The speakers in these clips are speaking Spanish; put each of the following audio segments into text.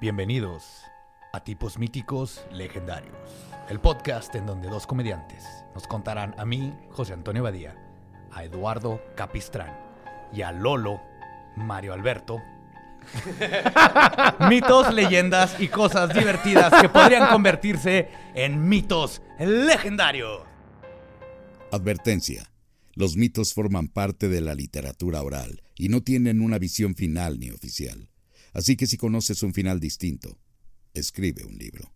Bienvenidos a Tipos Míticos Legendarios, el podcast en donde dos comediantes nos contarán a mí, José Antonio Badía, a Eduardo Capistrán y a Lolo Mario Alberto. mitos, leyendas y cosas divertidas que podrían convertirse en mitos legendarios. Advertencia. Los mitos forman parte de la literatura oral y no tienen una visión final ni oficial. Así que si conoces un final distinto, escribe un libro.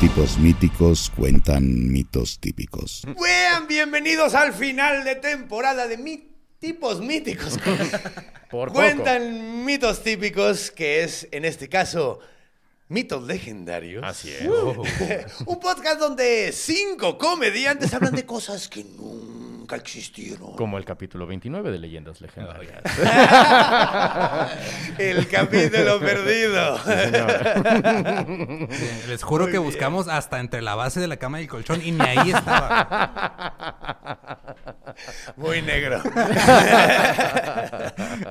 Tipos míticos cuentan mitos típicos. Vean, bienvenidos al final de temporada de mi tipos míticos. Por Cuentan mitos típicos, que es en este caso mitos legendarios. Así es. Un podcast donde cinco comediantes hablan de cosas que nunca existieron. Como el capítulo 29 de Leyendas Legendarias. El capítulo perdido. Les juro que buscamos hasta entre la base de la cama y el colchón y ni ahí estaba. Muy negro.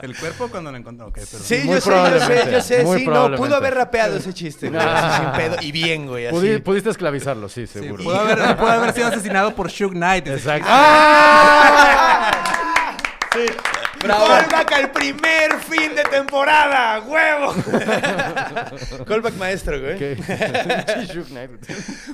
El cuerpo cuando lo encontró. Sí, Muy yo sé, yo sé, yo sé. muy Sí, no, pudo haber rapeado ese chiste, güey, así sin pedo. Y bien, güey, así. Pudi- Pudiste esclavizarlo, sí, Sí, seguro. pudo, haber, pudo haber sido asesinado por Shug Knight. Exacto. Callback al primer fin de temporada, huevo. Callback maestro, güey.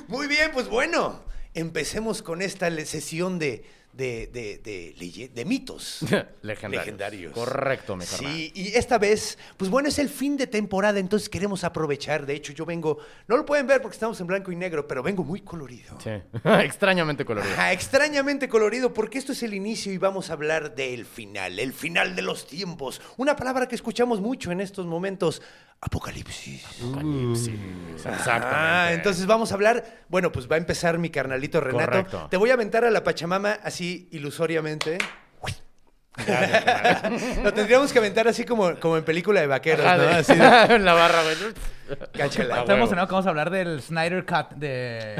Muy bien, pues bueno, empecemos con esta sesión de, de, de, de, de mitos. Legendarios. Legendarios. Correcto, mi carnal. Sí, y esta vez, pues bueno, es el fin de temporada, entonces queremos aprovechar. De hecho, yo vengo, no lo pueden ver porque estamos en blanco y negro, pero vengo muy colorido. Sí. Extrañamente colorido. Ajá, extrañamente colorido porque esto es el inicio y vamos a hablar del final, el final de los tiempos. Una palabra que escuchamos mucho en estos momentos, apocalipsis. Apocalipsis. Exactamente. Ah, entonces vamos a hablar, bueno, pues va a empezar mi carnalito Renato. Correcto. Te voy a aventar a la Pachamama así ilusoriamente. Lo tendríamos que aventar así como, como en película de vaqueros, Ajá, ¿no? de- Así de, en la barra, güey. cáchala. Ah, Estoy huevo. emocionado que vamos a hablar del Snyder Cut de,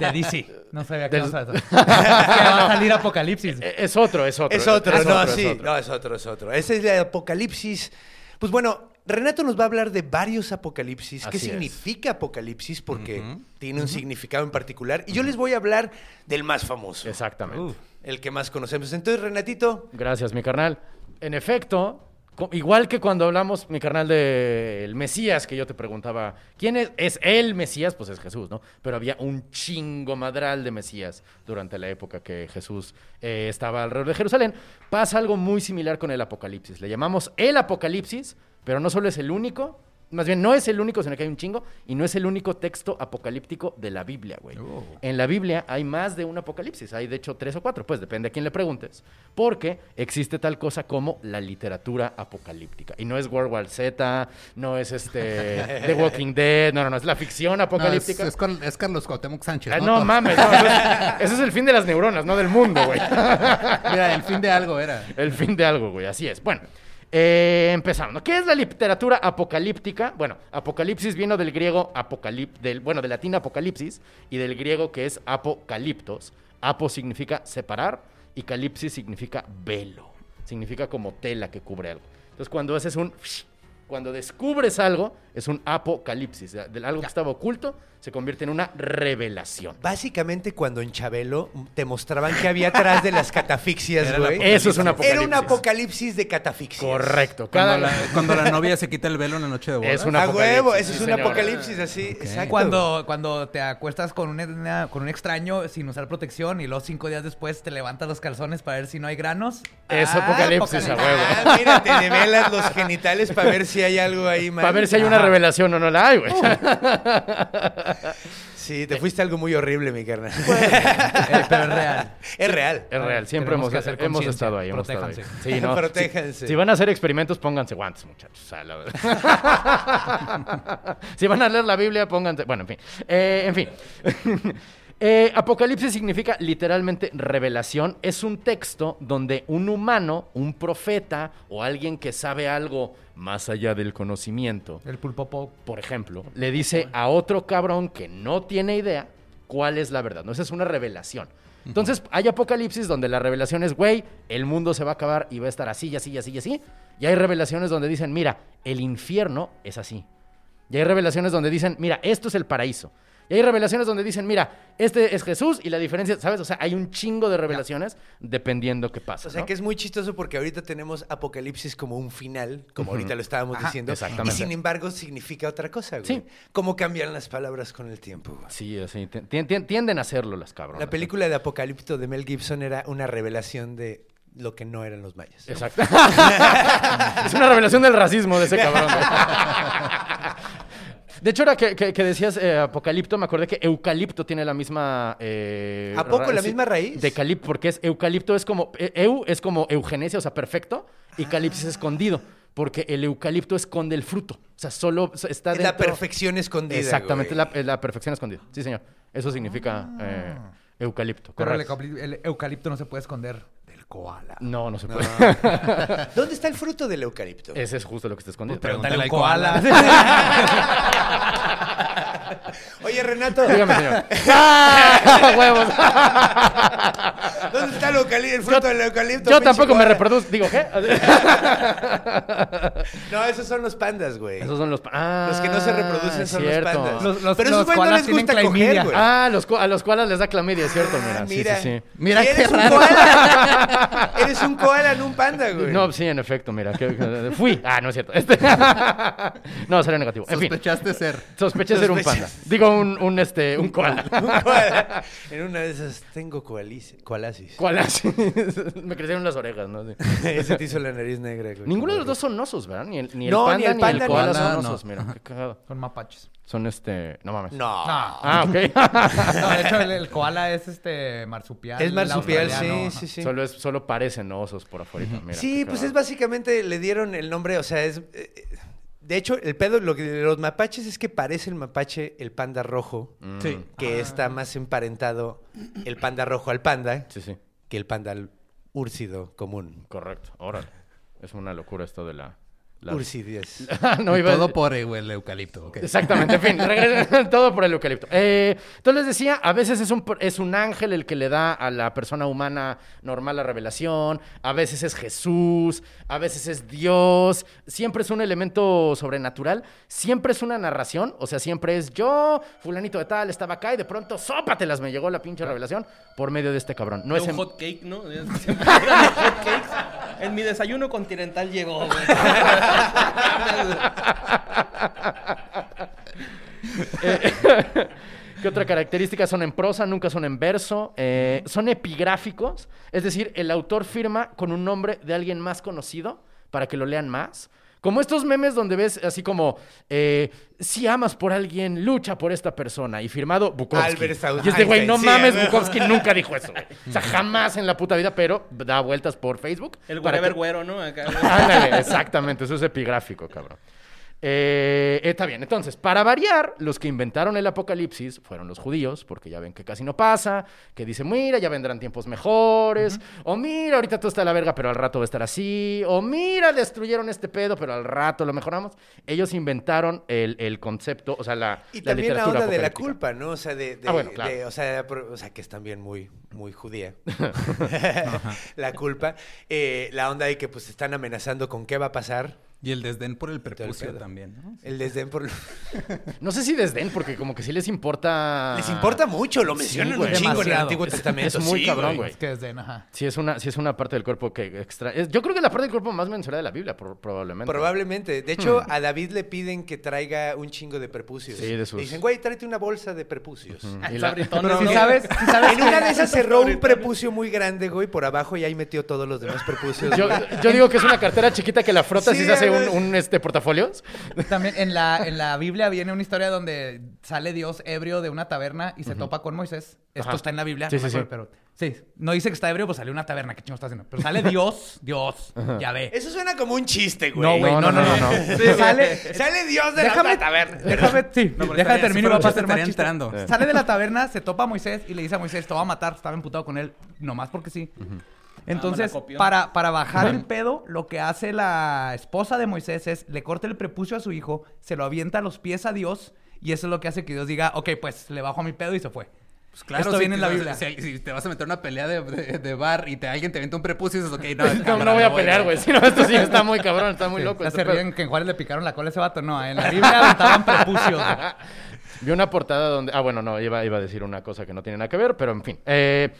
de DC. No sabía que Del- vamos a que va a salir Apocalipsis. Eh, Es otro, es otro. Es otro, Es no, otro, sí. es otro. No, es otro, es otro. Ese es el apocalipsis. Pues bueno, Renato nos va a hablar de varios apocalipsis. ¿Qué es. significa apocalipsis? Porque tiene un significado en particular. Y yo les voy a hablar del más famoso. Exactamente. El que más conocemos. Entonces, Renatito, Gracias, mi carnal. En efecto, igual que cuando hablamos, mi carnal, del Mesías, que yo te preguntaba, ¿quién es, es el Mesías? Pues es Jesús, ¿no? Pero había un chingo madral de Mesías durante la época que Jesús eh, estaba alrededor de Jerusalén. Pasa algo muy similar con el Apocalipsis. Le llamamos el Apocalipsis, pero no solo es el único, más bien no es el único, sino que hay un chingo, y no es el único texto apocalíptico de la Biblia, güey. En la Biblia hay más de un apocalipsis, hay de hecho tres o cuatro, pues depende a quién le preguntes, porque existe tal cosa como la literatura apocalíptica. Y no es World War Z, no es este The Walking Dead, no, no, no, es la ficción No, es, apocalíptica. es Carl- es Carlos Cuauhtémoc Sánchez. Ah, ¿no? no mames, no, es, eso es el fin de las neuronas, no del mundo, güey. Mira, el fin de algo era. El fin de algo, güey, así es. Bueno, eh, empezamos. ¿no? ¿Qué es la literatura apocalíptica? Bueno, apocalipsis vino del griego apocalip, del, bueno, del latín apocalipsis y del griego que es apocaliptos. Apo significa separar y calipsis significa velo. Significa como tela que cubre algo. Entonces, cuando haces un cuando descubres algo, es un apocalipsis. Algo que estaba oculto se convierte en una revelación. Básicamente cuando en Chabelo te mostraban qué había atrás de las catafixias, Era güey. Eso es un Era apocalipsis. un apocalipsis de catafixias. Correcto. Cuando Cada- la, cuando la novia se quita el velo en la noche de boda. Es un A apocalipsis, huevo, ese es un señor. apocalipsis así. Exacto. Cuando, cuando te acuestas con un, una- con un extraño sin usar protección y luego cinco días después te levantas los calzones para ver si no hay granos. Es Ah, apocalipsis, a huevo. Ah, mira, te develas los genitales para ver si hay algo ahí mal. Para ver si hay una revelación o no la hay, güey. Sí, te fuiste algo muy horrible, mi carnal. Eh, pero es real. es real. Es real, siempre hemos, que hacer hemos conciencia. estado ahí. hemos estado ahí. Protéjanse. Sí, no. Protéjanse. Si, si van a hacer experimentos, pónganse guantes, muchachos. O sea, la verdad. si van a leer la Biblia, pónganse. Bueno, en fin. Eh, en fin. Eh, Apocalipsis significa literalmente revelación. Es un texto donde un humano, un profeta o alguien que sabe algo más allá del conocimiento, El pulpo pop. por ejemplo, le dice a otro cabrón que no tiene idea cuál es la verdad. No, esa es una revelación. Entonces, hay apocalipsis donde la revelación es, güey, el mundo se va a acabar y va a estar así, y así, y así, y así. Y hay revelaciones donde dicen, mira, el infierno es así. Y hay revelaciones donde dicen, mira, esto es el paraíso. Y hay revelaciones donde dicen, mira, este es Jesús y la diferencia, ¿sabes? O sea, hay un chingo de revelaciones dependiendo qué pasa. O sea ¿no? que es muy chistoso porque ahorita tenemos Apocalipsis como un final, como ahorita lo estábamos diciendo. exactamente. Y sin embargo significa otra cosa, güey. Sí. ¿Cómo cambian las palabras con el tiempo, güey? Sí, ti- tienden a hacerlo las cabronas. La película de Apocalipto de Mel Gibson era una revelación de lo que no eran los mayas. Exacto. es una revelación del racismo de ese cabrón. De hecho, ahora que, que- que decías eh, apocalipto, me acordé que eucalipto tiene la misma... eh, ¿A poco la sí, misma raíz? De calip, porque es eucalipto es como... eh, eu es como eugenesia, o sea, perfecto, y calipsis Ah. escondido, porque el eucalipto esconde el fruto. O sea, solo está Es la dentro... perfección escondida. Exactamente, la, la perfección escondida. Sí, señor. Eso significa eh, eucalipto. Pero el, correcto. eucalipto- el eucalipto no se puede esconder koala. No, no se puede. ¿Dónde está el fruto del eucalipto? Ese es justo lo que está escondido. Pregúntale al al koala. Oye, Renato, Dígame, señor. ¡Ah! ¡Huevos! ¿dónde está el, fruto del eucalipto? Yo tampoco me reproduzco. Digo, ¿qué? No, esos son los pandas, güey. Esos son los pa- ah, Los que no se reproducen son cierto. los pandas. Los- los- Pero esos güey no koalas les tienen gusta coger, clamidia. güey. Ah, los, a los koalas les da clamidia, es cierto, mira. Ah, Sí, mira. sí, sí. Mira qué raro. eres un koala, no un panda, güey. No, sí, en efecto, mira. que- que- fui. Ah, no es cierto. Este- no, sería negativo. En fin, Sospechaste ser. sospeché ser un panda. Digo, un, un, este, un koala. Un koala. En una de esas tengo koalis- koalasis. Koalas. Me crecieron las orejas, ¿no? Sí. Ese te hizo la nariz negra, güey. Ninguno de los dos son osos, ¿verdad? Ni el, ni el No, panda ni el ni panda, ni koala el son koala, no. osos. Mira, qué cagado. Son mapaches. Son este... No mames. No. Ah, ok. No, de hecho, el, el koala es este marsupial. Es marsupial, sí, sí, sí. Solo, es, solo parecen osos por afuera. Mira, Sí, pues es básicamente, le dieron el nombre, o sea, es... eh, de hecho, el pedo lo que, de los mapaches es que parece el mapache el panda rojo, Mm. Sí. que está más emparentado el panda rojo al panda Sí, sí. que el panda úrcido común. Correcto. Órale. Es una locura esto de la... la- Ursides. no iba Todo por el, eucalipto. ok. Exactamente, en fin, regresa- todo por el eucalipto. Eh, entonces les decía, a veces es un, es un ángel el que le da a la persona humana normal la revelación, a veces es Jesús, a veces es Dios, siempre es un elemento sobrenatural, siempre es una narración, o sea, siempre es yo, fulanito de tal, estaba acá y de pronto, sópatelas, me llegó la pinche revelación por medio de este cabrón. No es un en- hot cake, ¿no? Siempre eran los hot cakes. En mi desayuno continental llegó, güey. ¿Qué otra característica? Son en prosa, nunca son en verso. eh, son epigráficos, es decir, el autor firma con un nombre de alguien más conocido para que lo lean más. Como estos memes donde ves así como, eh, si amas por alguien, lucha por esta persona. Y firmado Bukowski. Albert y este güey, no sí, mames. Bukowski nunca dijo eso. güey. O sea, jamás en la puta vida, pero da vueltas por Facebook. El whatever que- güero, ¿no? Acá. Ándale, exactamente, eso es epigráfico, cabrón. Eh, está bien, entonces, para variar, los que inventaron el apocalipsis fueron los judíos, porque ya ven que casi no pasa, que dicen, mira, ya vendrán tiempos mejores, o mira, ahorita todo está a la verga, pero al rato va a estar así, o mira, destruyeron este pedo, pero al rato lo mejoramos. Ellos inventaron el, el concepto, o sea, la, Y la también la onda de la culpa, ¿no? O sea, de, de- Ah, bueno, claro. de- o, sea, pro- o sea, que es también muy, muy judía. la culpa. Eh, la onda de que pues están amenazando con qué va a pasar Y el desdén por el prepucio también, ¿no? El desdén por... No sé si desdén, porque como que sí les importa. Les importa mucho, lo mencionan güey. un chingo en el. Antiguo Es- Testamento. es muy sí, cabrón, güey. Es que es de, ajá. Sí es, una, sí es una parte del cuerpo que extra... es- yo creo que la parte del cuerpo más mencionada de la Biblia, por- probablemente. Probablemente. De hecho, a David le piden que traiga un chingo de prepucios. Hmm. Sí, de sus- Le dicen, güey, tráete una bolsa de prepucios. Y la- Pero si sabes, si sabes En una de esas cerró un prepucio muy grande, güey, por abajo y ahí metió todos los demás prepucios. yo, yo digo que es una cartera chiquita que la frotas Sí, y se hace un, un, este, portafolios. También en la, en la Biblia viene una historia donde sale Dios ebrio de una taberna y se topa con Moisés. Esto Ajá. está en la Biblia, Sí, no me sí, acuerdo, pero sí, no dice que está ebrio, pues sale una taberna, qué chingo está haciendo. Pero sale Dios, Dios, ya ve. Eso suena como un chiste, güey. No, güey, No, no, no. Sale, Sale Dios de déjame, la taberna. déjame, sí, No, pero estaría- terminar y va a fuera pasar más estaría chiste. entrando. Sale de la taberna, se topa a Moisés y le dice a Moisés, te voy a matar, estaba emputado con él, nomás porque sí. Entonces, copió. para, para bajar el pedo, lo que hace la esposa de Moisés es le corta el prepucio a su hijo, se lo avienta a los pies a Dios, y eso es lo que hace que Dios diga, ok, pues le bajo a mi pedo y se fue. Pues claro, Esto si viene en la Biblia. Si, si te vas a meter una pelea de, de- de bar y te, alguien te avienta un prepucio y dices, ok, no, No, no voy a pelear, güey. Si no, esto sí está muy cabrón, está muy Sí, loco. ya se ríen que en Juárez le picaron la cola a ese vato. No, en la Biblia aventaban prepucios. Vi una portada donde. Ah, bueno, no, iba, iba a decir una cosa que no tiene nada que ver, pero en fin. Eh,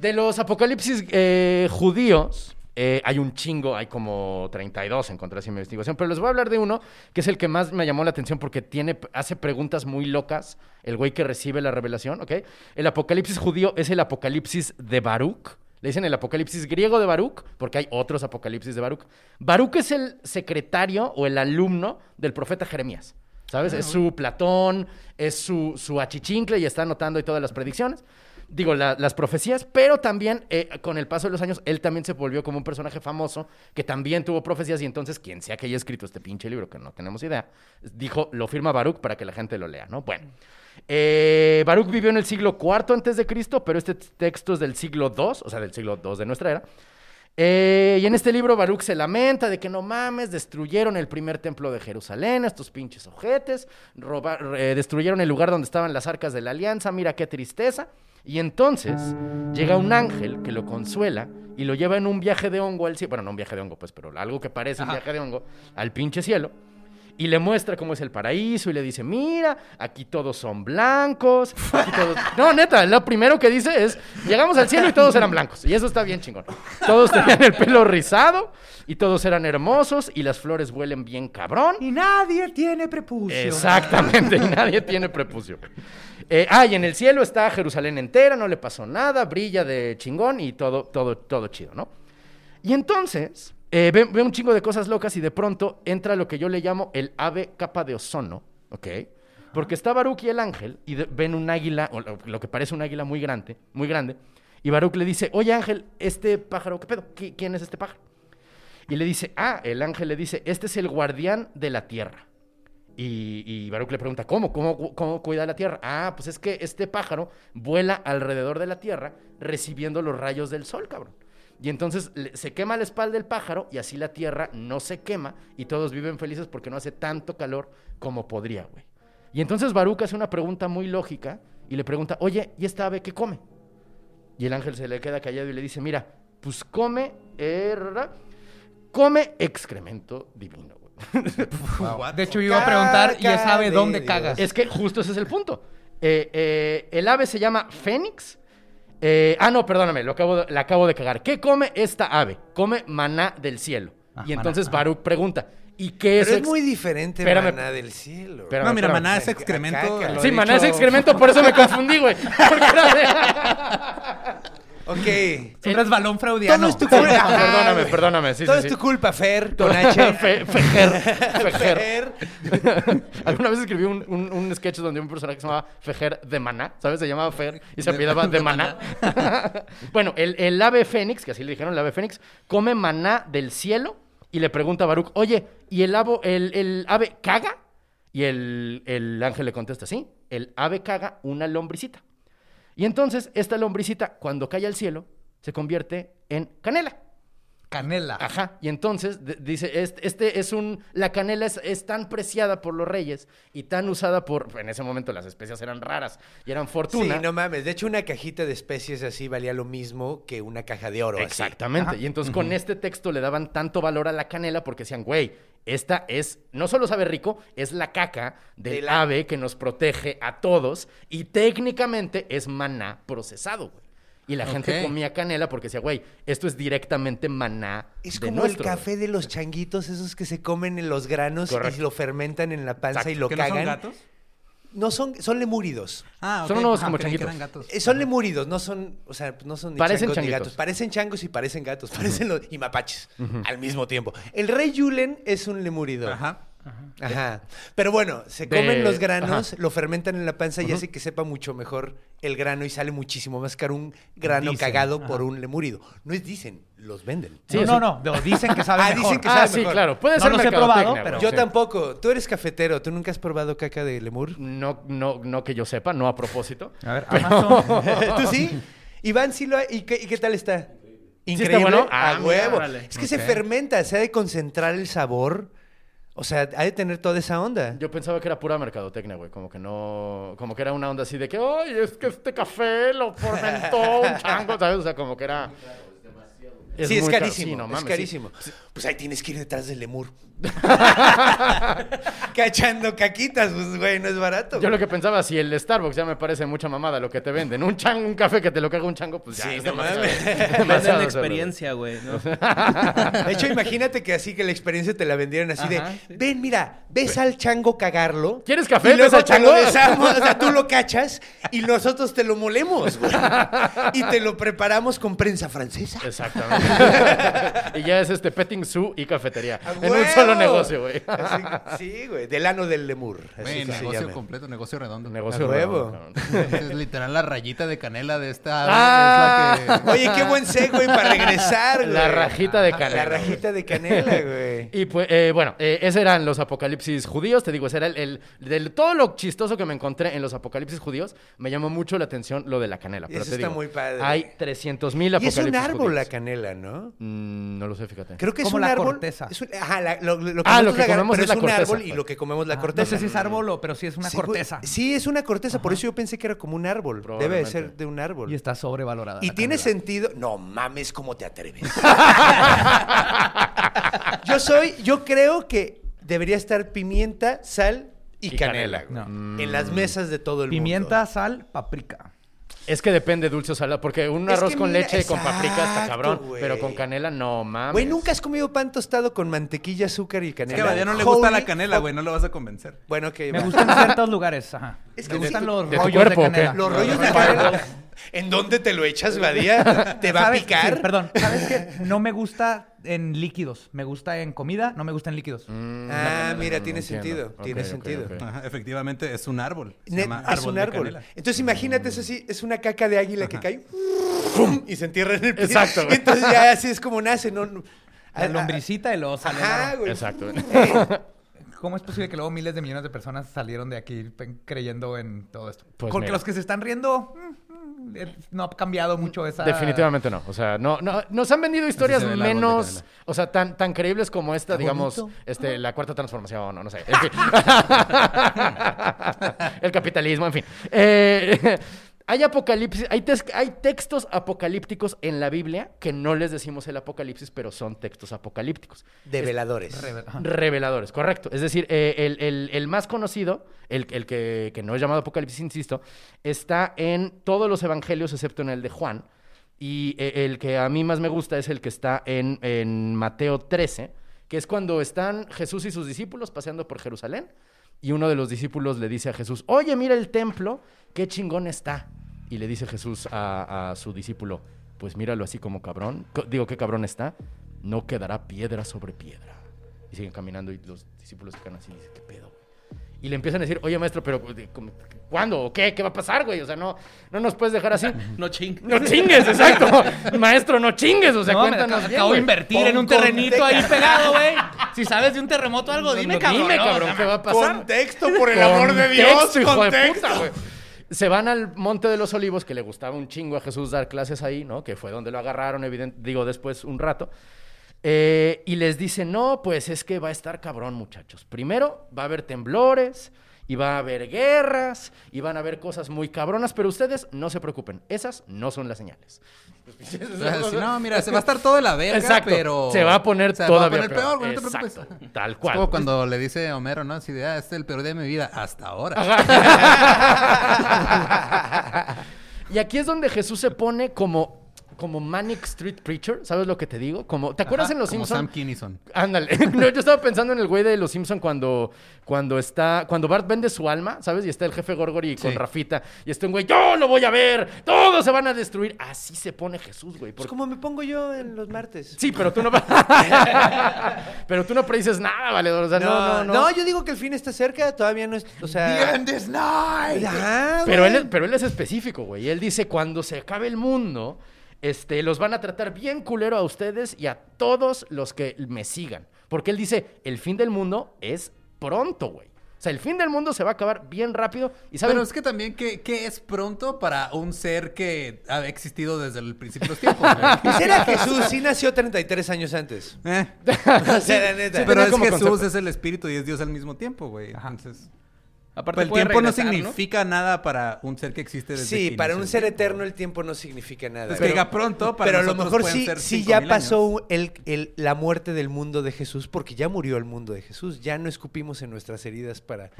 de los apocalipsis eh, judíos. eh, hay un chingo, hay como 32 encontré así en mi investigación, pero les voy a hablar de uno que es el que más me llamó la atención porque tiene, hace preguntas muy locas, el güey que recibe la revelación, ¿ok? El apocalipsis judío es el apocalipsis de Baruch, le dicen el apocalipsis griego de Baruch, porque hay otros apocalipsis de Baruch. Baruch es el secretario o el alumno del profeta Jeremías. ¿Sabes? es su Platón, es su, su achichincle y está anotando y todas las predicciones. Digo, la- las profecías, pero también eh, con el paso de los años, él también se volvió como un personaje famoso que también tuvo profecías y entonces quien sea que haya escrito este pinche libro, que no tenemos idea, dijo, lo firma Baruch para que la gente lo lea, ¿no? Bueno, eh, Baruch vivió en el siglo IV antes de Cristo, pero este texto es del siglo II, o sea, del siglo II de nuestra era. Eh, y en este libro Baruch se lamenta de que no mames, destruyeron el primer templo de Jerusalén, estos pinches ojetes, destruyeron el lugar donde estaban las arcas de la alianza, mira qué tristeza. Y entonces llega un ángel que lo consuela y lo lleva en un viaje de hongo al cielo, bueno, no un viaje de hongo, pues, pero algo que parece un viaje de hongo, al pinche cielo. Y le muestra cómo es el paraíso y le dice, mira, aquí todos son blancos. aquí todos-". No, neta, lo primero que dice es, llegamos al cielo y todos eran blancos. Y eso está bien chingón. Todos tenían el pelo rizado y todos eran hermosos y las flores huelen bien cabrón. Y nadie tiene prepucio. Exactamente, y nadie tiene prepucio. Eh, ah, y en el cielo está Jerusalén entera, no le pasó nada, brilla de chingón y todo, todo, todo chido, ¿no? Y entonces eh, ve, un chingo de cosas locas y de pronto entra lo que yo le llamo el ave capa de ozono, ¿ok? Porque está Baruch y el ángel y ven un águila, o lo, que parece un águila muy grande, muy grande, y Baruch le dice, oye ángel, este pájaro, ¿qué pedo? ¿Qui- ¿Quién es este pájaro? Y le dice, ah, el ángel le dice, este es el guardián de la tierra. Y, y Baruch le pregunta, ¿cómo? ¿cómo? ¿Cómo cuida la tierra? Ah, pues es que este pájaro vuela alrededor de la tierra recibiendo los rayos del sol, cabrón. Y entonces se quema la espalda del pájaro y así la tierra no se quema y todos viven felices porque no hace tanto calor como podría, güey. Y entonces Baruch hace una pregunta muy lógica y le pregunta, oye, ¿y esta ave qué come? Y el ángel se le queda callado y le dice, mira, pues come, er, come excremento divino. Güey". De hecho, yo iba a preguntar, ¿y esa ave Caca de dónde Dios. cagas? Es que justo ese es el punto. Eh, eh, el ave se llama Fénix. Eh, ah, no, perdóname, lo acabo de, la acabo de cagar. ¿Qué come esta ave? Come maná del cielo. Ah, y entonces maná, Baruch pregunta, ¿y qué es? Pero es muy diferente Espérame. maná del cielo. Espérame, No, mira, espérame. maná es excremento. Sí, maná es excremento, por eso me confundí, güey. Porque era de- Ok. Es un resbalón freudiano. Todo es tu culpa. Ah, perdóname, perdóname, sí, Todo sí, es sí. tu culpa, Fer, con H. Fe- Fejer. Fejer. Alguna vez escribí un, un, un sketch donde un personaje que se llamaba Fejer de Maná, ¿sabes? Se llamaba Fer y se apellidaba de Maná. bueno, el, el ave fénix, que así le dijeron, el ave fénix, come maná del cielo y le pregunta a Baruch, oye, ¿y el, avo- el, el ave caga? Y el, el ángel le contesta, sí, el ave caga una lombricita. Y entonces esta lombricita, cuando cae al cielo, se convierte en canela. Canela. Ajá. Y entonces dice, este, este es un, la canela es, es tan preciada por los reyes y tan usada por, en ese momento las especias eran raras y eran Sí, fortuna. no mames. De hecho, una cajita de especies así valía lo mismo que una caja de oro. así. Exactamente. Y entonces con este texto le daban tanto valor a la canela porque decían, güey, esta es, no solo sabe rico, es la caca del De la- ave que nos protege a todos y técnicamente es maná procesado, güey. Y la gente comía canela porque decía, güey, esto es directamente maná Es de como nuestro, el café de los changuitos, esos que se comen en los granos Correcto. y lo fermentan en la panza Exacto. y lo ¿Que no cagan. son gatos? No son, son lemúridos. Ah, Son ok. unos Ah, como que changuitos. eran gatos. Eh, son lemúridos, no son, o sea, no son ni Parecen changos ni gatos. Parecen changos y parecen gatos. Parecen los, y mapaches al mismo tiempo. El rey Yulen es un lemúrido. Ajá. Ajá. Pero bueno, se De- comen los granos, ajá. lo fermentan en la panza y hace que sepa mucho mejor el grano y sale muchísimo más caro un grano Dicen, cagado por ajá. un lemúrido. No es dicen, los venden. Sí, no, no, no, Dicen que sabe Ah, mejor. dicen que Ah, sabe sí, mejor. claro. Puede No ser los he probado, pero- Yo sí. tampoco. Tú eres cafetero. ¿Tú nunca has probado caca de lemur? No, no, no que yo sepa, no a propósito. A ver, Amazon. ¿Tú sí? Iván, sí lo ha- ¿Y qué, y qué tal está? está Increíble. bueno? A Ah, mira, huevo. Es que se fermenta, se ha de concentrar el sabor. O sea, ha de tener toda esa onda. Yo pensaba que era pura mercadotecnia, güey. Como que no. Como que era una onda así de que, ¡ay, es que este café lo fermentó un chango! ¿Sabes? O sea, como que era. Sí, es carísimo. Sí, no es sí. carísimo. Pues ahí tienes que ir detrás del lemur. Cachando caquitas, pues, güey, no es barato. Yo lo que pensaba, si el Starbucks ya me parece mucha mamada lo que te venden, un chango, un café que te lo caga un chango, pues ya. Sí, es no mames. Venden experiencia, güey. ¿no? De hecho, imagínate que así que la experiencia te la vendieran así Ajá, de, sí. ven, mira, ves al chango cagarlo. ¿Quieres café? Y luego ¿Ves al te lo chango? besamos, o sea, tú lo cachas y nosotros te lo molemos, güey. Y te lo preparamos con prensa francesa. Exactamente. y ya es este petting zoo y cafetería. ¡A En un solo negocio, güey. Sí, güey, del ano del lemur. Güey, negocio completo, negocio redondo. Negocio cabrón. Es literal la rayita de canela de esta Ah. es la que... Oye, qué buen segue para regresar, güey. La rajita de canela. La rajita de canela, güey. Y pues, eh, bueno, eh, esos eran los apocalipsis judíos. Te digo, ese era el, el- del todo lo chistoso que me encontré en los apocalipsis judíos. Me llamó mucho la atención lo de la canela. Pero Eso te está digo, muy padre. Hay 300 mil Y apocalipsis es un árbol judíos. la canela, ¿no? Mm, no lo sé, fíjate. Creo que es Como un la árbol. corteza. Es un- ajá, la- lo, lo Ah, lo que comemos pero es la un corteza, árbol y pues. lo que comemos la No corteza. sé si es árbol o, pero sí es una Sí, güey. corteza. Sí, es una corteza, por eso yo pensé que era como un árbol. Debe de Probablemente. ser de un árbol. Y está sobrevalorada. Y la tiene canela. sentido. No mames, ¿cómo te atreves? yo soy, yo creo que debería estar pimienta, sal y, Y canela. canela. güey. En las mesas de todo el Pimienta, mundo. sal, paprika. Es que depende dulce o salado. Porque un Es arroz con mira, leche con paprika está exacto, cabrón. Pero con canela, no mames. Güey, ¿nunca has comido pan tostado con mantequilla, azúcar y Es canela? que a no le gusta Holy la canela, güey, no lo vas a convencer. Bueno, que Me gustan ciertos lugares, ajá. Es que Me gustan sí, los ¿de tu rollos cuerpo de canela. Los rollos de canela. ¿En dónde te lo echas, Badía? ¿Te va a picar? Sí, perdón. ¿Sabes qué? No me gusta en líquidos. Me gusta en comida, no me gusta en líquidos. Ah, mira, tiene sentido. Tiene sentido. Ajá, efectivamente, es un árbol. Se Ne- llama es un de árbol. canela. Entonces imagínate eso así, es una caca de águila que cae y se entierra en el piso. Exacto, güey. Entonces ya así es como nace, ¿no? La Ah, lombricita y luego sale el Ajá, árbol. güey. Exacto. ¿Cómo es posible que luego miles de millones de personas salieron de aquí creyendo en todo esto? Pues Porque mira. los que se están riendo mm, mm, eh, no ha cambiado mucho esa... Definitivamente no. O sea, no, no, nos han vendido historias menos, o sea, tan, tan creíbles como esta, digamos, bonito. este, la cuarta transformación, o no sé. En fin. el capitalismo, en fin. Eh, hay apocalipsis, hay, tes- hay textos apocalípticos en la Biblia que no les decimos el apocalipsis, pero son textos apocalípticos. De veladores. Reve- ajá. Reveladores, correcto. Es decir, eh, el, el- el más conocido, el, el que, que no es llamado Apocalipsis, insisto, está en todos los evangelios excepto en el de Juan. Y eh, el que a mí más me gusta es el que está en, en Mateo 13, que es cuando están Jesús y sus discípulos paseando por Jerusalén. Y uno de los discípulos le dice a Jesús, oye, mira el templo, qué chingón está. Y le dice Jesús a, a su discípulo, pues míralo así como cabrón. Digo, qué cabrón está. No quedará piedra sobre piedra. Y siguen caminando y los discípulos se quedan así y dicen, ¿qué pedo? güey?". Y le empiezan a decir, oye maestro, pero eh, ¿cómo- ¿cuándo? ¿O qué? ¿Qué va a pasar, güey? O sea, no, no nos puedes dejar así. No ching. No chingues, exacto. Maestro, no chingues. O sea, No, me cuéntanos acabo, bien, acabo de invertir Pon en un terrenito ahí pegado, güey. Si sabes de un terremoto o algo, dime, No, cabrón. Dime, ¿no? cabrón, ¿qué va a pasar? Contexto, por el amor de Dios. Contexto, hijo de contexto. puta, güey. Se van al Monte de los Olivos, que le gustaba un chingo a Jesús dar clases ahí, ¿no? Que fue donde lo agarraron, evidente, digo, después un rato. Eh, y les dice, no, pues es que va a estar cabrón, muchachos. Primero va a haber temblores y va a haber guerras y van a haber cosas muy cabronas, pero ustedes no se preocupen, esas no son las señales. O sea, si no, mira, se va a estar todo de la verga, Exacto. pero... Se va a poner o sea, todavía va a poner peor, güey, no te Exacto. preocupes. Tal Es cual. como cuando le dice Homero, ¿no? Así de, ah, este es el peor día de mi vida hasta ahora. y aquí es donde Jesús se pone como, como Manic Street Preacher, ¿sabes lo que te digo? Como, ¿Te acuerdas Ajá, en Los como Simpsons? Sam Kinison. Ándale. No, yo estaba pensando en el güey de Los Simpson cuando, cuando está, cuando Bart vende su alma, ¿sabes? Y está el jefe Gorgory con Sí. Rafita y está un güey, yo lo voy a ver, todos se van a destruir. Así se pone Jesús, güey. Pues porque- como me pongo yo en los martes. Sí, pero tú no Pero tú no predices nada, valedor. O sea, no, no, no. yo digo que el fin está cerca, todavía no es, o sea... is night. Ajá, Pero él, es- pero él es específico, güey. Él dice, cuando se acabe el mundo, este, los van a tratar bien culero a ustedes y a todos los que me sigan. Porque él dice, el fin del mundo es pronto, güey. O sea, el fin del mundo se va a acabar bien rápido. Y saben, Pero es que también, ¿qué, qué es pronto para un ser que ha existido desde el principio de los tiempos? güey? Pues era Jesús, sí nació 33 años antes. Eh, O sea, la neta. sí, Pero es Jesús, concepto. es el espíritu y es Dios al mismo tiempo, güey. Entonces, Aparte pues el tiempo no significa nada para un ser que existe desde Sí, que para un ser tiempo, eterno el tiempo no significa nada. Es que diga pronto, para pero a lo mejor sí, sí 5000 ya pasó el, el- la muerte del mundo de Jesús, porque ya murió el mundo de Jesús. Ya no escupimos en nuestras heridas para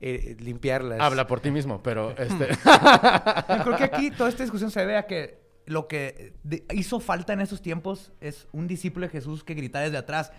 eh, limpiarlas. habla por ti mismo, pero este... Yo creo que aquí toda esta discusión se ve a que lo que de- hizo falta en esos tiempos es un discípulo de Jesús que grita desde atrás.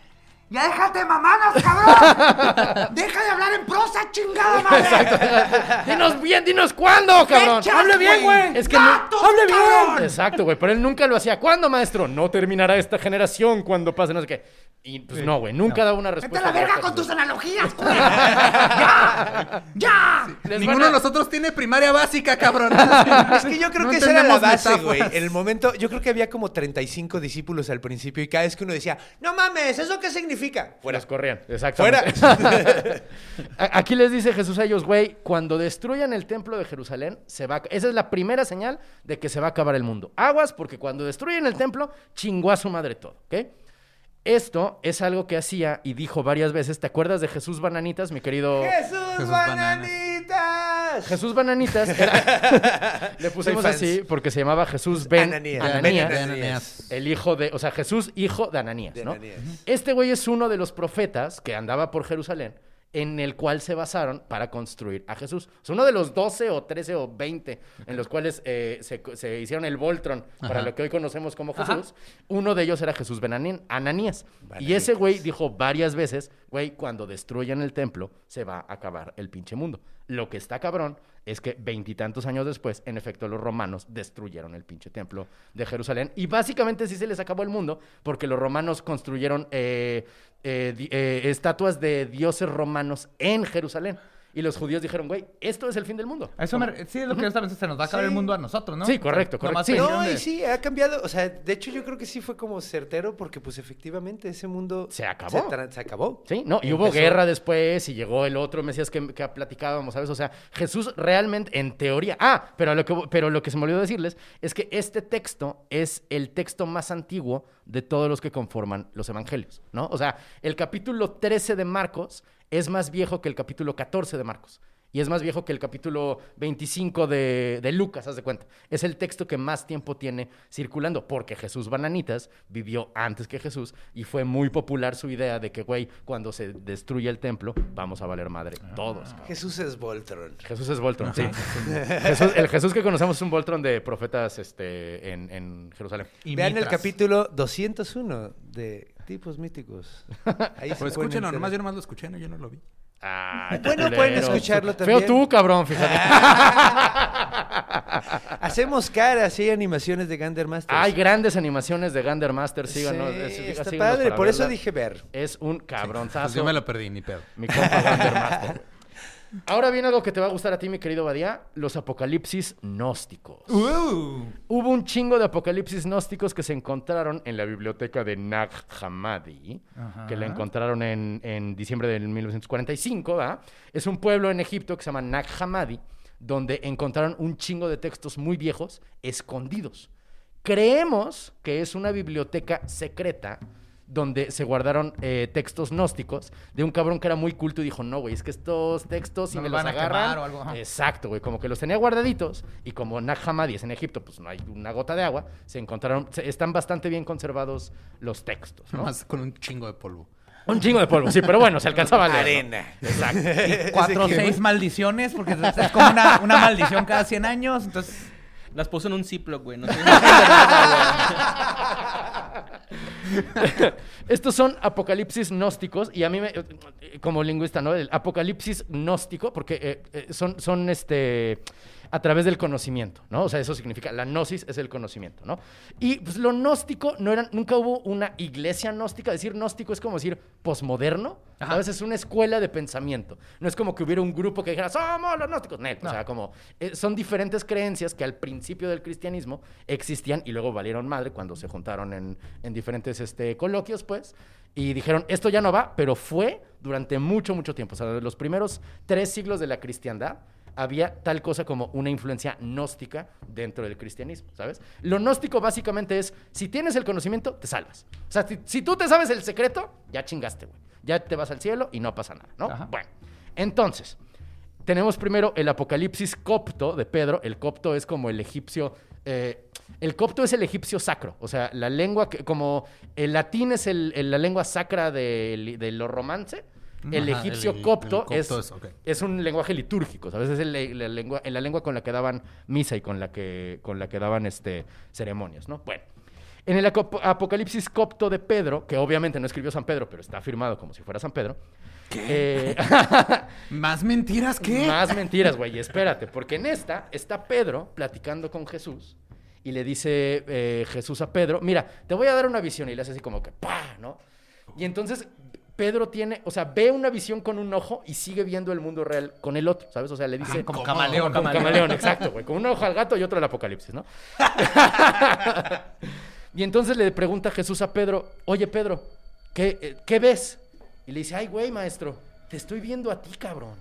¡Ya déjate mamadas, cabrón! ¡Deja de hablar en prosa, chingada madre! dinos bien, dinos cuándo, cabrón. Fechas, Hable bien, güey. Es que no... Hable bien. Exacto, güey. Pero él nunca lo hacía. ¿Cuándo, maestro? No terminará esta generación cuando pase no sé qué. Y pues no, güey. Nunca daba una ¡Vete a respuesta. la verga con tus analogías, güey! ¡Ya! ¡Ya! Ninguno a- de nosotros tiene primaria básica, cabrón. Es que yo creo No que esa era la base, güey. En el momento, yo creo que había como 35 discípulos al principio y cada vez que uno decía, no mames, ¿eso qué significa? Fuera. Los corrían, exactamente. A- Aquí les dice Jesús a ellos, güey, cuando destruyan el templo de Jerusalén, se va a- esa es la primera señal de que se va a acabar el mundo. Aguas, porque cuando destruyen el templo, chingó a su madre todo, ¿ok? Esto es algo que hacía y dijo varias veces. ¿Te acuerdas de Jesús Bananitas, mi querido? ¡Jesús, Jesús bananitas! Jesús Bananitas era- le pusimos así porque se llamaba Jesús Ben Ananías. Ananías, Ben Ananías. el hijo de, o sea, Jesús hijo de Ananías, De ¿no? Ananías. Este güey es uno de los profetas que andaba por Jerusalén en el cual se basaron para construir a Jesús. Es uno de los 12 o 13 o 20 en los cuales eh, se, se hicieron el Voltron para lo que hoy conocemos como Jesús. Uno de ellos era Jesús Ben Aní- Ananías. Y ese güey dijo varias veces, güey, cuando destruyan el templo se va a acabar el pinche mundo. Lo que está cabrón es que veintitantos años después, en efecto, los romanos destruyeron el pinche templo de Jerusalén. Y básicamente sí se les acabó el mundo, porque los romanos construyeron eh, eh, eh, estatuas de dioses romanos en Jerusalén. Y los judíos dijeron, güey, esto es el fin del mundo. Eso me- sí, es lo que yo estaba pensando, se nos va a acabar Sí. el mundo a nosotros, ¿no? Sí, correcto, correcto. Sí. No, de- y sí, ha cambiado. O sea, de hecho, yo creo que sí fue como certero porque, pues, efectivamente, ese mundo Se acabó. Se, acabó. Sí, no, y hubo Empezó- guerra después y llegó el otro Mesías que, que platicábamos, ¿sabes? O sea, Jesús realmente, en teoría. Ah, pero lo, que, pero lo que se me olvidó decirles es que este texto es el texto más antiguo de todos los que conforman los evangelios, ¿no? O sea, el capítulo 13 de Marcos es más viejo que el capítulo 14 de Marcos. Y es más viejo que el capítulo 25 de, de Lucas, haz de cuenta. Es el texto que más tiempo tiene circulando, porque Jesús Bananitas vivió antes que Jesús y fue muy popular su idea de que, güey, cuando se destruye el templo, vamos a valer madre todos. cabrón. Jesús es Voltron. Jesús es Voltron, sí. Jesús- el Jesús que conocemos es un Voltron de profetas este, en, en Jerusalén. y Vean el capítulo 201 de Tipos Míticos. Ahí se Pues escúchenlo, nomás yo nomás lo escuché, no, yo no lo vi. Ay, Bueno, pueden escucharlo Feo también. tú, cabrón, fíjate. Hacemos caras y hay animaciones de Gander Masters. Hay grandes animaciones de Gander Master, síganos. Sí, es- está síganos padre, por eso verla. dije ver. Es un cabronzazo. Pues yo me lo perdí, ni pedo. Mi compa Gander Master. Ahora viene algo que te va a gustar a ti, mi querido Badía, los apocalipsis gnósticos. Uh. Hubo un chingo de apocalipsis gnósticos que se encontraron en la biblioteca de Nag Hammadi, que la encontraron en, en diciembre del 1945, ¿verdad? Es un pueblo en Egipto que se llama Nag Hammadi, donde encontraron un chingo de textos muy viejos escondidos. Creemos que es una biblioteca secreta donde se guardaron eh, textos gnósticos de un cabrón que era muy culto y dijo, no, güey, es que estos textos, si No me los los van a agarran... o algo. Exacto, güey, como que los tenía guardaditos y como Nag Hammadi es en Egipto, pues no hay una gota de agua, se encontraron, se- están bastante bien conservados los textos, ¿no? Nomás con un chingo de polvo. Un chingo de polvo, sí, pero bueno, se alcanzaba a leer. ¿no? Arena. Exacto. Cuatro o seis maldiciones, porque es como una, una maldición cada 100 años. Entonces, Las puso en un Ziploc, güey. No sé. Estos son apocalipsis gnósticos y a mí, me, como lingüista, ¿no? El apocalipsis gnóstico, porque eh, eh, son, son este, a través del conocimiento, ¿no? O sea, eso significa, la gnosis es el conocimiento, ¿no? Y pues, lo gnóstico, no era, nunca hubo una iglesia gnóstica. Decir gnóstico es como decir posmoderno. A veces es una escuela de pensamiento. No es como que hubiera un grupo que dijera, somos los gnósticos. O sea, como eh, son diferentes creencias que al principio del cristianismo existían y luego valieron madre cuando se juntaron en, en diferentes este, coloquios, pues. Y dijeron, esto ya no va, pero fue durante mucho, mucho tiempo. O sea, los primeros tres siglos de la cristiandad, había tal cosa como una influencia gnóstica dentro del cristianismo, ¿sabes? Lo gnóstico básicamente es, si tienes el conocimiento, te salvas. O sea, si, si tú te sabes el secreto, ya chingaste, güey. Ya te vas al cielo y no pasa nada, ¿no? Ajá. Bueno, entonces, tenemos primero el Apocalipsis copto de Pedro. El copto es como el egipcio. eh, el copto es el egipcio sacro. O sea, la lengua que, como el latín es el- el- la lengua sacra de, de los romance. El Ajá, egipcio el- el copto, es, es, un lenguaje litúrgico, ¿sabes? Es el- la, lengua, la lengua con la que daban misa y con la que, con la que daban este, ceremonias, ¿no? Bueno, en el Apocalipsis copto de Pedro, que obviamente no escribió San Pedro, pero está firmado como si fuera San Pedro. eh, ¿Más mentiras que? más mentiras, güey. Espérate, porque en esta está Pedro platicando con Jesús y le dice eh, Jesús a Pedro, mira, te voy a dar una visión y le hace así como que, ¡pa! ¿no? Y entonces Pedro tiene, o sea, ve una visión con un ojo y sigue viendo el mundo real con el otro, ¿sabes? O sea, le dice... como camaleón. Como camaleón, exacto, güey. Con un ojo al gato y otro al apocalipsis, ¿no? y entonces le pregunta Jesús a Pedro, oye Pedro, ¿qué, eh, ¿qué ves? Y le dice, ay, güey, maestro, te estoy viendo a ti, cabrón.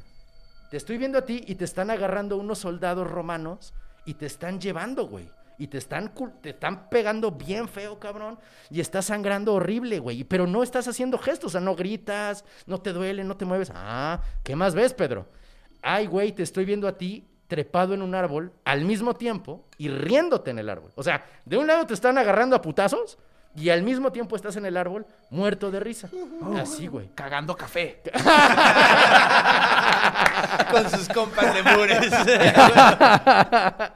Te estoy viendo a ti y te están agarrando unos soldados romanos y te están llevando, güey. Y te están, te están pegando bien feo, cabrón. Y estás sangrando horrible, güey. Pero no estás haciendo gestos, o sea, no gritas, no te duele, no te mueves. Ah, ¿qué más ves, Pedro? Ay, güey, te estoy viendo a ti trepado en un árbol al mismo tiempo y riéndote en el árbol. O sea, de un lado te están agarrando a putazos y al mismo tiempo estás en el árbol muerto de risa. Así, güey. cagando café. Con sus compas de Mures.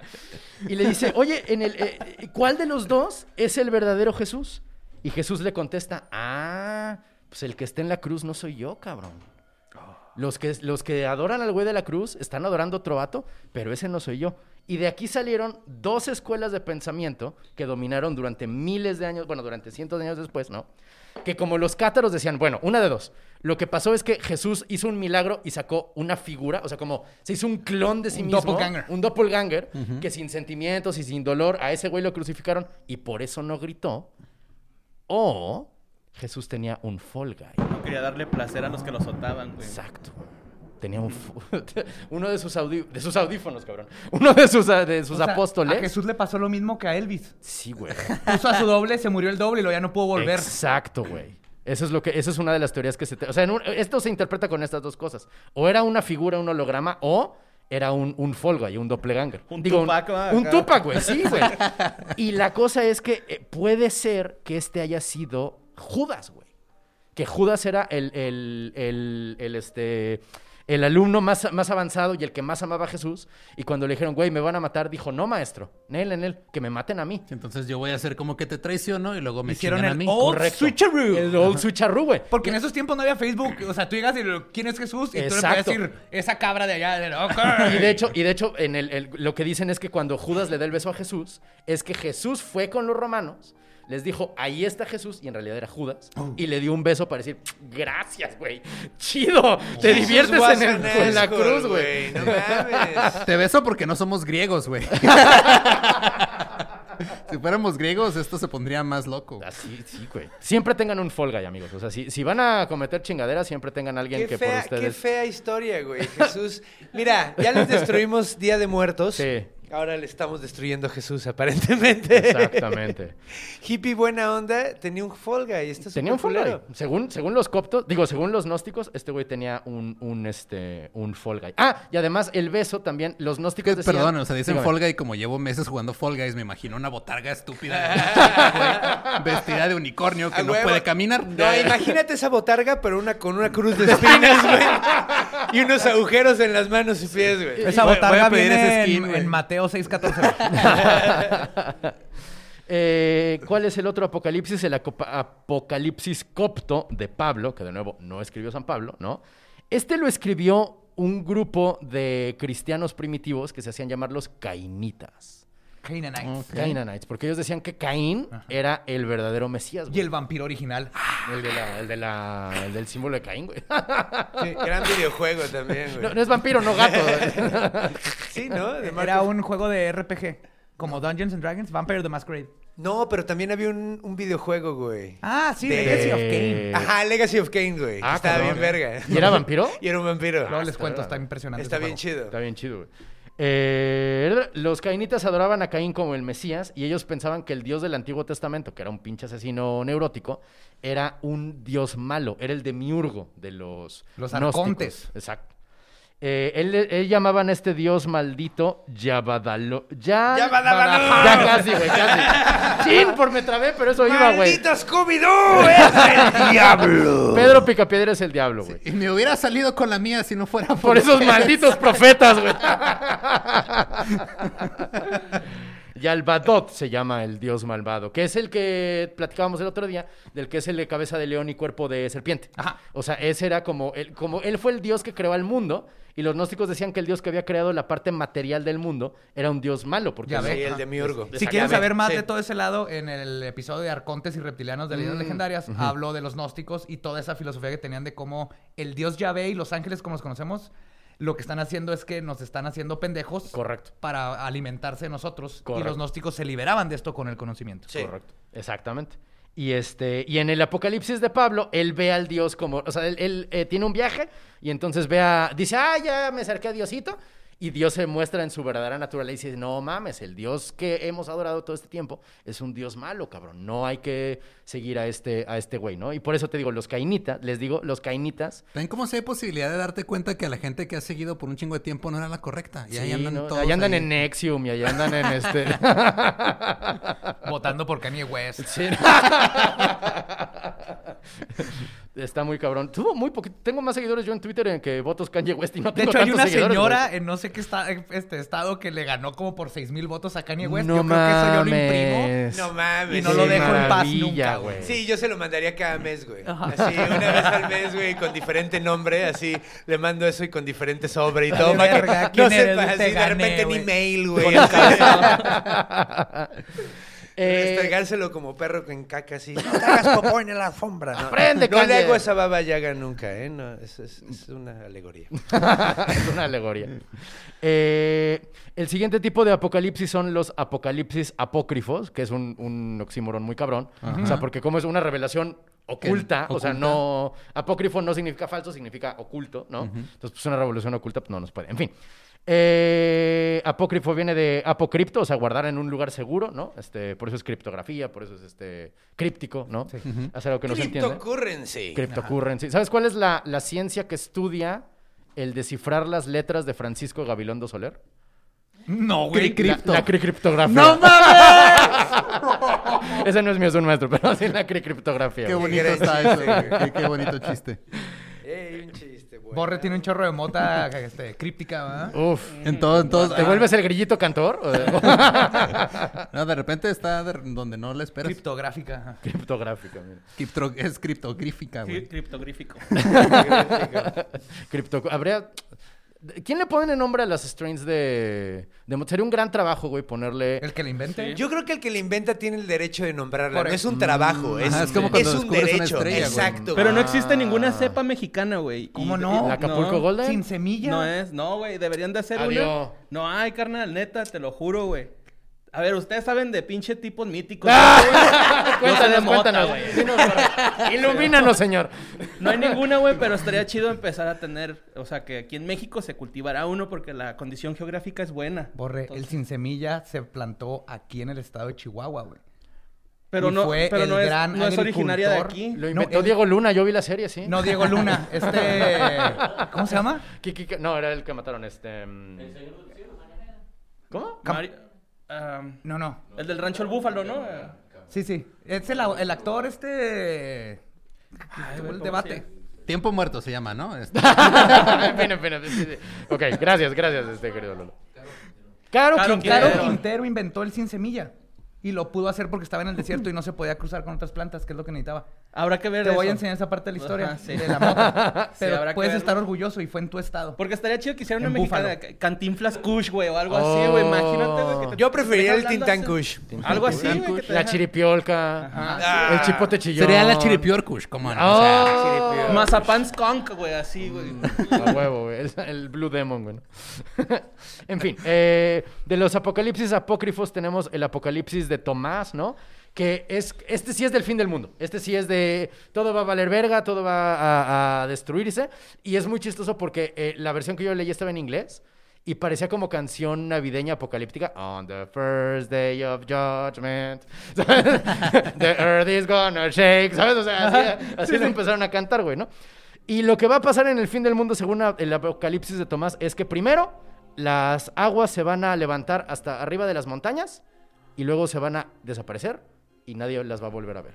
y le dice, oye, en el, eh, ¿cuál de los dos es el verdadero Jesús? Y Jesús le contesta, ah, pues el que está en la cruz no soy yo, cabrón. Los que, los que adoran al güey de la cruz están adorando otro vato, pero ese no soy yo. Y de aquí salieron dos escuelas de pensamiento que dominaron durante miles de años, bueno, durante cientos de años después, ¿no? Que como los cátaros decían, bueno, una de dos. Lo que pasó es que Jesús hizo un milagro y sacó una figura, o sea, como se hizo un clon de sí Un mismo. doppelganger. Un doppelganger, que sin sentimientos y sin dolor a ese güey lo crucificaron y por eso no gritó. O Jesús tenía un fall guy. No quería darle placer a los que lo azotaban, güey. Exacto. Tenía un uno de sus, audí- de sus audífonos, cabrón. Uno de sus, de sus O sea, apóstoles. A Jesús le pasó lo mismo que a Elvis. Sí, güey. Puso a su doble, se murió el doble y luego ya no pudo volver. Exacto, güey. Eso es lo que, eso es una de las teorías que se, te- o sea, en un- esto se interpreta con estas dos cosas. O era una figura, un holograma, o era un, un fall guy, un doppelganger. Un Digo, Tupac, un, un. Tupac, güey, sí, güey. Y la cosa es que eh, puede ser que este haya sido Judas, güey. Que Judas era el, el, el, el, este, el alumno más, más avanzado y el que más amaba a Jesús. Y cuando le dijeron, güey, me van a matar, dijo, no, maestro, Nel, en él, que me maten a mí. Entonces yo voy a hacer como que te traiciono y luego me Hicieron a el mí. old Correcto. switcheroo. El old switcheroo, güey. Porque en esos tiempos no había Facebook. O sea, tú llegas y ¿quién es Jesús? Y tú le puedes Exacto. decir, esa cabra de allá. de-. Y de hecho, y de hecho en el, el- lo que dicen es que cuando Judas le da el beso a Jesús, es que Jesús fue con los romanos, les dijo, ahí está Jesús, y en realidad era Judas, y le dio un beso para decir, gracias, güey, chido, te Jesus diviertes en, el- an en la cruz, güey. No mames. Te beso porque no somos griegos, güey. si fuéramos griegos, esto se pondría más loco. Así, sí, güey. Siempre tengan un fall guy, amigos. O sea, si, si van a cometer chingaderas, siempre tengan a alguien Qué que fea, por ustedes... qué fea historia, güey. Jesús. Mira, ya les destruimos Día de Muertos. Sí. Ahora le estamos destruyendo a Jesús, aparentemente. Exactamente. Hippie buena onda, tenía un Fall Guy. Tenía un Fall Guy. Según, según los coptos, digo, según los gnósticos, este güey tenía un, un, este, un Fall Guy. Ah, y además el beso también, los gnósticos decían... Perdón, o sea, dicen Dígame. Fall Guy como llevo meses jugando Fall Guys, me imagino una botarga estúpida güey, vestida de unicornio que A no huevo. puede caminar. No, imagínate esa botarga, pero una con una cruz de espinas, güey. Y unos agujeros en las manos y pies, güey. Esa botarga viene skin, en, en Mateo 6.14. Eh, ¿Cuál es el otro apocalipsis? El apocalipsis copto de Pablo, que de nuevo no escribió San Pablo, ¿no? Este lo escribió un grupo de cristianos primitivos que se hacían llamar los cainitas. Canaanites. Canaanites, porque ellos decían que Caín era el verdadero Mesías. Y güey. el vampiro original. El, de la- el de la- el del símbolo de Caín, güey. Sí, gran videojuego también, güey. No, no es vampiro, no gato. Sí, ¿no? De Era un juego de RPG. Como Dungeons and Dragons, Vampire the Masquerade. No, pero también había un, un videojuego, güey. Ah, sí, De- Legacy of Kane. Ajá, Legacy of Kane, güey. Ah, Estaba bien verga. ¿Y era vampiro? Y era un vampiro. Luego les cuento, está impresionante. Está bien juego. chido. Está bien chido, güey. Eh, los cainitas adoraban a Caín como el Mesías y ellos pensaban que el Dios del Antiguo Testamento, que era un pinche asesino neurótico, era un Dios malo, era el demiurgo de los Los arcontes. Exacto. Eh, él, él llamaban a este dios maldito Yabadalo. Ya, Yabadalo. ya casi, güey, casi. Chin, por me trabé, pero eso iba, güey. ¡Maldito Scooby-Doo! ¡Es el diablo! Pedro Picapiedra es el diablo, güey. Y me hubiera salido con la mía si no fuera por, Por esos malditos profetas, güey. Yalbadot se llama el dios malvado, que es el que platicábamos el otro día, del que es el de cabeza de león y cuerpo de serpiente. Ajá. O sea, ese era como, el, como él fue el dios que creó al mundo, y los gnósticos decían que el dios que había creado la parte material del mundo era un dios malo, porque Ya ve. El demiurgo. Si quieren saber más Sí. de todo ese lado, en el episodio de Arcontes y Reptilianos de Leyendas Legendarias, hablo de los gnósticos y toda esa filosofía que tenían de cómo el dios Yahvé y los ángeles, como los conocemos, lo que están haciendo es que nos están haciendo pendejos Correcto. para alimentarse de nosotros. Y Correcto. los gnósticos se liberaban de esto con el conocimiento. Sí. Correcto. Exactamente. Y este, y en el Apocalipsis de Pablo, él ve al Dios como, o sea, él, él, eh, tiene un viaje y entonces ve a, dice, ah, ya me acerqué a Diosito. Y Dios se muestra en su verdadera naturaleza y dice, no mames, el Dios que hemos adorado todo este tiempo es un Dios malo, cabrón. No hay que seguir a este, a este güey, ¿no? Y por eso te digo, los cainitas, les digo, los cainitas. ¿Ven cómo si hay posibilidad de darte cuenta que a la gente que has seguido por un chingo de tiempo no era la correcta? Y ahí andan ¿no? todos. Ahí andan ahí. en Nexium y ahí andan en este... Votando por Kanye West. Sí. Está muy cabrón. Tuvo muy poquito. Tengo más seguidores yo en Twitter en que votos Kanye West y no De tengo hecho, hay una señora güey. en no sé qué está, este estado que le ganó como por 6 mil votos a Kanye West. No yo creo que eso yo lo imprimo. No mames. Y no lo dejo en paz nunca, güey. Sí, yo se lo mandaría cada mes, güey. Así, una vez al mes, güey, con diferente nombre, así, le mando eso y con diferente sobre y todo. Vale, para que verga, no ¿quién eres? sepa, Te así, de gané, repente en güey. email, güey. Eh, Restregárselo como perro con caca, así. No te hagas popó en la alfombra. No, Aprende, no le hago esa baba yaga nunca, ¿eh? No, es, es- es una alegoría. es una alegoría. Eh, el siguiente tipo de apocalipsis son los apocalipsis apócrifos, que es un, un oxímoron muy cabrón. O sea, porque como es una revelación oculta, o sea, no... Apócrifo no significa falso, significa oculto, ¿no? Entonces, pues una revolución oculta, pues no nos puede. En fin. Eh, apócrifo viene de apocripto, o sea, guardar en un lugar seguro, ¿no? Este, por eso es criptografía, por eso es este críptico, ¿no? Hacer algo que no se entiende. Cryptocurrency. Cryptocurrency. ¿Sabes cuál es la, la ciencia que estudia el descifrar las letras de Francisco Gabilondo Soler? No, güey. La, la cricriptografía. ¡No mames! Ese no es mío, es un maestro, pero sí la cricriptografía. Qué güey. bonito está eso, güey. Qué, qué bonito chiste. Ey, un chiste. Borre tiene un chorro de mota este, críptica, ¿verdad? Uf. En todo, en todos. ¿Te vuelves el grillito cantor? No, de repente está de- donde no le esperas. Criptográfica. Criptográfica, mira. Criptro- es criptogrífica, güey. Cri- Criptogrífico. Cripto... Habría... ¿Quién le pone nombre a las strains de... de... Sería un gran trabajo, güey, ponerle... El que le invente. Yo creo que el que le inventa tiene el derecho de nombrarla. Por No es un trabajo, es, Ajá, es como cuando es un una derecho. estrella, güey. Exacto. Pero no existe ninguna cepa mexicana, güey. ¿Cómo Y- no? ¿La Acapulco no. Golden? Sin semilla. No es, no, güey. Deberían de hacer Adiós. una. No hay, carnal, neta, te lo juro, güey. A ver, ustedes saben de pinche tipos míticos. cuéntanos, mota, cuéntanos. güey. Ilumínanos, señor. No hay ninguna, güey, pero estaría chido empezar a tener, o sea, que aquí en México se cultivara uno porque la condición geográfica es buena. Borre, el sin semilla se plantó aquí en el estado de Chihuahua, güey. Pero y no, fue pero el no es, gran no es originaria de aquí. Lo No, inventó él- Diego Luna, yo vi la serie, sí. No, Diego Luna. Este. ¿Cómo se llama? Kiki- no, era el que mataron, este... mm, ¿Cómo? Ah, No, no. el del rancho El Búfalo, ¿no? Sí, sí. Es el, el actor este. Ay, el ¿cómo debate. Tiempo muerto se llama, ¿no? Este- Espera, espera. Ok, gracias, gracias, este querido Lolo. Caro, Caro Quintero. Quintero inventó el sin semilla. Y lo pudo hacer porque estaba en el desierto y no se podía cruzar con otras plantas, que es lo que necesitaba. Habrá que ver Te voy a enseñar esa parte de la historia Ajá, sí. de la mota. Sí, Pero habrá puedes estar orgulloso y fue en tu estado. Porque estaría chido que hicieran una mexicana Cantinflas Kush, güey, o algo así, güey. Imagínate, güey. que te- Yo preferiría el Tintán Kush. Algo así, güey. La chiripiolca. Ajá. El chipote chillón. Sería la chiripiorkush, ¿cómo no? O sea, Oh, Mazapán skunk, güey, así, güey. a huevo, güey. El, el Blue Demon, güey. en fin, eh, de los apocalipsis apócrifos tenemos el apocalipsis de Tomás, ¿no? Que es, este sí es del fin del mundo. Este sí es de todo va a valer verga, todo va a, a destruirse. Y es muy chistoso porque eh, la versión que yo leí estaba en inglés. Y parecía como canción navideña apocalíptica. On the first day of judgment. the earth is gonna shake. ¿Sabes? O sea, así, así lo empezaron a cantar, güey, ¿no? Y lo que va a pasar en el fin del mundo, según el apocalipsis de Tomás, es que primero las aguas se van a levantar hasta arriba de las montañas y luego se van a desaparecer y nadie las va a volver a ver.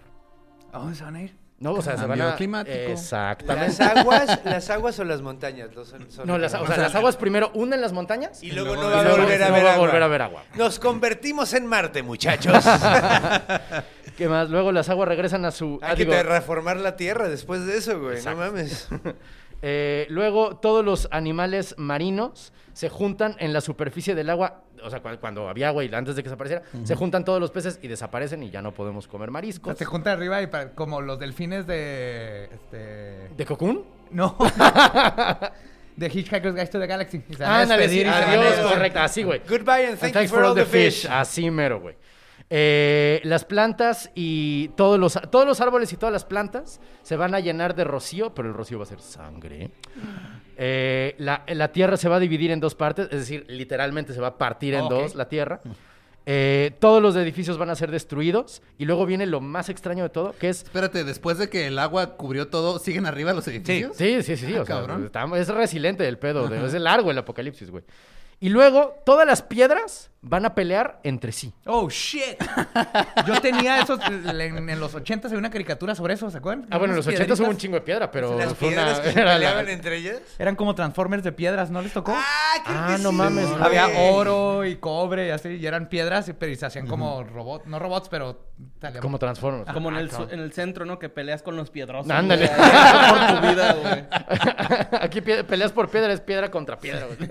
¿A dónde se van a ir? No, o sea, se van a... climático. Exactamente. ¿Las aguas, las aguas o las montañas? Los- son- No, las, o sea, las aguas primero unen las montañas Y luego luego- no va a volver a no ver va a agua. volver a ver agua. Nos convertimos en Marte, muchachos. ¿Qué más? Luego las aguas regresan a su... ah, Hay que digo, reformar la Tierra después de eso, güey. Exacto. No mames. Eh, luego, todos los animales marinos se juntan en la superficie del agua, o sea, cu- cuando, había agua y antes de que desapareciera, se juntan todos los peces y desaparecen y ya no podemos comer O mariscos. sea, se juntan arriba y para- como los delfines de. Este. ¿De Cocoon? No. de Hitchhiker's Guide to the Galaxy. Ándale, sí, despedir y se van a adiós, correcto, así, güey. Goodbye and thank you for all the fish. Así mero, güey. Eh, las plantas y todos los, todos los árboles y todas las plantas se van a llenar de rocío, pero el rocío va a ser sangre. Eh, la, la tierra se va a dividir en dos partes, es decir, literalmente se va a partir en dos la tierra. Eh, todos los edificios van a ser destruidos y luego viene lo más extraño de todo, que es... espérate, después de que el agua cubrió todo, ¿siguen arriba los edificios? Sí, sí, sí, sí. Ah, o sea, cabrón. está- es resiliente el pedo. de- es largo el apocalipsis, güey. Y luego todas las piedras van a pelear entre sí. Oh, shit. Yo tenía esos. En, en los 80 había una caricatura sobre eso, ¿se acuerdan? Ah, bueno, en los Unas 80 hubo un chingo de piedra, pero ¿Las fue una... piedras que la- peleaban entre ellas? Eran como Transformers de piedras, ¿no les tocó? Ah, creo Ah, que no sí, mames, güey. Había oro y cobre y así, y eran piedras, y- pero y se hacían como robots, no robots, pero... Como Transformers. Como en el, Ah, en el centro, ¿no? Que peleas con los piedrosos. Ándale. güey, Por tu vida, güey. Aquí peleas por piedra, es piedra contra piedra, güey.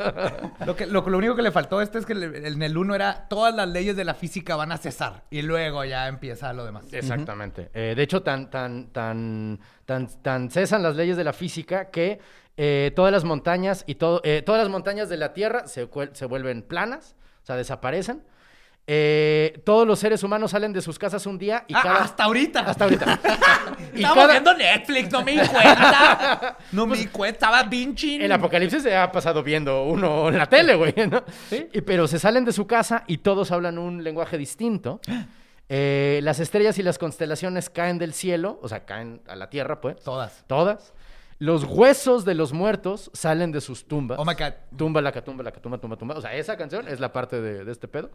Lo, que, lo, lo único que le faltó a este es que en el uno era todas las leyes de la física van a cesar y luego ya empieza lo demás. Exactamente. Eh, de hecho, tan, tan, tan, tan, cesan las leyes de la física que eh, todas las montañas y todo, eh, todas las montañas de la Tierra se, se vuelven planas, o sea, desaparecen. Eh, todos los seres humanos salen de sus casas un día y Ah, cada... hasta ahorita. Hasta ahorita. y cada- viendo Netflix, no me di cuenta. no me di cuenta, estaba pinching. El apocalipsis se ha pasado viendo uno en la tele, güey, ¿no? Y- pero se salen de su casa y todos hablan un lenguaje distinto. Eh, las estrellas y las constelaciones caen del cielo, o sea, caen a la tierra, pues. Todas. Todas. Los huesos de los muertos salen de sus tumbas. Oh my God. Tumba, la tumba, la tumba, tumba, tumba. O sea, esa canción es la parte de, de este pedo.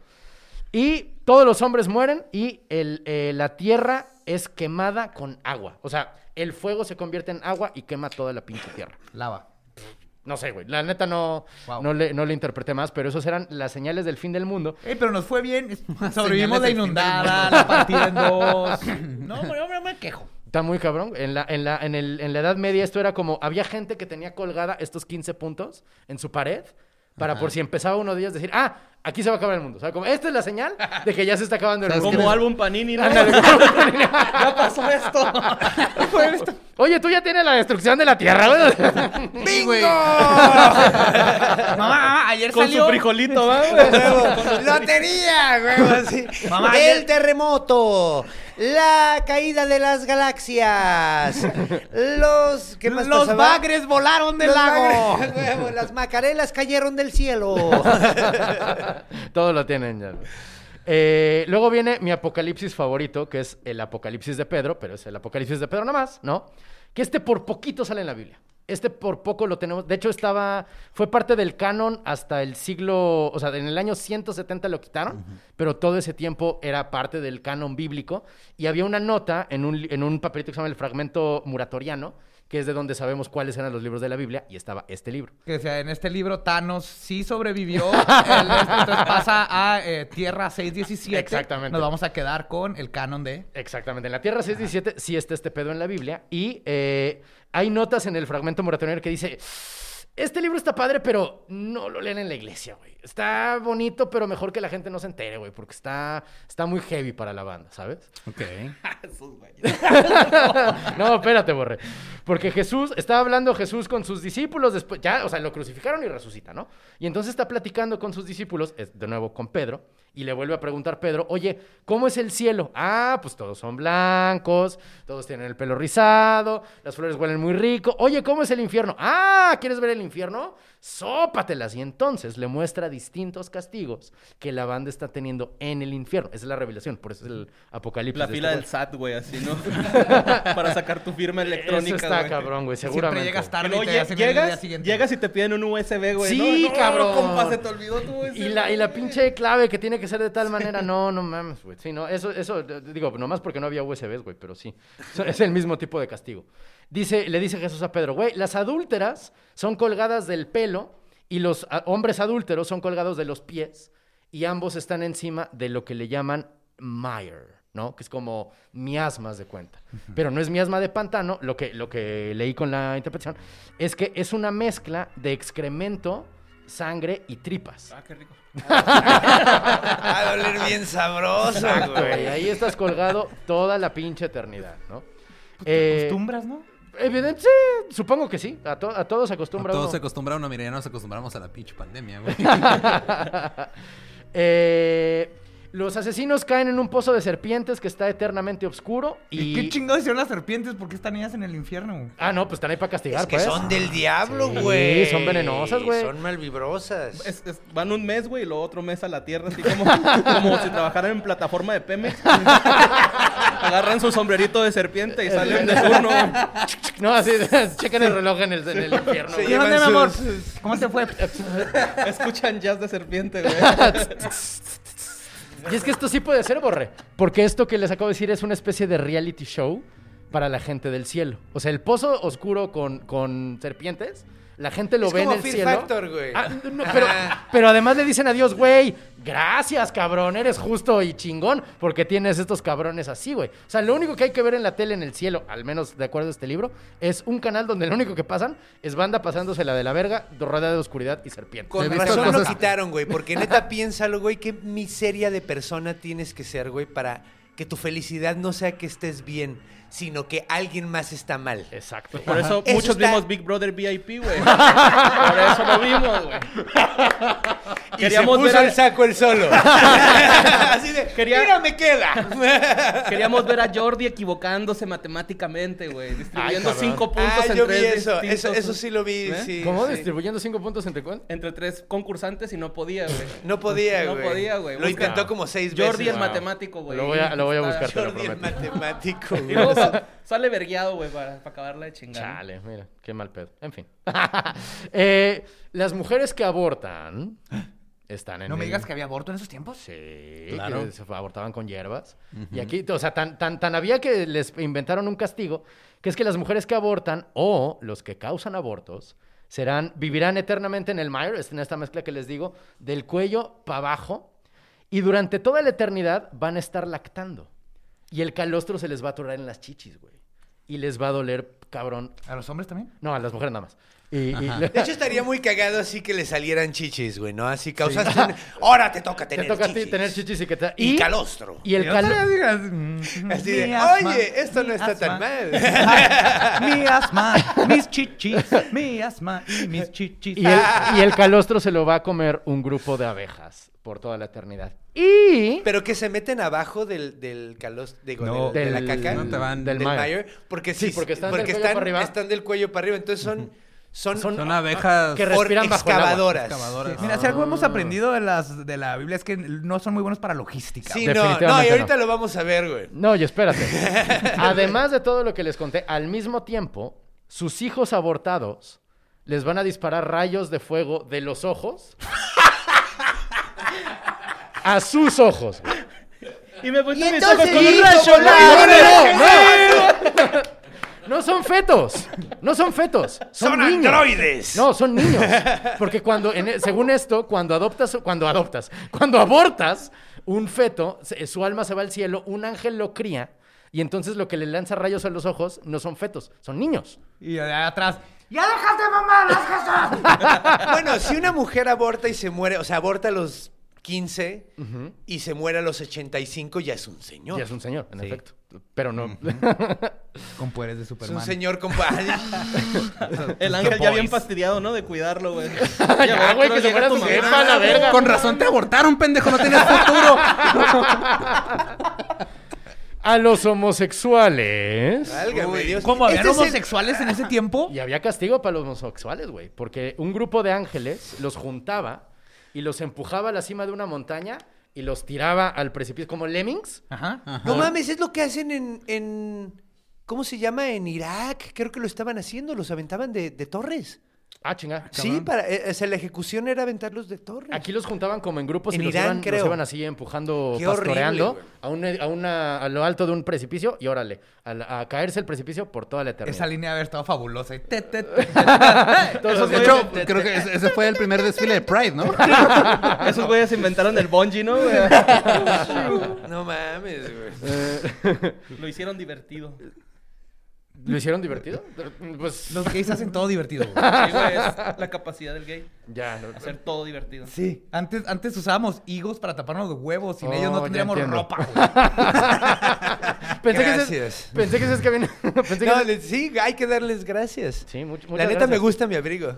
Y todos los hombres mueren y el, eh, la tierra es quemada con agua. O sea, el fuego se convierte en agua y quema toda la pinche tierra. Lava. No sé, güey. La neta no, Wow. no, le, no le interpreté más, pero esos eran las señales del fin del mundo. Ey, pero nos fue bien. Sobrevivimos la inundada, la partida en dos. No, no, no me quejo. Está muy cabrón. En la, en, la, en, el, en la Edad Media esto era como... Había gente que tenía colgada estos 15 puntos en su pared para Ajá. por si empezaba uno de ellos decir... Ah, aquí se va a acabar el mundo. O sea, como, esta es la señal de que ya se está acabando el mundo. Como álbum Panini, ¿no? Ándale, ya pasó esto. Fue esto. Oye, tú ya tienes la destrucción de la tierra, güey. ¡Bingo! mamá, mamá, ayer Con salió... su frijolito, ¿va? ¡Lotería, güey! Así. Mamá, el ayer- terremoto, la caída de las galaxias, los... ¿Qué más Los pasaba? bagres volaron del Los lago. bagres, las macarelas cayeron del cielo. Todo lo tienen ya. Eh, luego viene mi apocalipsis favorito, que es el apocalipsis de Pedro, pero es el apocalipsis de Pedro nada más, ¿no? Que este por poquito sale en la Biblia. Este por poco lo tenemos. De hecho, estaba. Fue parte del canon hasta el siglo. O sea, en el año 170 lo quitaron, pero todo ese tiempo era parte del canon bíblico. Y había una nota en un, en un papelito que se llama el fragmento muratoriano, que es de donde sabemos cuáles eran los libros de la Biblia, y estaba este libro. Que sea, en este libro Thanos sí sobrevivió. El- entonces pasa a eh, Tierra 617. Exactamente. Nos vamos a quedar con el canon de... Exactamente. En la Tierra 617 sí está este pedo en la Biblia. Y eh, hay notas en el fragmento moratoriano que dice: Este libro está padre, pero no lo lean en la iglesia, güey. Está bonito, pero mejor que la gente no se entere, güey, porque está, está muy heavy para la banda, ¿sabes? Ok. no, espérate, borre. Porque Jesús, estaba hablando Jesús con sus discípulos después, ya, o sea, lo crucificaron y resucita, ¿no? Y entonces está platicando con sus discípulos, es, de nuevo con Pedro, y le vuelve a preguntar Pedro, oye, ¿cómo es el cielo? Ah, pues todos son blancos, todos tienen el pelo rizado, las flores huelen muy rico. Oye, ¿cómo es el infierno? Ah, ¿quieres ver el infierno? Sópatelas. Y entonces le muestra distintos castigos que la banda está teniendo en el infierno. Esa es la revelación, por eso es el apocalipsis. La de fila este del. SAT, güey, así, ¿no? Para sacar tu firma electrónica, Eso está cabrón, güey, Siempre seguramente. llegas Que tarde y te lle- hacen el día llegas, siguiente. llegas y te piden un USB, güey. Sí, No, cabrón. compa, se te olvidó tu USB. Y la, y la pinche clave que tiene que ser de tal manera, no, no mames, güey. Sí, no, eso, eso, digo, nomás porque no había USBs, güey, pero sí. Es el mismo tipo de castigo. Dice, le dice Jesús a Pedro, güey, las adúlteras son colgadas del pelo y los a- hombres adúlteros son colgados de los pies y ambos están encima de lo que le llaman mire, ¿no? Que es como miasmas de cuenta. Pero no es miasma de pantano, lo que, lo que leí con la interpretación, es que es una mezcla de excremento, sangre y tripas. Ah, qué rico. Va a doler bien sabroso, Exacto, güey. Ahí estás colgado toda la pinche eternidad, ¿no? Eh, ¿Acostumbras, no? Evidente, sí, supongo que sí. A, to- a todos se acostumbra Todos uno. se acostumbraron, mira, ya nos acostumbramos a la pinche pandemia, güey. Eh, los asesinos caen en un pozo de serpientes que está eternamente oscuro y... ¿Y qué chingados hicieron las serpientes? ¿Por qué están ellas en el infierno? güey? Ah, no, pues están ahí para castigar, Es que pues. son del diablo, Sí, güey. son venenosas, güey. Son malvibrosas. Es- es- van un mes, güey, y luego otro mes a la tierra, así como, como si trabajaran en plataforma de Pemex. Agarran su sombrerito de serpiente y salen de turno. No, así, chequen el reloj en el, en el infierno. ¿Y dónde, mi amor? ¿Cómo te fue? Escuchan jazz de serpiente, güey. Y es que esto sí puede ser, Borre. Porque esto que les acabo de decir es una especie de reality show para la gente del cielo. O sea, el pozo oscuro con, con serpientes, la gente lo Es ve como en el Fear cielo. Factor, güey. Ah, no, pero, pero además le dicen a Dios, güey, gracias, cabrón, eres justo y chingón porque tienes estos cabrones así, güey. O sea, lo único que hay que ver en la tele en el cielo, al menos de acuerdo a este libro, es un canal donde lo único que pasan es banda pasándose la de la verga, rodeada de oscuridad y serpientes. Con razón lo quitaron, güey. Porque neta, piénsalo, güey. Qué miseria de persona tienes que ser, güey, para que tu felicidad no sea que estés bien, sino que alguien más está mal. Exacto. Por eso, muchos está- vimos Big Brother VIP, güey. Por eso lo vimos, güey. Y Queríamos se ver puso a- el saco el solo. Así de, Quería- mira, me queda. Queríamos ver a Jordi equivocándose matemáticamente, güey. Distribuyendo Ay, cinco puntos ah, en yo vi tres eso. Eso, distintos- eso sí lo vi, ¿Eh? sí. ¿Cómo? sí. ¿Distribuyendo cinco puntos entre cuántos? Entre tres concursantes y no podía, güey. No podía, No güey. podía, güey. Lo intentó como seis veces. Jordi Wow. matemático, güey. Lo voy a- lo voy a buscar, te lo Jordi prometo. matemático, güey. sale vergueado, güey, para, para acabarla de chingar. Chale, mira, qué mal pedo. En fin. Eh, las mujeres que abortan están en No me digas que había aborto en esos tiempos. Sí, Claro. que se abortaban con hierbas. Y aquí, o sea, tan, tan, tan había que les inventaron un castigo, que es que las mujeres que abortan o los que causan abortos serán, vivirán eternamente en el mire, en esta mezcla que les digo, del cuello para abajo, y durante toda la eternidad van a estar lactando. Y el calostro se les va a atorar en las chichis, güey. Y les va a doler, cabrón, ¿A los hombres también? no, a las mujeres nada más. Y, y De hecho, estaría muy cagado así que le salieran chichis, güey, ¿no? Así causaste un... Ahora te toca te tener toca a ti chichis. tener chichis y que te... Y calostro. Y el Y otra calostro... Así de, asma, oye, esto no está tan mal. mi asma, mis chichis, mi asma y mis chichis. Y el, y el calostro se lo va a comer un grupo de abejas por toda la eternidad. Y... Pero que se meten abajo del, del calostro, digo, No. del- de la Del- caca. No te van- del del porque Sí, sí, porque están del porque cuello están, para arriba. están del cuello para arriba, entonces son son, Son- Son abejas que respiran bajo el agua. excavadoras. Mira, si algo hemos aprendido de, las, de la Biblia es que no son muy buenos para logística. Sí, no, no, y ahorita no. lo vamos a ver, güey. No, y espérate. Además de todo lo que les conté, al mismo tiempo, sus hijos abortados les van a disparar rayos de fuego de los ojos a sus ojos. Y me puse Y mis ojos entonces, con un rayo láser. no, no. No son fetos. No son fetos. Son, Son niños. androides. No, son niños. Porque cuando, en- según esto, cuando adoptas, cuando adoptas, cuando abortas un feto, su alma se va al cielo, un ángel lo cría y entonces lo que le lanza rayos a los ojos no son fetos, son niños. Y de atrás, ¡ya déjate mamar, Jesús! Bueno, si una mujer aborta y se muere, o sea, aborta a los 15 y se muere a los 85, ya es un señor. Ya es un señor, en Sí. efecto. Pero no. Con poderes de Es Superman. un señor con... El ángel ya bien fastidiado, ¿no? De cuidarlo, güey. Ya, güey, que se fuera tu jefa a la verga. Con razón te abortaron, pendejo, no tenías futuro. A los homosexuales. Válgame Dios. ¿Cómo habían Este es el- homosexuales en ese tiempo? Y había castigo para los homosexuales, güey. Porque un grupo de ángeles los juntaba y los empujaba a la cima de una montaña y los tiraba al precipicio como lemmings. Ajá. No mames, es lo que hacen en, en- ¿Cómo se llama? En Irak. Creo que lo estaban haciendo. Los aventaban de, de torres. Ah, chinga. Sí, para, eh, o sea, la ejecución era aventarlos de torres. Aquí los juntaban como en grupos En y los, Irán, iban, los iban así empujando, Qué horrible, pastoreando güey. a, un- a una- a lo alto de un precipicio y órale, a, a caerse el precipicio por toda la eternidad. Esa línea había estado fabulosa. Y te, te, De hecho, creo que ese ese fue el primer desfile de Pride, ¿no? Esos güeyes inventaron el bungee, ¿no? No mames, güey. Lo hicieron divertido. ¿Lo hicieron divertido? Pues Los gays hacen todo divertido. güey. Sí, güey, es la capacidad del gay. ya, no- Hacer todo divertido. Sí. Antes, antes usábamos higos para taparnos los huevos. Sin Oh, ellos no tendríamos ropa, güey. Pensé que, Gracias. pensé que es que viene. pensé que No, ese- le- sí, hay que darles gracias. Sí, much- La neta me gusta mi abrigo.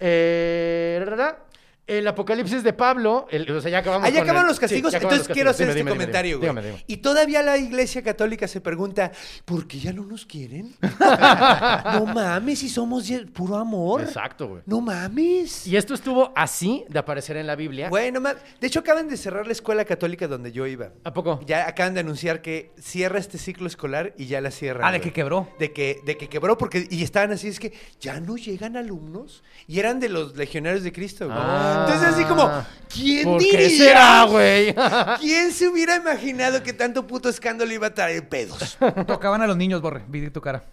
Eh, ra, el apocalipsis de Pablo, el- o sea, ya acabamos Ahí con acaban el- los castigos. ya acaban Entonces los quiero castigos. hacer Dime, este dime, dime, comentario, güey. dígame, dígame. Y todavía la iglesia católica se pregunta, ¿por qué ya no nos quieren? no mames, si somos ya- puro amor. Exacto, güey. No mames. Y esto estuvo así de aparecer en la Biblia. Bueno, de hecho acaban de cerrar la escuela católica donde yo iba. ¿A poco? Ya acaban de anunciar que cierra este ciclo escolar y ya la cierran. Ah, de güey. que quebró. De que, de que quebró porque y estaban así, es que ya no llegan alumnos y eran de los legionarios de Cristo. güey. Ah. Entonces así como, ¿quién ¿Por diría? qué será, güey? ¿Quién se hubiera imaginado que tanto puto escándalo iba a traer pedos? Tocaban a los niños, Borre. Vi tu cara.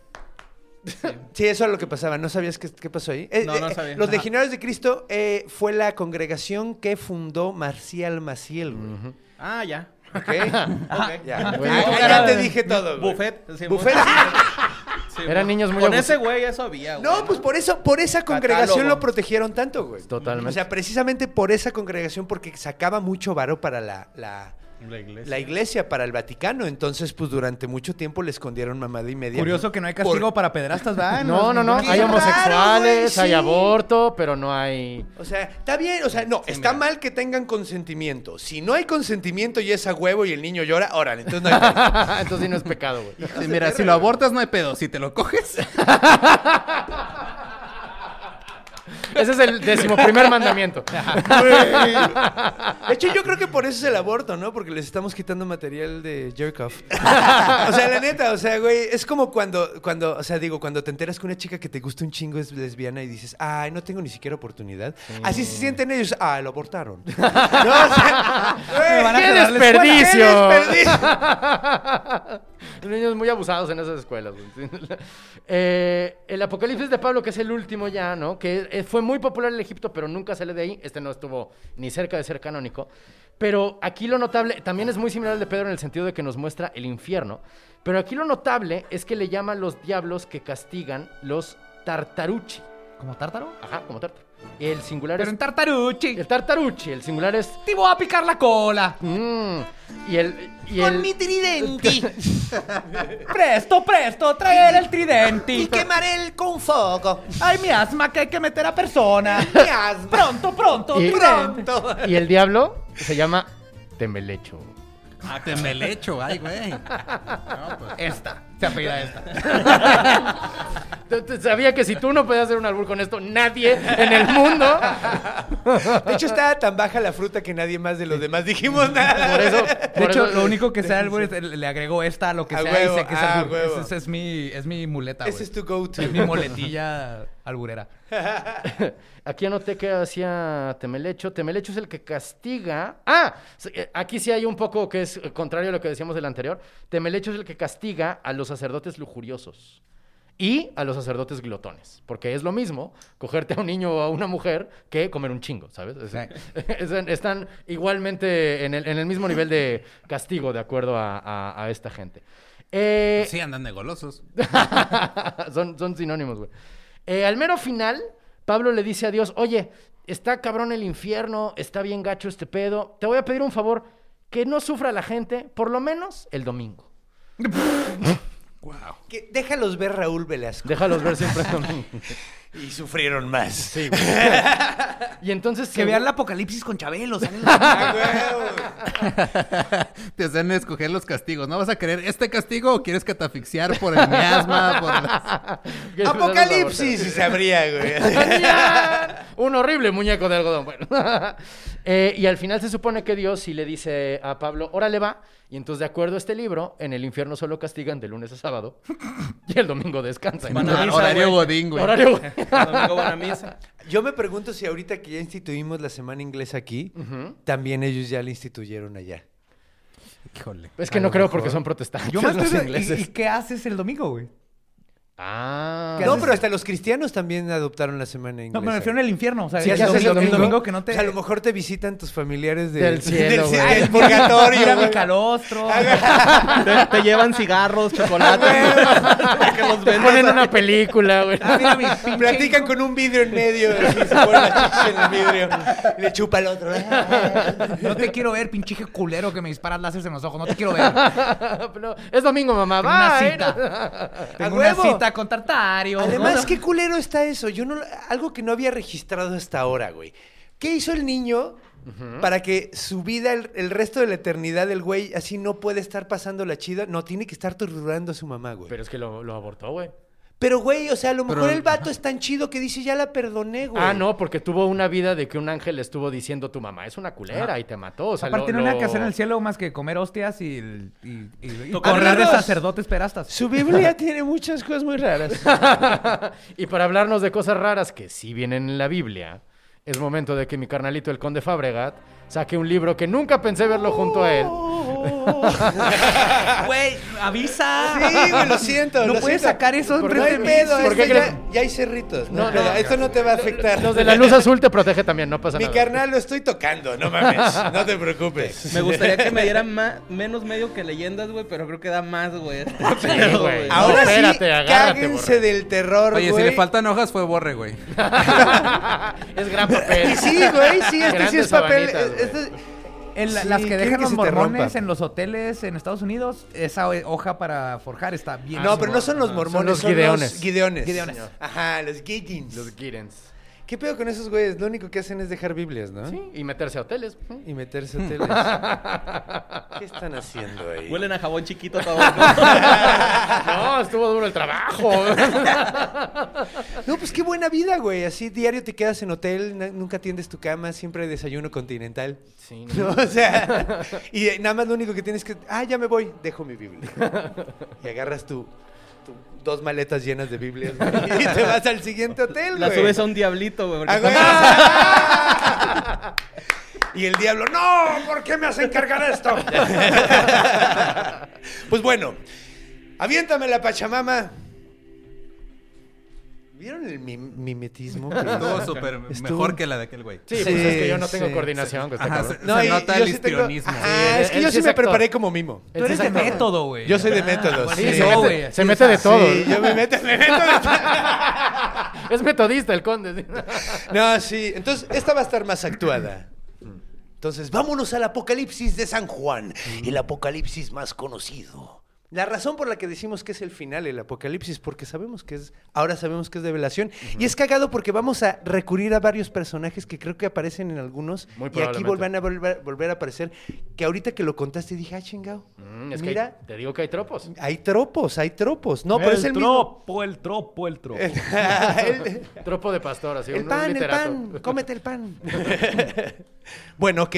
Sí, eso era lo que pasaba. ¿No sabías qué, qué pasó ahí? Eh, No, no eh, sabía. Los Ajá. legionarios de Cristo eh, fue la congregación que fundó Marcial Maciel, güey. Ah, ya. ¿Ok? Ok. Ya, Ah, ya te dije todo. güey. Buffet. sí, Buffet. Sí, Eran güey. niños muy Con ese güey eso había, güey. No, pues por eso, por esa congregación Catálogo. lo protegieron tanto, güey. Totalmente. O sea, precisamente por esa congregación, porque sacaba mucho varo para la, la, La iglesia. la iglesia, para el Vaticano. Entonces, pues durante mucho tiempo le escondieron mamada y media. Curioso que no hay castigo Por- para pederastas, ¿verdad? No, no, no. Hay raro, homosexuales, hay sí. aborto, pero no hay. O sea, está bien, o sea, no, está mal que tengan consentimiento. Si no hay consentimiento y es a huevo y el niño llora, órale, entonces no hay pedo. Entonces sí no es pecado, güey. Sí, mira, si lo abortas no hay pedo. Si te lo coges, Ese es el decimoprimer mandamiento. De hecho, yo creo que por eso es el aborto, ¿no? Porque les estamos quitando material de jerk off. o sea, la neta, o sea, güey, es como cuando, cuando, o sea, digo, cuando te enteras que una chica que te gusta un chingo es lesbiana y dices, ay, no tengo ni siquiera oportunidad. Así se sienten ellos, ah, lo abortaron. no, o sea, güey, Me van a ¡Qué desperdicio! ¡Qué desperdicio! niños muy abusados en esas escuelas. Eh, el Apocalipsis de Pablo, que es el último ya, ¿no? Que eh, fue muy popular en Egipto, pero nunca sale de ahí. Este no estuvo ni cerca de ser canónico. Pero aquí lo notable, también es muy similar al de Pedro en el sentido de que nos muestra el infierno. Pero aquí lo notable es que le llama los diablos que castigan los tartaruchi. ¿Como tártaro? Ajá, como tártaro. El singular Pero es... en tartaruchi. El tartaruchi, el singular es... Te voy a picar la cola. Mm, y el... Y el... tridenti Presto, presto, traer el tridenti. quemaré con fuego. Ay, mi asma que hay que meter a persona. Mi asma. Pronto, pronto, Y- tridente. Y el diablo se llama Temelecho. Ah, Tembelecho, ay, güey. Esta. Se apellida esta. Sabía que si tú no podías hacer un albur con esto, nadie en el mundo. De hecho, estaba tan baja la fruta que nadie más de los demás dijimos nada. Por eso. De por hecho, eso- lo único que sea albur es le agregó esta a lo que A sea huevo, y sé que es ah, albur. huevo. Ese- ese es mi, es mi muleta, güey. Ese es tu go-to. Es mi muletilla alburera. Aquí anoté que hacía Temelecho. Temelecho es el que castiga. Ah, eh, aquí sí hay un poco que es eh, contrario a lo que decíamos del anterior. Temelecho es el que castiga a los sacerdotes lujuriosos y a los sacerdotes glotones. Porque es lo mismo cogerte a un niño o a una mujer que comer un chingo, ¿sabes? Es- es- están igualmente en el, en el mismo nivel de castigo, de acuerdo a, a- a esta gente. Eh, Sí, andan de golosos. son, son sinónimos, güey. Eh, al mero final, Pablo le dice a Dios, oye, está cabrón el infierno, está bien gacho este pedo, te voy a pedir un favor, que no sufra la gente, por lo menos el domingo. Que- déjalos ver Raúl Velasco. Déjalos ver siempre el domingo. Y sufrieron más. Sí, güey. Y entonces... Que vean el apocalipsis con Chabelo. ¿sale? Ah, huevo. Te hacen escoger los castigos. ¿No vas a querer este castigo o quieres catafixiar por el miasma? Por las- Apocalipsis, y sabría. Un horrible muñeco de algodón. Bueno. Eh, y al final se supone que Dios sí le dice a Pablo, órale va. Y entonces, de acuerdo a este libro, en el infierno solo castigan de lunes a sábado. y el domingo descansan. Horario. Godín, güey. Horario, güey. El domingo van a misa. Yo me pregunto si ahorita que ya instituimos la semana inglesa aquí, también ellos ya la instituyeron allá. Híjole. Es que no creo porque son protestantes Yo me los estoy... ¿Y, ingleses. y qué haces el domingo, güey? Ah. ¿Qué No, pero hasta los cristianos también adoptaron la semana inglesa. No, me refiero en el infierno. O sea, Sí, el, ¿qué haces domingo, el el domingo que no O te... sea, a lo mejor te visitan tus familiares de- Del cielo, del, del purgatorio. Mira mi calostro. Te, te llevan cigarros, chocolate. que los Te ponen una película, güey. Ah, mira mi pinche Platican con un vidrio en medio, así se pone la chicha en el vidrio. Y le chupa al otro. No te quiero ver, pinche culero que me disparas láseres en los ojos. No te quiero ver. Pero es domingo, mamá. Tengo una cita. Tengo ¡A una huevo! cita con Tartario. Además, ¿no? qué culero está eso. Yo no, algo que no había registrado hasta ahora, güey. ¿Qué hizo el niño para que su vida, el, el resto de la eternidad, el güey así no puede estar pasando la chida? No, tiene que estar torturando a su mamá, güey. Pero, Pero es que lo, lo abortó, güey. Güey, o sea, a lo mejor Pero- el vato es tan chido que dice, ya la perdoné, güey. Ah, no, porque tuvo una vida de que un ángel le estuvo diciendo tu mamá es una culera y te mató. O sea, Aparte, lo- no hay nada lo- que hacer en el cielo más que comer hostias y, y, y- correr de sacerdotes perastas. Su Biblia tiene muchas cosas muy raras. y para hablarnos de cosas raras que sí vienen en la Biblia, es momento de que mi carnalito, el conde Fabregat, saque un libro que nunca pensé verlo junto a él. Güey, avisa. Sí, güey, lo siento. No lo puedes siento. sacar eso enfrente no hay de mí. pedo, ¿Por qué esto ya, ya hay cerritos. No, No, pero no. esto no te va a afectar. Los de la luz azul te protege también, no pasa Mi nada. carnal lo estoy tocando, no mames. No te preocupes. Me gustaría que me dieran ma- menos medio que leyendas, güey, pero creo que da más, güey. Sí, güey. No, Ahora sí, espérate, agárrate, cáguense borre. del terror, Oye, si güey. le faltan hojas fue borre, güey. es gran papel. Y sí, güey, sí, este sí Grandes es papel. Este- Sí, las que dejan que los mormones en los hoteles en Estados Unidos, esa hoja para forjar está bien. No, pero no son los Son mormones, los son gideones. los gideones. Gideones. Ajá, los Gideons. Los Gideons. ¿Qué pedo con esos güeyes? Lo único que hacen es dejar Biblias, ¿no? Sí, y meterse a hoteles. Y meterse a hoteles. ¿Qué están haciendo ahí? Huelen a jabón chiquito todos. No, estuvo duro el trabajo. No, pues qué buena vida, güey. Así diario te quedas en hotel, nunca tiendes tu cama, siempre hay desayuno continental. Sí, ¿No? O sea, y nada más lo único que tienes que. Ah, ya me voy, dejo mi Biblia. Y agarras tu dos maletas llenas de Biblias güey, y te vas al siguiente hotel, La güey. subes a un diablito, güey. porque Ah. Y el diablo, no, ¿por qué me hacen cargar esto? pues bueno, Aviéntame la Pachamama. ¿Vieron el mim- mimetismo? Estuvo súper Estuvo- mejor que la de aquel güey. Sí, pues es que yo no Sí, tengo sí, coordinación. pues, está Ajá, cabrón. se- No, y nota el sí tengo- histrionismo. Ajá, Sí, es que yo sí sí me preparé como mimo. Tú sí eres es de método, güey. Yo soy de Ah, método, sí. Sí, sí, se, no, mete, güey. se mete de todo. Sí, yo me meto, me meto de Es metodista el conde. sí. No, sí. Entonces, esta va a estar más actuada. Entonces, vámonos al Apocalipsis de San Juan, el Apocalipsis más conocido. La razón por la que decimos que es el final, el Apocalipsis, porque sabemos que es, ahora sabemos que es revelación. Y es cagado porque vamos a recurrir a varios personajes que creo que aparecen en algunos. Muy y aquí volverán a volver, volver a aparecer. Que ahorita que lo contaste dije, ah, chingado. Mm, es que Mira, hay- te digo que hay tropos. hay tropos, hay tropos. No, pero es el mismo. tropo, el tropo, el tropo. El- Tropo de pastor, así. El un- un pan, el pan, cómete el pan. bueno, ok.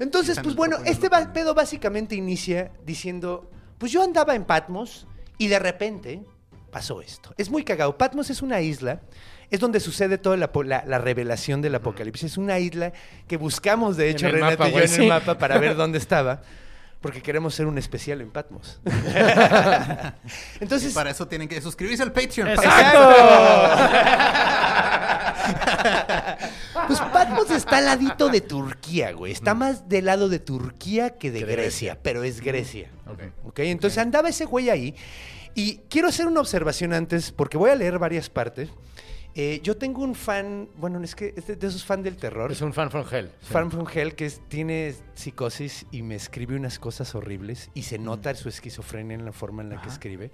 Entonces, pues bueno, este pedo básicamente inicia diciendo, pues yo andaba en Patmos y de repente pasó esto. Es muy cagado. Patmos es una isla, es donde sucede toda la, po- la- la revelación del apocalipsis. Es una isla que buscamos, de hecho, En el Renato mapa, y yo en sí. el mapa para ver dónde estaba. Porque queremos hacer un especial en Patmos. Entonces, Para eso tienen que suscribirse al Patreon. Pues Patmos está al ladito de Turquía, güey. Está más del lado de Turquía que de Grecia, pero es Grecia. Ok. Ok, entonces andaba ese güey ahí. Y quiero hacer una observación antes, porque voy a leer varias partes. Eh, yo tengo un fan, bueno, es que es de, de esos fan del terror. Es un fan from hell. sí. Fan from Hell que es- tiene psicosis y me escribe unas cosas horribles y se nota su esquizofrenia en la forma en la que escribe.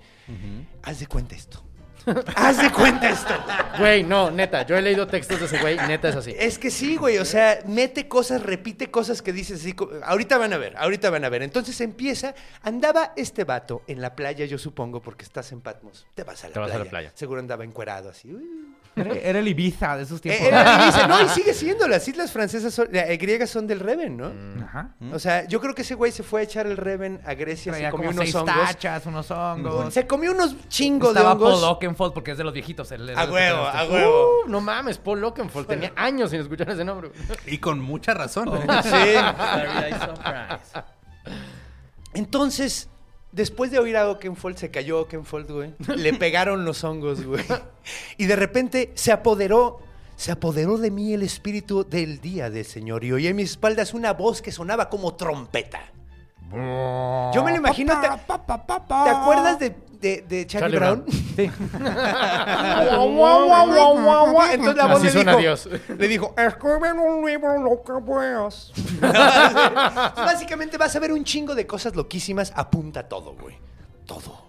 Haz de cuenta esto. Haz de cuenta esto. Güey, no, neta. Yo he leído textos de ese güey. Neta es así. Es que sí, güey, o sea, mete cosas, repite cosas que dices así. Ahorita van a ver, ahorita van a ver. Entonces empieza, andaba este vato en la playa, yo supongo, porque estás en Patmos. Te vas a la, Te vas a playa. la playa. Seguro andaba encuerado así. uy. Era, era el Ibiza de esos Eh, tiempos. era- y dice, no, y sigue siendo. Las islas francesas, son- eh, griegas son del Reven, ¿no? Ajá. O sea, yo creo que ese güey se fue a echar el Reven a Grecia, se Traía comió como unos seis hongos. tachas, unos hongos. Se comió unos chingos de Estaba Paul hongos. Oakenfold porque es de los viejitos. él es A huevo, a huevo. Uh, no mames, Paul Oakenfold. Tenía años sin escuchar ese nombre. Y con mucha razón. Sí. Very surprise. Entonces, después de oír a Oakenfold, se cayó Oakenfold, güey. Le pegaron los hongos, güey. Y de repente se apoderó, se apoderó de mí el espíritu del día del Señor. Y oí en mis espaldas una voz que sonaba como trompeta. Yo me lo imagino. ¿Te, ¿te acuerdas de, de, de Charlie, Charlie Brown? Sí. Entonces la voz Así le suena dijo, Dios. le dijo, escribe en un libro lo que veas. Básicamente vas a ver un chingo de cosas loquísimas. Apunta todo, güey. Todo.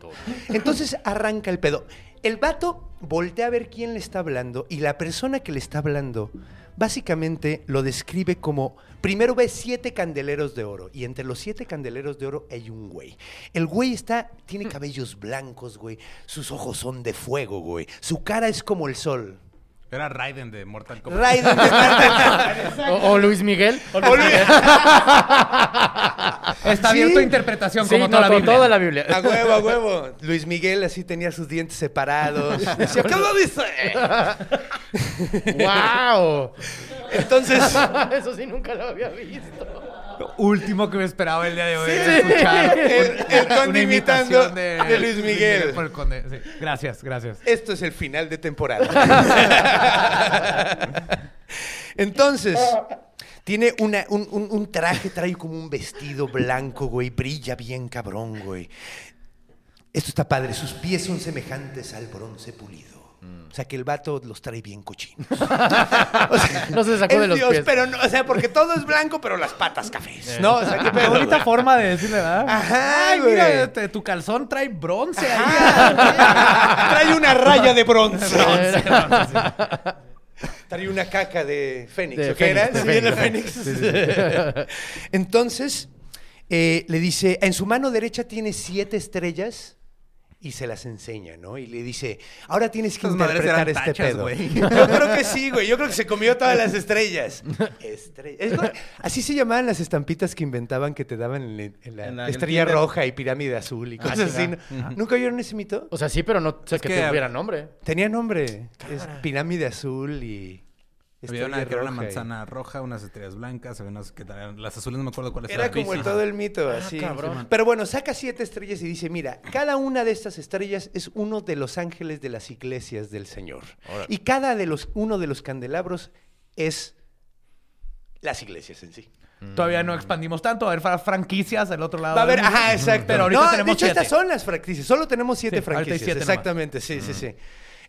Entonces arranca el pedo. El vato voltea a ver quién le está hablando y la persona que le está hablando básicamente lo describe como, primero ve siete candeleros de oro y entre los siete candeleros de oro hay un güey. El güey está, tiene cabellos blancos, güey, sus ojos son de fuego, güey, su cara es como el sol. Era Raiden de Mortal Kombat. Raiden de- O, o Luis Miguel. Está Sí. abierto a interpretación Sí, como no, toda la con Biblia. toda la Biblia. A huevo, a huevo. Luis Miguel así tenía sus dientes separados. Decía, ¿qué lo dice? ¡Wow! Entonces, Eso sí nunca lo había visto. Último que me esperaba el día de hoy. Sí. era escuchar El- conde imitando de Luis Miguel. por el conde, sí. Gracias, gracias. esto es el final de temporada. Entonces, tiene una, un, un- un traje, trae como un vestido blanco, güey. Brilla bien cabrón, güey. Esto está padre. Sus pies son semejantes al bronce pulido. O sea, que el vato los trae bien cochinos. O sea, No se sacó de los Dios, pies. pero no, o sea, porque todo es blanco, pero las patas cafés. ¿No? O sea, qué Qué bonita forma de decirle, ¿verdad? Ajá, Ay, güey. mira, te- tu calzón trae bronce ahí. Trae una raya de bronce. Trae una caca de Fénix. De ¿o qué era? Fénix, ¿Sí de era Fénix. Fénix? Entonces, eh, le dice, en su mano derecha tiene siete estrellas y se las enseña, ¿no? Y le dice, ahora tienes que Esas interpretar este tachas, pedo. güey. Yo creo que sí, güey. Yo creo que se comió todas las estrellas. Estre- es lo- Así se llamaban las estampitas que inventaban que te daban en, la- en la En la- en el estrella roja y pirámide azul y cosas sí, así. ¿no? ¿Nunca oyeron ese mito? O sea, sí, pero no sé que, que- tuviera nombre. Tenía nombre. Es pirámide azul y. Había una que era una y- manzana roja, unas estrellas blancas, había unas que eran las azules, no me acuerdo cuáles Era eran. como el todo el mito, así. Pero bueno, saca siete estrellas y dice, mira, cada una de estas estrellas es uno de los ángeles de las iglesias del Señor. Y cada de los, uno de los candelabros es las iglesias en sí. Todavía no expandimos tanto. Va a haber fra- franquicias del otro lado. Va a haber, mundo. ajá, exacto. Pero ahorita No, tenemos de hecho, siete. estas son las franquicias. Solo tenemos siete Sí, franquicias. siete nomás. Exactamente, sí, sí, sí.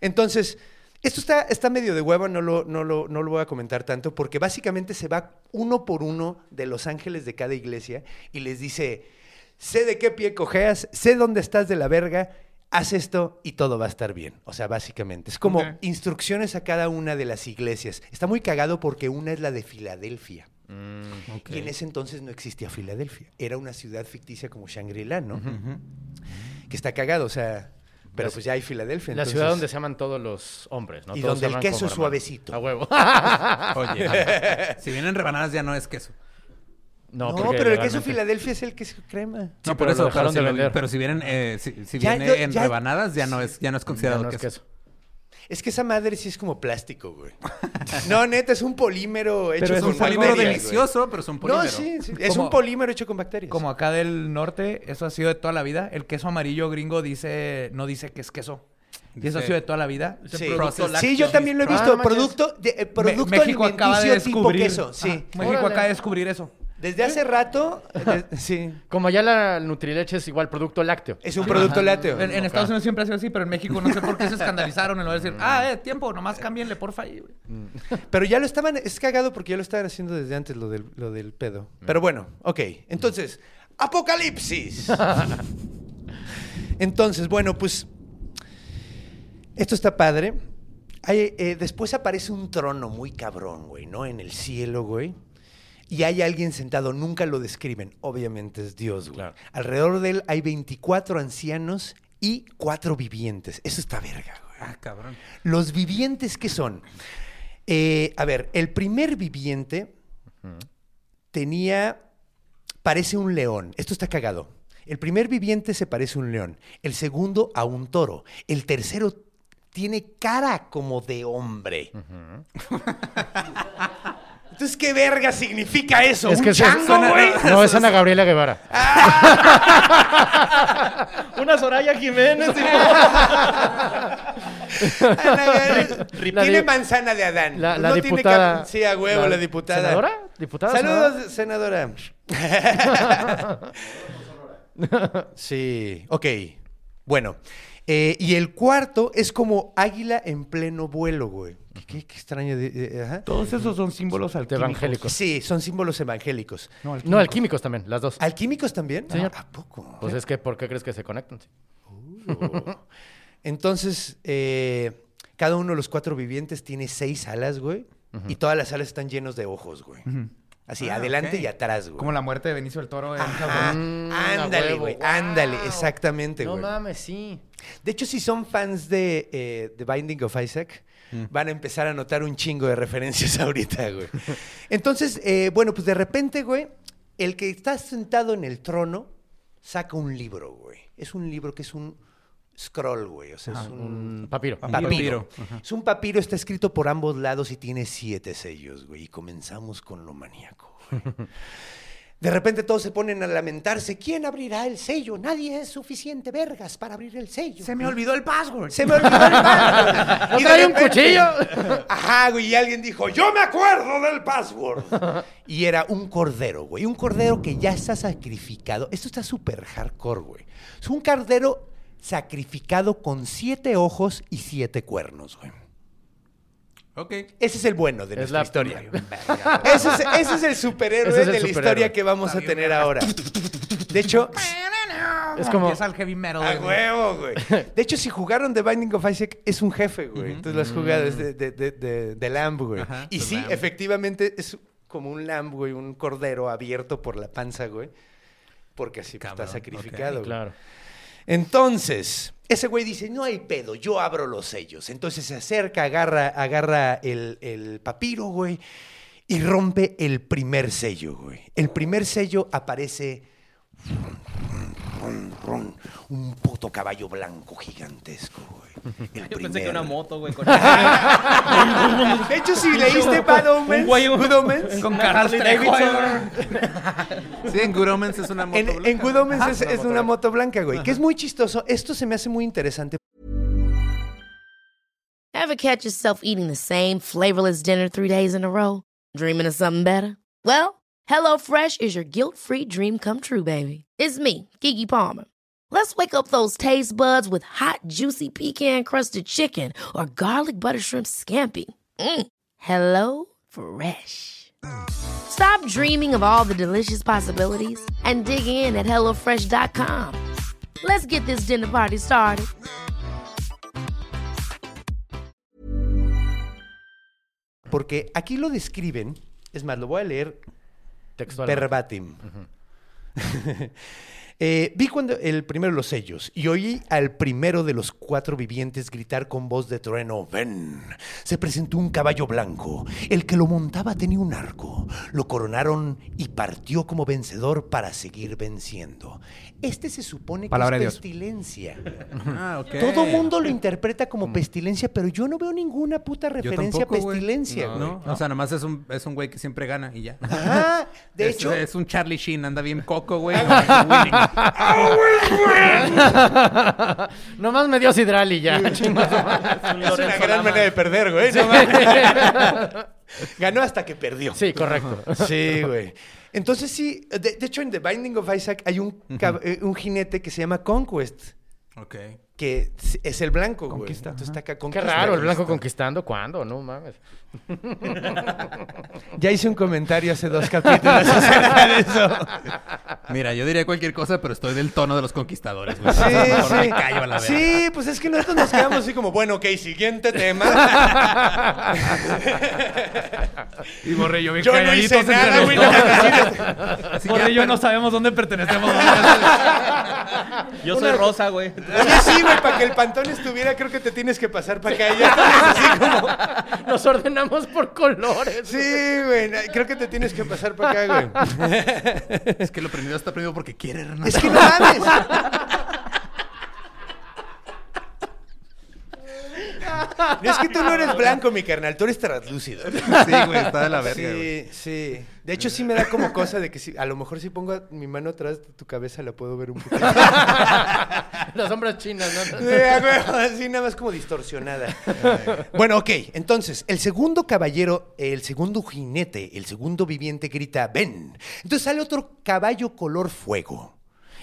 Entonces, esto está, está medio de hueva, no lo, no, lo, no lo voy a comentar tanto, porque básicamente se va uno por uno de los ángeles de cada iglesia y les dice, sé de qué pie cojeas, sé dónde estás de la verga, haz esto y todo va a estar bien. O sea, básicamente. Es como instrucciones a cada una de las iglesias. Está muy cagado porque una es la de Filadelfia. Y en ese entonces no existía Filadelfia. Era una ciudad ficticia como Shangri-La, ¿no? Que está cagado, o sea. Pero pues ya hay Filadelfia. La entonces- ciudad donde se aman todos los hombres, ¿no? Y Todos donde el queso es suavecito. A huevo. Oye, si vienen rebanadas ya no es queso. No, pero el queso Filadelfia es el queso crema. No, Sí, por pero lo eso, dejaron pero, de si, vender. pero si vienen, eh, si, si Ya, viene yo- en ya- rebanadas ya no es, ya no es considerado Ya no es queso. Es que esa madre sí es como plástico, güey. No, neta, es un polímero hecho Pero es con un polímero bacterias, güey. delicioso, pero es un polímero. No, sí, sí, es Como- un polímero hecho con bacterias. Como acá del norte, eso ha sido de toda la vida. El queso amarillo gringo dice, no dice que es queso. Y eso ha sido de toda la vida. Sí. yo también lo he Ah, visto. producto de, eh, Me- producto México acaba de alimenticio tipo descubrir. queso. Sí. Ajá, México Órale. acaba de descubrir eso. Desde hace rato, de- sí. Como allá la Nutrileche es igual producto lácteo. Es un producto lácteo. En, en Estados Unidos siempre ha sido así, pero en México no sé por qué se escandalizaron en lo de decir, ah, eh, tiempo, nomás cámbienle, porfa. ahí, güey". Pero ya lo estaban, es cagado porque ya lo estaban haciendo desde antes lo del, lo del pedo. Pero bueno, ok. Entonces, Apocalipsis. Entonces, bueno, pues esto está padre. Hay, eh, después aparece un trono muy cabrón, güey, ¿no? En el cielo, güey. Y hay alguien sentado, nunca lo describen. Obviamente es Dios, güey. Alrededor de él hay 24 ancianos y cuatro vivientes. Eso está verga, güey. Ah, cabrón. Los vivientes, ¿qué son? Eh, a ver, el primer viviente tenía, parece un león. Esto está cagado. El primer viviente se parece a un león. El segundo a un toro. El tercero tiene cara como de hombre. Entonces, ¿qué verga significa eso? Es ¿Un que chango, güey? No, es Ana Gabriela Guevara. Una Soraya Jiménez. Ana Gabriela- La tiene manzana de Adán. La, la No tiene diputada. cap- Sí, a huevo, la, la- diputada. ¿Senadora? ¿Diputada? Saludos, senadora. sí, ok. Bueno, eh, y el cuarto es como águila en pleno vuelo, güey. Qué, qué- qué extraño. de- de- ajá. Todos esos son símbolos alquímicos. evangélicos. Sí, son símbolos evangélicos. No, No, alquímicos también, las dos. ¿Alquímicos también? Señor. ¿A poco? Pues es que, ¿por qué crees que se conectan? Entonces, eh, cada uno de los cuatro vivientes tiene seis alas, güey. Y todas las alas están llenos de ojos, güey. Así, Ah, adelante y atrás, güey. Como la muerte de Benicio del Toro. en Ajá. Mm, a ándale, güey. wow. Ándale, exactamente, No güey. mames, sí. De hecho, si son fans de eh, The Binding of Isaac, van a empezar a notar un chingo de referencias ahorita, güey. Entonces, eh, bueno, pues de repente, güey, el que está sentado en el trono saca un libro, güey. Es un libro que es un scroll, güey. O sea, es un, Un papiro. papiro. Es un papiro, está escrito por ambos lados y tiene siete sellos, güey. Y comenzamos con lo maníaco, güey. De repente todos se ponen a lamentarse. ¿Quién abrirá el sello? Nadie es suficiente vergas para abrir el sello. Se me olvidó el password. Se me olvidó el password. ¿No Y trae un cuchillo? Ajá, güey. Y alguien dijo, yo me acuerdo del password. Y era un cordero, güey. Un cordero que ya está sacrificado. Esto está súper hardcore, güey. Es un cordero sacrificado con siete ojos y siete cuernos, güey. Ok. Ese es el bueno de Es nuestra la- historia. ese, es, ese es el superhéroe es el de la superhéroe. historia que vamos a tener ahora. De hecho, Es como... Empieza el heavy metal. a güey. huevo, güey. De hecho, si jugaron The Binding of Isaac, es un jefe, güey. Entonces lo has jugado, es de, de, de, de- Lamb, güey. Ajá, y The sí, Lamb. efectivamente, es como un Lamb, güey, un cordero abierto por la panza, güey. Porque así pues, está sacrificado. güey. Claro. Entonces, ese güey dice, no hay pedo, yo abro los sellos. Entonces se acerca, agarra, agarra el, el papiro, güey, y rompe el primer sello, güey. El primer sello aparece un puto caballo blanco gigantesco, güey. El Yo pensé que una moto, güey. Con... De hecho, si leíste Bad Omens, Good Omens, Con Una. Davidson. Sí, en Good Omens es una moto en, blanca. en Good Omens es, es una moto blanca, güey. Que es muy chistoso. Esto se me hace muy interesante Ever catch yourself eating the same flavorless dinner three days in a row? Dreaming of something better? Well, HelloFresh is your guilt-free dream come true, baby. It's me, Kiki Palmer. Let's wake up those taste buds with hot, juicy pecan-crusted chicken or garlic butter shrimp scampi. Mm. Hello Fresh. Stop dreaming of all the delicious possibilities and dig in at HelloFresh.com. Let's get this dinner party started. porque aquí lo describen. Es más, lo voy a leer Textual. verbatim. Eh, vi cuando el primero de los sellos y oí al primero de los cuatro vivientes gritar con voz de trueno, ven. Se presentó un caballo blanco. El que lo montaba tenía un arco. Lo coronaron y partió como vencedor para seguir venciendo. Este se supone que Palabra es de Dios. pestilencia. Ah, ok. Todo mundo lo interpreta como pestilencia, pero yo no veo ninguna puta referencia tampoco, a pestilencia. güey. No, o sea, nomás es un, es un güey que siempre gana y ya. Ajá, de es, hecho, es un Charlie Sheen, anda bien coco, güey. Nomás me dio sidral y ya. Es una gran manera de perder, güey. Ganó hasta que perdió. Sí, correcto. Sí, güey. Entonces sí, de, de hecho en The Binding of Isaac hay un, eh, un jinete que se llama Conquest, ok. Que es- el blanco, güey. Conquista, Entonces está acá Qué raro, el blanco conquistando. ¿Cuándo? No mames. Ya hice un comentario hace dos capítulos acerca de eso. Mira, yo diría cualquier cosa, pero estoy del tono de los conquistadores, güey. Sí, sí. me callo a la. Sí, pues es que nosotros nos quedamos así como, bueno, ok, siguiente tema. Y Borrello, bien Yo no hice nada, güey. no. Borrello no sabemos dónde pertenecemos. Yo soy rosa, güey. Oye, sí, güey, para que el pantón estuviera, creo que te tienes que pasar para acá. Ya así como... Nos ordenamos por colores. Sí, güey, creo que te tienes que pasar para acá, güey. Es que lo prendido está prendido porque quiere, Renato. Es que no mames. Es que tú no eres blanco, mi carnal, tú eres translúcido. Sí, güey, está de la verga, güey. Sí, sí. De hecho, sí me da como cosa de que si, a lo mejor si pongo mi mano atrás de tu cabeza la puedo ver un poquito. Las sombras chinas, ¿no? Sí, así nada más como distorsionada. Bueno, ok. Entonces, el segundo caballero, el segundo jinete, el segundo viviente grita, ven. Entonces sale otro caballo color fuego.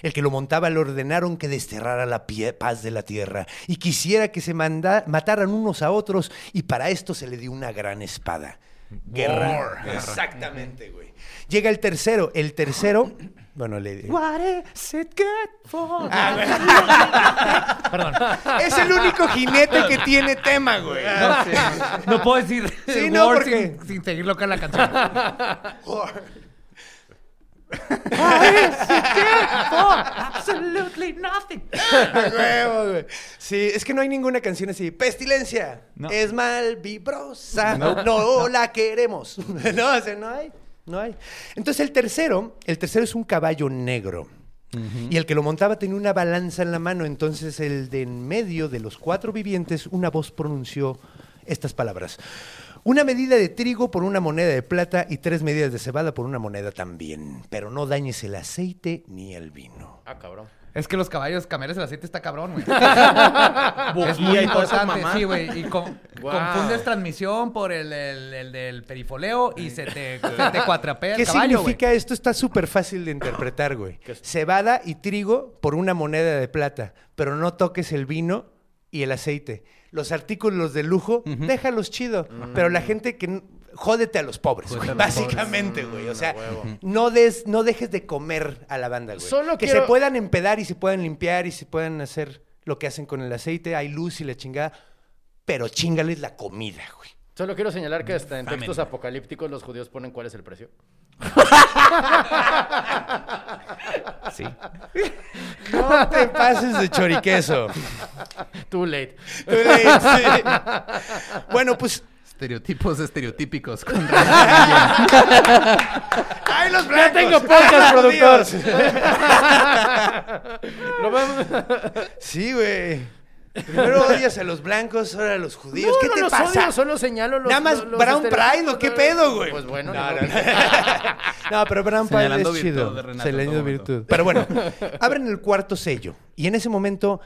El que lo montaba le ordenaron que desterrara la pie- paz de la tierra y quisiera que se manda- mataran unos a otros y para esto se le dio una gran espada. Guerra. Exactamente, güey. Llega el tercero. El tercero, bueno, le What is it good for? Perdón. Es el único jinete que tiene tema, güey. No puedo decir Sí, no, porque- sin, sin seguirlo con la canción. Absolutely nothing. Huevo, güey. Sí, es que no hay ninguna canción así. Pestilencia. No. Es mal vibrosa. No, la queremos. no, o sea, no hay. No hay. Entonces el tercero, el tercero es un caballo negro. Y el que lo montaba tenía una balanza en la mano. Entonces el de en medio de los cuatro vivientes, una voz pronunció estas palabras. Una medida de trigo por una moneda de plata y tres medidas de cebada por una moneda también. Pero no dañes el aceite ni el vino. Ah, cabrón. Es que los caballos, cambiarles el aceite está cabrón, güey. es muy importante, mamá. sí, güey. Y con- Wow. confundes transmisión por el, el- el del perifoleo y se te, se te cuatrapea ¿Qué el caballo, güey. significa esto? Está súper fácil de interpretar, güey. Cebada y trigo por una moneda de plata, pero no toques el vino y el aceite. Los artículos de lujo, déjalos chido, pero la gente que... Jódete a los pobres, güey, básicamente, güey. O sea, no, des, no dejes de comer a la banda, güey. Solo que quiero- se puedan empedar y se puedan limpiar y se puedan hacer lo que hacen con el aceite. Hay luz y la chingada, pero chingales la comida, güey. Solo quiero señalar que hasta en textos apocalípticos los judíos ponen cuál es el precio. Sí. No te pases de choriqueso. Too late. Sí. Bueno, pues Estereotipos estereotípicos. Con ¡Ay, los Ya blancos! tengo podcast, productor. Lo vemos. Sí, güey. Primero odias a los blancos, ahora a los judíos. No, ¿Qué no te los pasa? odio, solo señalo los Nada más los- los Brown Pride, ¿o qué pedo, güey? Pues bueno, No, no, no. No, pero Brown Pride es virtud chido. Señalando virtud. Pero bueno, abren el cuarto sello. Y en ese momento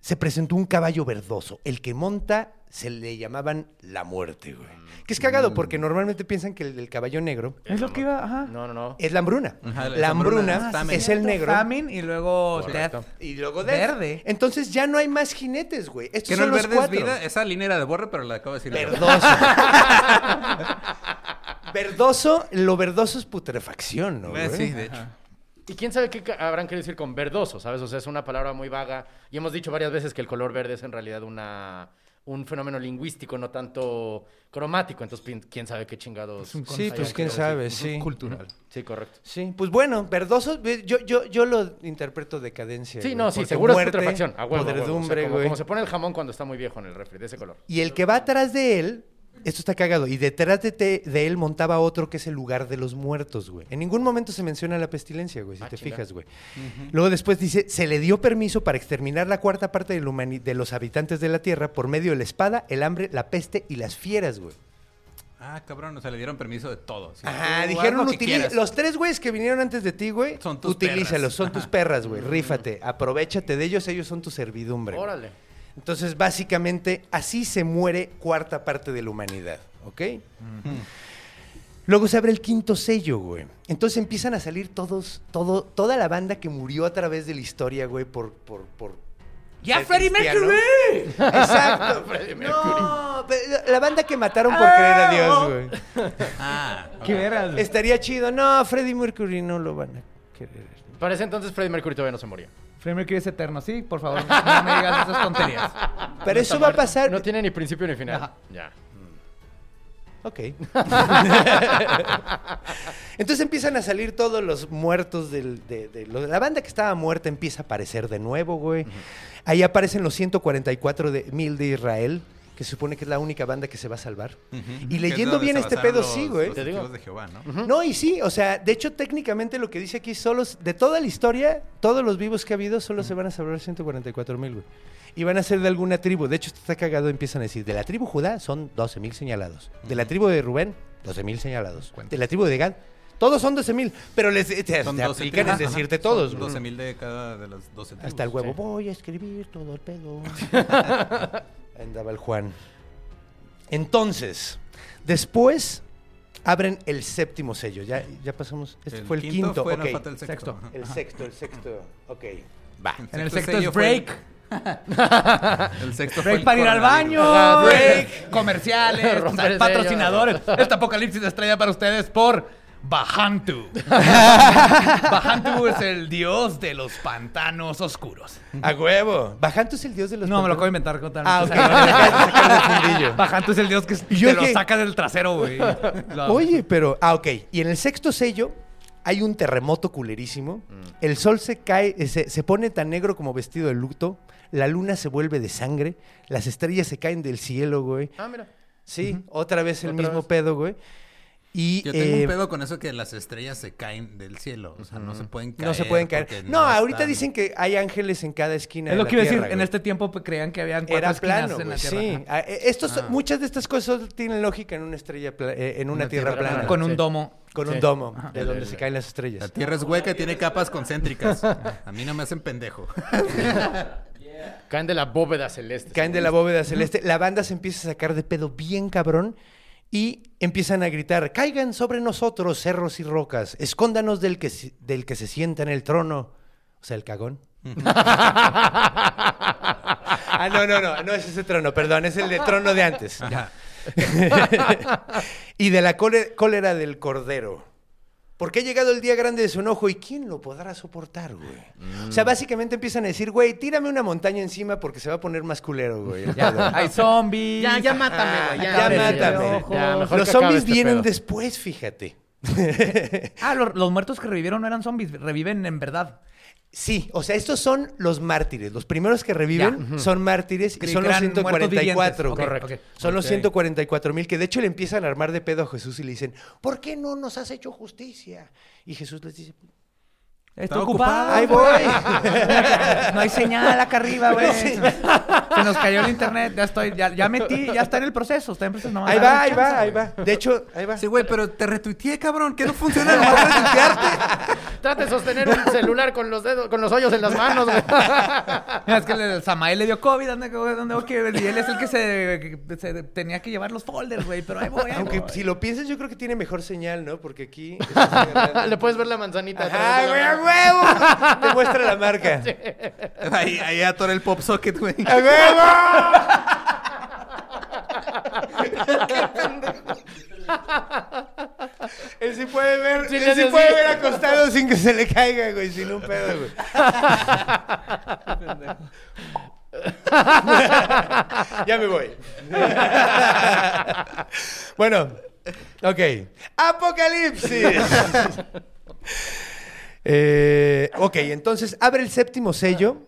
se presentó un caballo verdoso. El que monta se le llamaban la muerte, güey. Que es cagado porque normalmente piensan que el del caballo negro Es lo que iba, ajá. No, no, no. es la hambruna. Ajá, la la hambruna hambruna es el negro. Famine y luego. Death. Y luego death. Verde. Entonces ya no hay más jinetes, güey. Estos Que no son el los verde cuatro. es vida. Esa línea era de borre, pero la acabo de decir. Verdoso. verdoso, lo verdoso es putrefacción, ¿no? Eh, güey? sí, de hecho. Y quién sabe qué habrán querido decir con verdoso, ¿sabes? O sea, es una palabra muy vaga. Y hemos dicho varias veces que el color verde es en realidad una, un fenómeno lingüístico, no tanto cromático. Entonces, quién sabe qué chingados. Sí, pues quién sabe, decir. sí. Cultural. Sí, correcto. Sí, pues bueno, verdoso, ve, yo, yo, yo lo interpreto decadencia. Sí, güey, no, sí, seguro es muerte, putrefacción. A huevo, a huevo. O sea, podredumbre, como, güey. como se pone el jamón cuando está muy viejo en el refri, de ese color. Y el que va atrás de él, esto está cagado, y detrás de, te- de él montaba otro que es el lugar de los muertos, güey. En ningún momento se menciona la pestilencia, güey, si Ah, te fijas, güey. Luego después dice, se le dio permiso para exterminar la cuarta parte de, de los habitantes de la Tierra por medio de la espada, el hambre, la peste y las fieras, güey. Ah, cabrón, o sea, le dieron permiso de todo. sí. Ajá, Tú dijeron, los tres güeyes que vinieron antes de ti, güey, Son tus utilízalos, perras. son tus perras, güey, rífate, aprovechate de ellos, ellos son tu servidumbre. güey. Entonces, básicamente, así se muere cuarta parte de la humanidad, ¿ok? Luego se abre el quinto sello, güey. Entonces empiezan a salir todos, todo, toda la banda que murió a través de la historia, güey, por, por, por. ¡Ya, Freddie. Mercury! Exacto. No, pero la banda que mataron por creer a Dios, güey. Ah, ¡Qué güey. Estaría chido. No, Freddie Mercury no lo van a querer. Para ese entonces Freddie Mercury todavía no se moría. Mercury es eterno, sí, por favor. No me digas esas tonterías. Pero eso va a pasar. No tiene ni principio ni final. Ajá. Ya. Ok. Entonces empiezan a salir todos los muertos del- de, la banda que estaba muerta empieza a aparecer de nuevo, güey. Ahí aparecen los 144 de, mil de Israel, que se supone que es la única banda que se va a salvar. Y leyendo bien este pedo, sí, güey. Te digo. de Jehová, ¿no? No, y sí, o sea, de hecho, técnicamente lo que dice aquí, solo, de toda la historia, todos los vivos que ha habido, solo se van a salvar 144 mil, güey. Y van a ser de alguna tribu. De hecho, esto está cagado, empiezan a decir, de la tribu Judá son 12 mil señalados. De la tribu de Rubén, 12 mil señalados. De la tribu de Gad, todos son 12 mil. Pero les te, te Son 12 aplican en tribus. decirte Ajá, todos, son güey. 12 mil de cada de las 12 tribus. Hasta el huevo, Sí. voy a escribir todo el pedo. Andaba el Juan. Entonces, después abren el séptimo sello. Ya, ya pasamos. Este fue el quinto. fue, ok. nos falta el sexto. El sexto, el sexto. Ok. Va. En el sexto fue el- break. El sexto fue Break para ir al baño. Ajá, Break. Comerciales. Patrocinadores. Este apocalipsis estrella para ustedes por Bajantu. Bajantu es el dios de los pantanos oscuros. A huevo. Bajanto es el dios de los No, me lo acabo de inventar con Ah, ok. Me acabas de sacar del fundillo. Bajantu es el dios que Yo te lo saca del trasero, güey. Oye, pero. Ah, ok. Y en el sexto sello hay un terremoto culerísimo. El sol se cae, se, se pone tan negro como vestido de luto. La luna se vuelve de sangre. Las estrellas se caen del cielo, güey. Ah, mira. Sí, otra vez el Otra mismo vez. pedo, güey. Y Yo tengo eh, un pedo con eso que las estrellas se caen del cielo. O sea, no se pueden caer. no se pueden caer. No, ahorita están- dicen que hay ángeles en cada esquina. Es de lo la que iba a decir. tierra, En este tiempo pues, creían que habían cuatro Era esquinas plano, en la tierra. sí. Ah, eh, estos, Muchas de estas cosas tienen lógica en una estrella, eh, en una, Una tierra, tierra plana. Con un Sí. domo. Con un domo, de donde se caen las estrellas. La tierra es hueca y tiene capas concéntricas. A mí no me hacen pendejo. Caen de la bóveda celeste. Caen de la bóveda celeste. La banda se empieza a sacar de pedo bien cabrón y empiezan a gritar, caigan sobre nosotros cerros y rocas, escóndanos del que, se- del que se sienta en el trono. O sea, el cagón. ah, no, no, no, no es ese trono, perdón, es el de trono de antes. y de la cólera del cordero. Porque ha llegado el día grande de su enojo y ¿quién lo podrá soportar, güey? O sea, básicamente empiezan a decir, güey, tírame una montaña encima porque se va a poner más culero, güey. el pedo". Hay zombies. Ya, ya mátame, güey. Ya, mátame. ya, ya, mejor Los zombies este vienen pedo. después, fíjate. Ah, los, los muertos que revivieron no eran zombies, reviven en verdad. Sí, o sea, estos son los mártires. Los primeros que reviven son mártires y son los eran muertos 144. vivientes. güey. Ok, ok. Son los Ok. 144 mil que de hecho le empiezan a armar de pedo a Jesús y le dicen, ¿por qué no nos has hecho justicia? Y Jesús les dice, Está ocupado. ocupado. Ahí voy. No hay señal acá arriba, güey. Se nos cayó el internet. Ya estoy, ya, ya metí, ya está en el proceso. Está en proceso. nomás Ahí va, ahí chance, va, ahí va. De hecho, ahí va. Sí, güey, pero te retuiteé, cabrón. Que no funciona nomás retuitearte. Trata de sostener un celular con los dedos, con los hoyos en las manos, güey. Es que el Samael le dio COVID. ¿Dónde, dónde voy que- Y él es el que se, se tenía que llevar los folders, güey. Pero ahí voy, ahí Aunque voy. si lo piensas, yo creo que tiene mejor señal, ¿no? Porque aquí. Le puedes ver la manzanita. ¡Ah, güey, a huevo! Te muestra la marca. Ahí, ahí atora el pop socket, güey. ¡A huevo! Él sí puede ver, Sí, él sí puede ver acostado sin que se le caiga, güey, sin un pedo, güey. ya me voy. bueno, ok. Apocalipsis. Eh, ok, entonces abre el séptimo sello.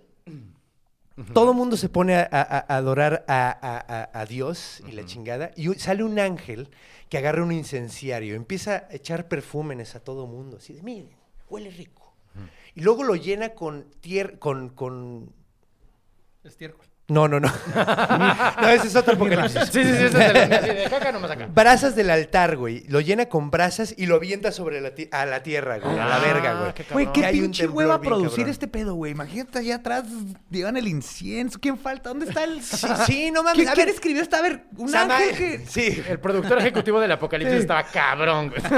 Todo el mundo se pone a, a- a adorar a, a- a- a Dios y la chingada. Y u- sale un ángel que agarra un incenciario. Empieza a echar perfúmenes a todo mundo. Así de, miren, huele rico. Y luego lo llena con tierra, con, con... Estiércol. No, no, no. no, ese es otro apocalipsis. Sí, sí, sí, ese es de, la- de caca nomás acá. Brasas del altar, güey. Lo llena con brasas y lo avienta sobre la ti- a la tierra, güey. a la Ah, verga, güey. qué Güey, qué hay un pinche temblor hueva bien producir cabrón. este pedo, güey. Imagínate allá atrás, llevan el incienso. ¿Quién falta? ¿Dónde está el...? Sí, sí, no mames. ¿Quién, a quién ver, escribió esta? A ver, un Sama- ángel que... Sí. El productor ejecutivo del apocalipsis estaba cabrón, güey.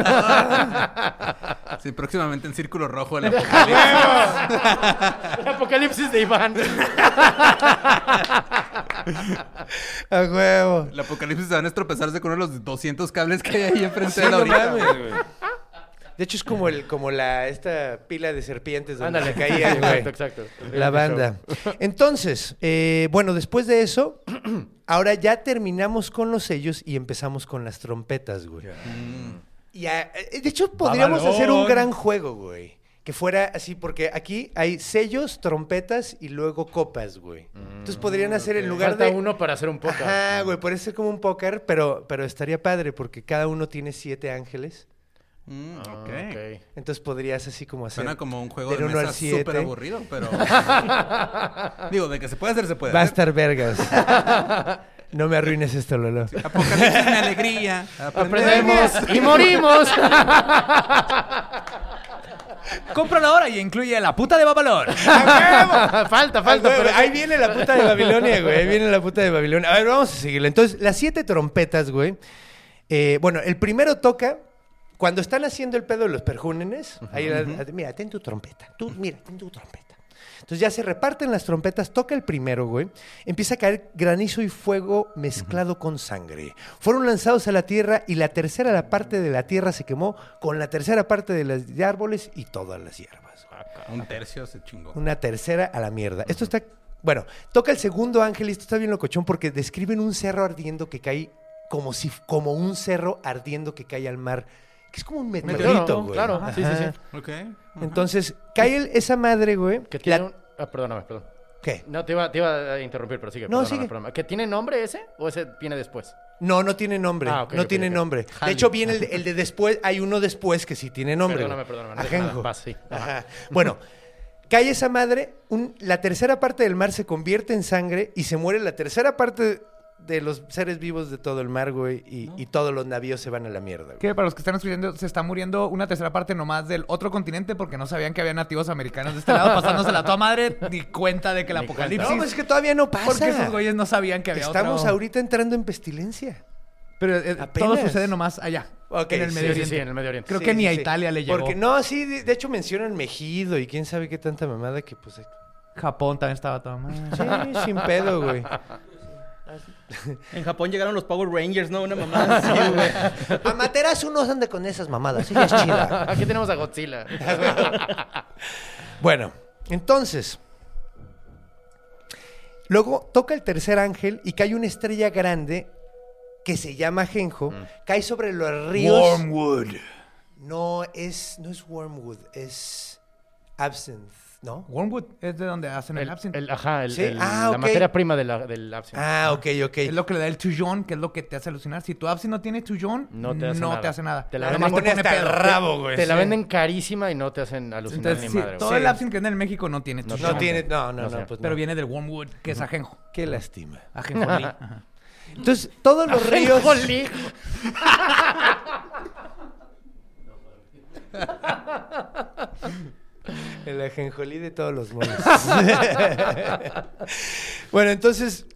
Sí, próximamente en Círculo Rojo el apocalipsis. El apocalipsis de Iván. A huevo. El apocalipsis se van a estropezarse con uno de los 200 cables que hay ahí enfrente Sí, de la no ahorita. mames, güey. De hecho, es como el, como la, esta pila de serpientes donde Ándale, se caía, güey. Exacto, exacto. La banda. Entonces, eh, bueno, después de eso, ahora ya terminamos con los sellos y empezamos con las trompetas, güey. Y a- eh, de hecho, podríamos Babalón. hacer un gran juego, güey. Que fuera así, porque aquí hay sellos, trompetas y luego copas, güey. Entonces podrían hacer en lugar Falta de... uno para hacer un póker. Ajá, güey, puede ser como un póker, pero, pero estaría padre porque cada uno tiene siete ángeles. Mm, Ah, ok. Entonces podrías así como hacer... Suena como un juego de uno al mesa siete. súper aburrido, pero... Digo, de que se puede hacer, se puede Va a estar vergas. no me arruines esto, Lolo. Apocalipsis, mi alegría. Aprendemos y morimos. Cómpralo ahora y incluye la puta de Babalón. falta, falta. Ah, güey, pero ahí viene la puta de Babilonia, güey. Ahí viene la puta de Babilonia. A ver, vamos a seguirle. Entonces, las siete trompetas, güey. eh, bueno, el primero toca cuando están haciendo el pedo de los perjúnenes. ahí la- mira, ten tu trompeta. Tú, mira, ten tu trompeta. Entonces ya se reparten las trompetas, toca el primero, güey. Empieza a caer granizo y fuego mezclado con sangre. Fueron lanzados a la tierra y la tercera la parte de la tierra se quemó con la tercera parte de los árboles y todas las hierbas. güey. Un tercio se chingó. Una tercera a la mierda. Esto está. Bueno, toca el segundo ángel y esto está bien locochón porque describen un cerro ardiendo que cae como si como un cerro ardiendo que cae al mar. Que es como un meteorito, Meteorito, güey. claro. Sí, sí, sí. Ajá. Ok. Entonces, cae el- esa madre, güey. Que la- tiene un... Ah, perdóname, perdón. ¿Qué? No, te iba, te iba a interrumpir, pero sigue. No, sigue. perdóname. ¿Que tiene nombre ese o ese viene después? No, no tiene nombre. Ah, no tiene nombre. De hecho, viene el de, el de después. Hay uno después que sí tiene nombre. Perdóname, güey. perdóname, no nada. Ajenjo. Sí. Ajá. Bueno, cae esa madre, un- la tercera parte del mar se convierte en sangre y se muere la tercera parte de los seres vivos de todo el mar, güey, y, y todos los navíos se van a la mierda. güey. Que para los que están escuchando, se está muriendo una tercera parte nomás del otro continente porque no sabían que había nativos americanos de este lado pasándosela a toda madre ni cuenta de que el apocalipsis. No, pues es que todavía no pasa. porque esos güeyes no sabían que había Estamos otro. ahorita entrando en pestilencia. Pero eh, Apenas. todo sucede nomás allá. Ok, en el Medio Sí, sí, Oriente. sí, en el Medio Oriente. Creo Sí, que sí, ni a sí. Italia le llegó. Porque no, sí, de, de hecho mencionan Mejido y quién sabe qué tanta mamada que pues... eh, Japón también estaba todo mal. Sí, sin pedo, güey. En Japón llegaron los Power Rangers, ¿no? Una mamá así, güey. Amaterasu no ande con esas mamadas, ella es chida. Aquí tenemos a Godzilla. Bueno, entonces. Luego toca el tercer ángel y cae una estrella grande que se llama Genjo. Cae sobre los ríos. Wormwood. No es, no es Wormwood, es Absinthe. ¿No? Wormwood es de donde hacen el, El, absinthe. el- ajá, el- Sí, el- ah, la materia prima de la- del absinthe. Ah, ok, ok. Es lo que le da el tuyón, que es lo que te hace alucinar. Si tu absinthe no tiene tuyón, No te hace nada. te hace nada. Te la venden- más pone hasta el pedo. rabo, güey. Te la venden carísima y no te hacen alucinar Entonces, ni sí, madre. güey. todo Sí. el absinthe que venden en México no tiene No tuyón. No tiene, no, no, No no, pues Pero no. viene del wormwood, que es ajenjo. Qué lástima. Ajenjolí. Entonces, todos los ríos... Ajenjolí. El ajenjolí de todos los moles. bueno, entonces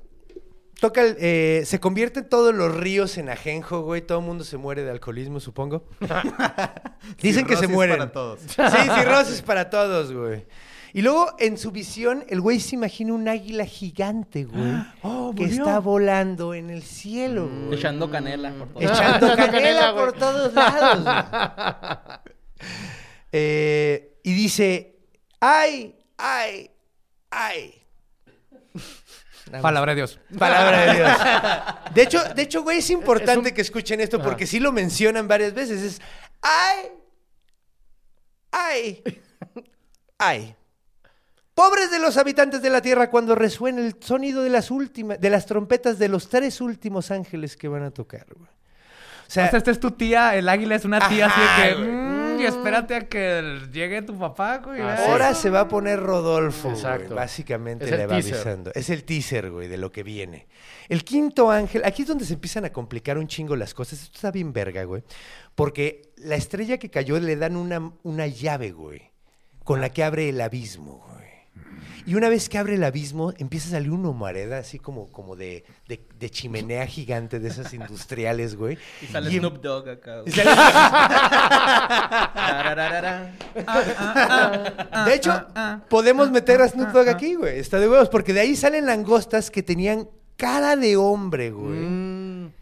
toca el- eh, se convierten todos los ríos en ajenjo, güey. Todo el mundo se muere de alcoholismo, supongo. Dicen que se mueren. para todos. Sí, cirrosis para todos, güey. Y luego en su visión, el güey se imagina un águila gigante, güey, Oh, que está volando en el cielo, güey. Echando canela por todo. Echando Echando canela, por todos lados. güey. Eh, y dice, ay, ay, ay. Palabra de Dios. Palabra de Dios. De hecho, de hecho, güey, es importante Es un- que escuchen esto porque Ajá. sí lo mencionan varias veces. Es, ay, ay, ay. Pobres de los habitantes de la tierra cuando resuene el sonido de las últimas, de las trompetas de los tres últimos ángeles que van a tocar, güey. O sea, O sea, esta es tu tía, el águila es una tía Ajá, así de que. Güey. "Mm, y espérate a que llegue tu papá, güey. Ah, ¿verdad?". Ahora se va a poner Rodolfo, güey, Exacto. básicamente Es el le va teaser. avisando. Es el teaser, güey, de lo que viene. El quinto ángel, aquí es donde se empiezan a complicar un chingo las cosas. Esto está bien verga, güey. Porque la estrella que cayó le dan una, una llave, güey, con la que abre el abismo, güey. Y una vez que abre el abismo, empieza a salir una humareda así como, como de, de- de chimenea gigante de esas industriales, güey. Y sale Y em- Snoop Dogg acá. y güey. sale- Tarararara. De hecho, podemos meter a Snoop Dogg aquí, güey. Está de huevos, porque de ahí salen langostas que tenían cara de hombre, güey. Mm,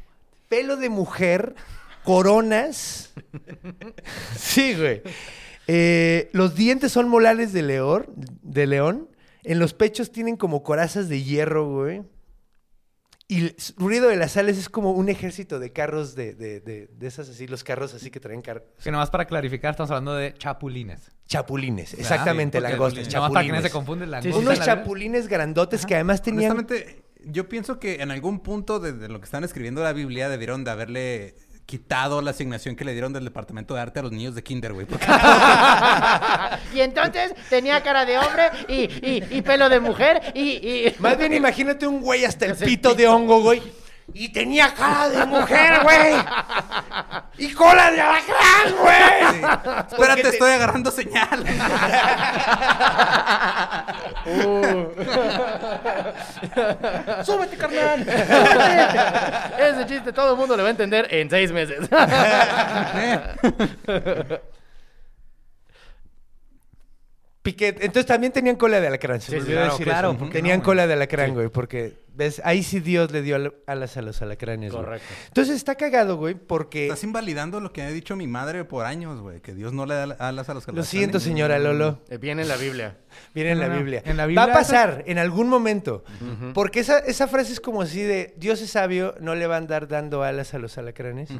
Pelo de mujer, coronas. Sí, güey. Eh, los dientes son molares de león, de león. En los pechos tienen como corazas de hierro, güey. Y el ruido de las sales es como un ejército de carros de, de, de, de esas así, los carros así que traen car- Que nomás para clarificar, estamos hablando de chapulines. chapulines. Exactamente, Sí, langostas, Nomás para que no chapulines. se confunde la Sí, langosta Unos chapulines grandotes que además tenían... Honestamente, yo pienso que en algún punto de, de lo que están escribiendo la Biblia debieron de haberle quitado la asignación que le dieron del departamento de arte a los niños de kinder, güey. porque- Y entonces tenía cara de hombre y, y- y pelo de mujer y... y- Más bien imagínate un güey hasta el pito de hongo, güey. Y tenía cara de mujer, güey. Y cola de alacrán, güey. Espérate, te- estoy agarrando señal. ¡Súbete, carnal! ¡Súbete! Ese chiste todo el mundo lo va a entender en seis meses. Piquet. Entonces también tenían cola de alacrán. Se Sí, me claro, decir claro, eso. ¿por qué Tenían no, cola de alacrán, güey, porque ves, ahí sí Dios le dio al- alas a los alacranes. güey. Correcto. Entonces está cagado, güey, porque Estás invalidando lo que ha dicho mi madre por años, güey. Que Dios no le da alas a los lo siento, alacranes. señora Lolo. Eh, Viene en la Biblia. Viene en la No, Biblia. en la Va a eso- pasar en algún momento. Porque esa, esa frase es como así de Dios es sabio, no le va a andar dando alas a los alacranes.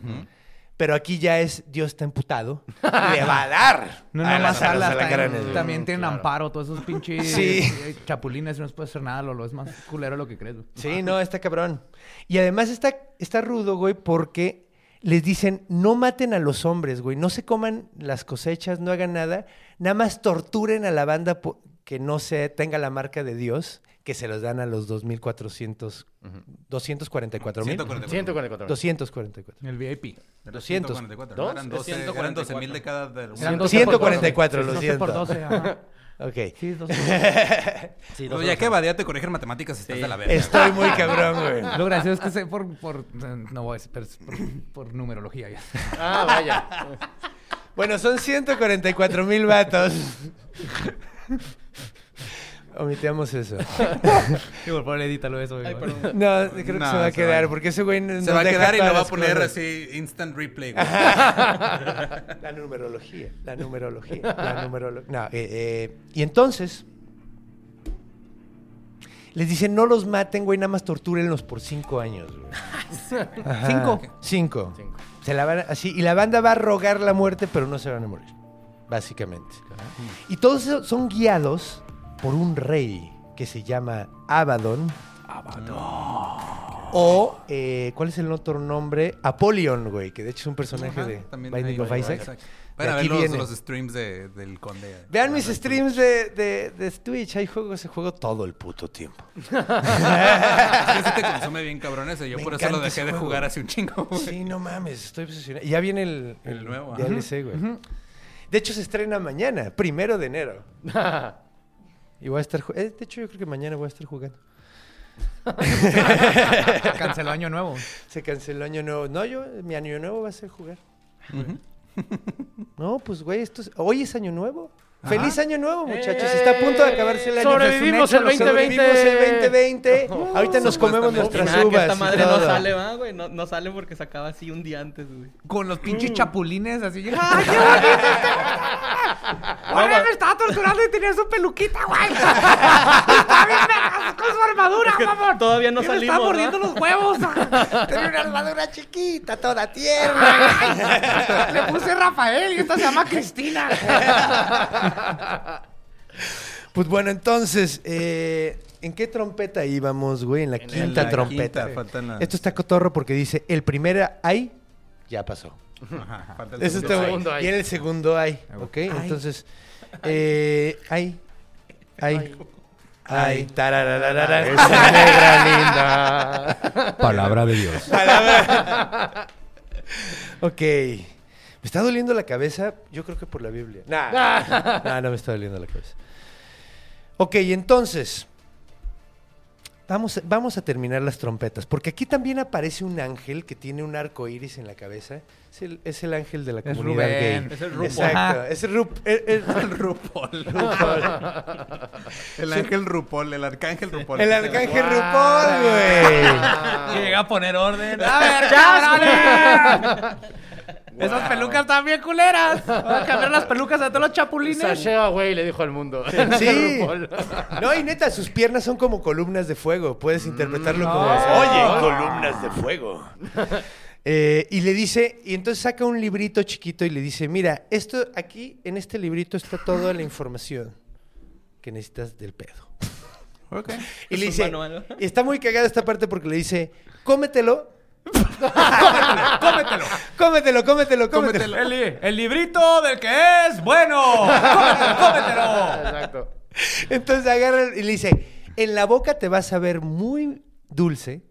Pero aquí ya es Dios está emputado. le va a dar. No alas nomás a los alas, también, también tienen claro. amparo, todos esos pinches Sí. eh, chapulines, no les puede hacer nada, Lolo, es más culero lo que crees. güey. Sí, no, está cabrón. Y además está, está rudo, güey, porque les dicen, no maten a los hombres, güey, no se coman las cosechas, no hagan nada, nada más torturen a la banda que no se tenga la marca de Dios, que se los dan a los 2.400, 244 mil. 144. 144. 244. El VIP. 200. 144, ¿Dos? Eran 12, eran 12 mil de cada... De, Eran 144, lo 12 siento. por 12, ajá. Ok. Sí, 12. Sí, Oye, ya que Badía te corrige en matemáticas, estás de la verga. Estoy muy cabrón, güey. Lo gracioso es que sé por, por no voy a decir, pero es por, por numerología ya. Ah, vaya. Bueno, son 144 mil vatos. Omitamos eso. Sí, por favor, edítalo eso. güey. No, creo que No, se va a quedar, va. porque ese güey nos Se va a quedar y lo va a poner cosas. así instant replay, güey. La numerología, la numerología, la numerología. No, eh, eh, y entonces les dicen no los maten, güey, nada más tortúrenlos por cinco años, güey. ¿Cinco? Cinco. Cinco. Se la van a- así y la banda va a rogar la muerte, pero no se van a morir. básicamente. Y todos esos son guiados por un rey que se llama Abaddon. O, eh, ¿cuál es el otro nombre? Apollyon, güey, que de hecho es un personaje Ajá, de Binding of Isaac. Isaac. Vayan a ver los, los streams de- del conde. Vean mis streams de, de, de Twitch, ahí juego ese juego todo el puto tiempo. Es que sí te consume bien cabrón ese. Yo Me por eso lo dejé de jugar hace un chingo. güey. Sí, no mames, estoy obsesionado. Y ya viene el, El nuevo. DLC, güey. De hecho, se estrena mañana, primero de enero. Y voy a estar... eh, de hecho, yo creo que mañana voy a estar jugando. Canceló Año Nuevo. Se canceló año nuevo. No, yo, mi año nuevo va a ser jugar. No, pues, güey, esto es- hoy es año nuevo. ¡Feliz año nuevo, muchachos! Está a punto de acabarse el año. Sobrevivimos Es un el hecho, 2020. Sobrevivimos el 2020. Ahorita nos comemos nuestras nada, que uvas. esta madre no sale, ¿va, güey? No, no sale porque se acaba así un día antes, güey. Con los pinches chapulines así. ¡Ay, qué Oye, me estaba torturando y tenía su peluquita, güey. Está bien con su armadura, Es que mamón. todavía no Y me salimos, está mordiendo los huevos. Tiene una armadura chiquita, toda tierna. Le puse Rafael y esta se llama Cristina. Pues bueno, entonces, eh, ¿en qué trompeta íbamos, güey? En la quinta la trompeta. quinta, Esto está cotorro porque dice, el primer ay ya pasó. Ajá, falta el Eso segundo. está segundo bueno. en el segundo ay, ¿ok? Entonces, eh, ay, ay, ay, tarararara. Esa negra linda. Palabra de Dios. Ok. ¿Me está doliendo la cabeza? Yo creo que por la Biblia. Nah, nah, no me está doliendo la cabeza. Ok, entonces. Vamos, vamos a terminar las trompetas, porque aquí también aparece un ángel que tiene un arco iris en la cabeza. Es el, es el ángel de la Es comunidad Rubén. gay. Es el RuPaul. Exacto. Es el, Rup- el- el- El RuPaul. El ángel RuPaul, el arcángel RuPaul. el arcángel RuPaul, güey. Llega a poner orden. A ver, Esas pelucas están bien culeras. Voy a cambiar las pelucas a todos los chapulines. Sashea, güey, le dijo al mundo. Sí. No, y neta, sus piernas son como columnas de fuego. Puedes interpretarlo como... no. Oye, columnas de fuego. Eh, y le dice, y entonces saca un librito chiquito y le dice, mira, esto aquí, en este librito está toda la información que necesitas del pedo. Ok. Y Es le dice, manual. y está muy cagada esta parte porque le dice, cómetelo. Cómetelo. Cómetelo, cómetelo, cómetelo. El, li- el librito del que es bueno. Cómetelo, cómetelo. Exacto. Entonces agarra y le dice, en la boca te vas a ver muy dulce.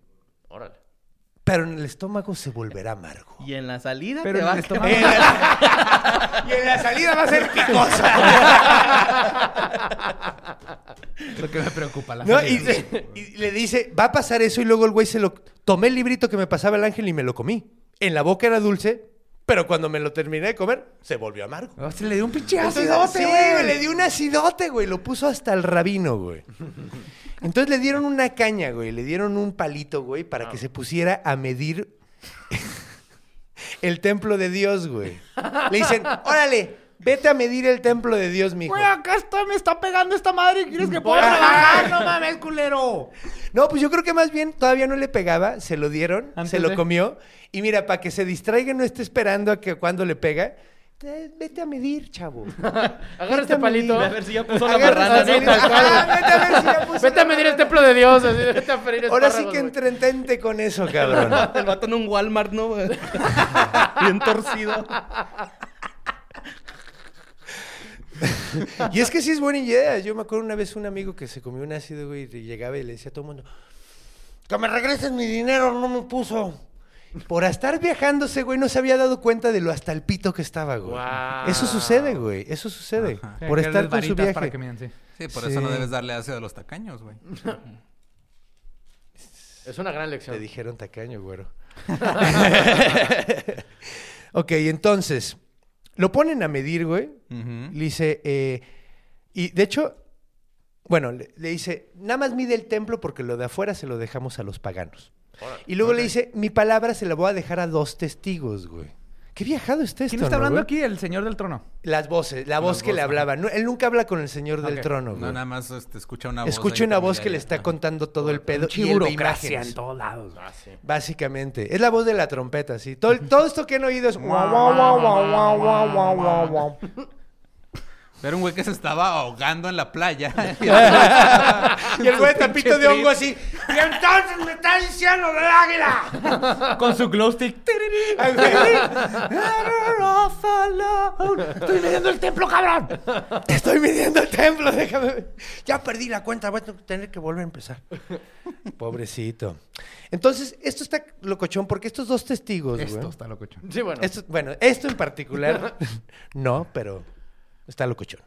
Pero en el estómago se volverá amargo. Y en la salida Pero te va a estómago- y en la salida va a ser picosa. Lo que me preocupa. La ¿No? salida. Y, y le dice, va a pasar eso y luego el güey se lo... Tomé el librito que me pasaba el ángel y me lo comí. En la boca era dulce, pero cuando me lo terminé de comer, se volvió amargo. Oh, se le dio un pinche acidote, sí, güey. güey, le dio un acidote, güey. Lo puso hasta el rabino, güey. Entonces le dieron una caña, güey. Le dieron un palito, güey, para que se pusiera a medir el templo de Dios, güey. Le dicen, órale, vete a medir el templo de Dios, mijo. Güey, acá estoy, me está pegando esta madre y quieres que pueda trabajar. No mames, culero. No, pues yo creo que más bien todavía no le pegaba, se lo dieron, Antes se lo de- comió. Y mira, para que se distraiga y no esté esperando a que cuando le pega, vete a medir, chavo. Agarra este palito. medir. A ver si ya puso la vete a ver si ya puso Vete la a medir el templo de Dios. así, vete a ferir Ahora sí que entretente con eso, cabrón. El vato en un Walmart, ¿no? Bien torcido. Y es que sí es buena idea. Yo me acuerdo una vez un amigo que se comió un ácido, güey, y llegaba y le decía a todo el mundo, que me regresen mi dinero, no me puso. Por estar viajándose, güey, no se había dado cuenta de lo hasta el pito que estaba, güey. Eso sucede, güey. Eso sucede. Por estar con su viaje. Para que miren, sí. Sí, por Sí. eso no debes darle ácido a los tacaños, güey. Es una gran lección. Te dijeron tacaño, güero. ok, entonces, lo ponen a medir, güey. Le dice, eh, y de hecho, bueno, le, le dice, nada más mide el templo porque lo de afuera se lo dejamos a los paganos. Y luego le dice, mi palabra se la voy a dejar a dos testigos, güey. Qué viajado está esto, ¿Quién está ¿no, hablando güey? aquí? El señor del trono. Las voces, la voz que le hablaba. No, él nunca habla con el señor del trono, No, güey. nada más este, escucha una voz. Escucha una voz que le está contando todo el pedo y imágenes. en todos lados. Ah, sí. Básicamente. Es la voz de la trompeta, sí. Todo, todo esto que han oído es... Era un güey que se estaba ahogando en la playa. y el güey tapito de hongo así. Y entonces me está diciendo del águila. Con su glow stick. Estoy midiendo el templo, cabrón. Estoy midiendo el templo, déjame ver. Ya perdí la cuenta, voy a tener que volver a empezar. Pobrecito. Entonces, esto está locochón porque estos dos testigos, güey. Esto está locochón. Sí, bueno. Esto, bueno, esto en particular, no, pero está locochón.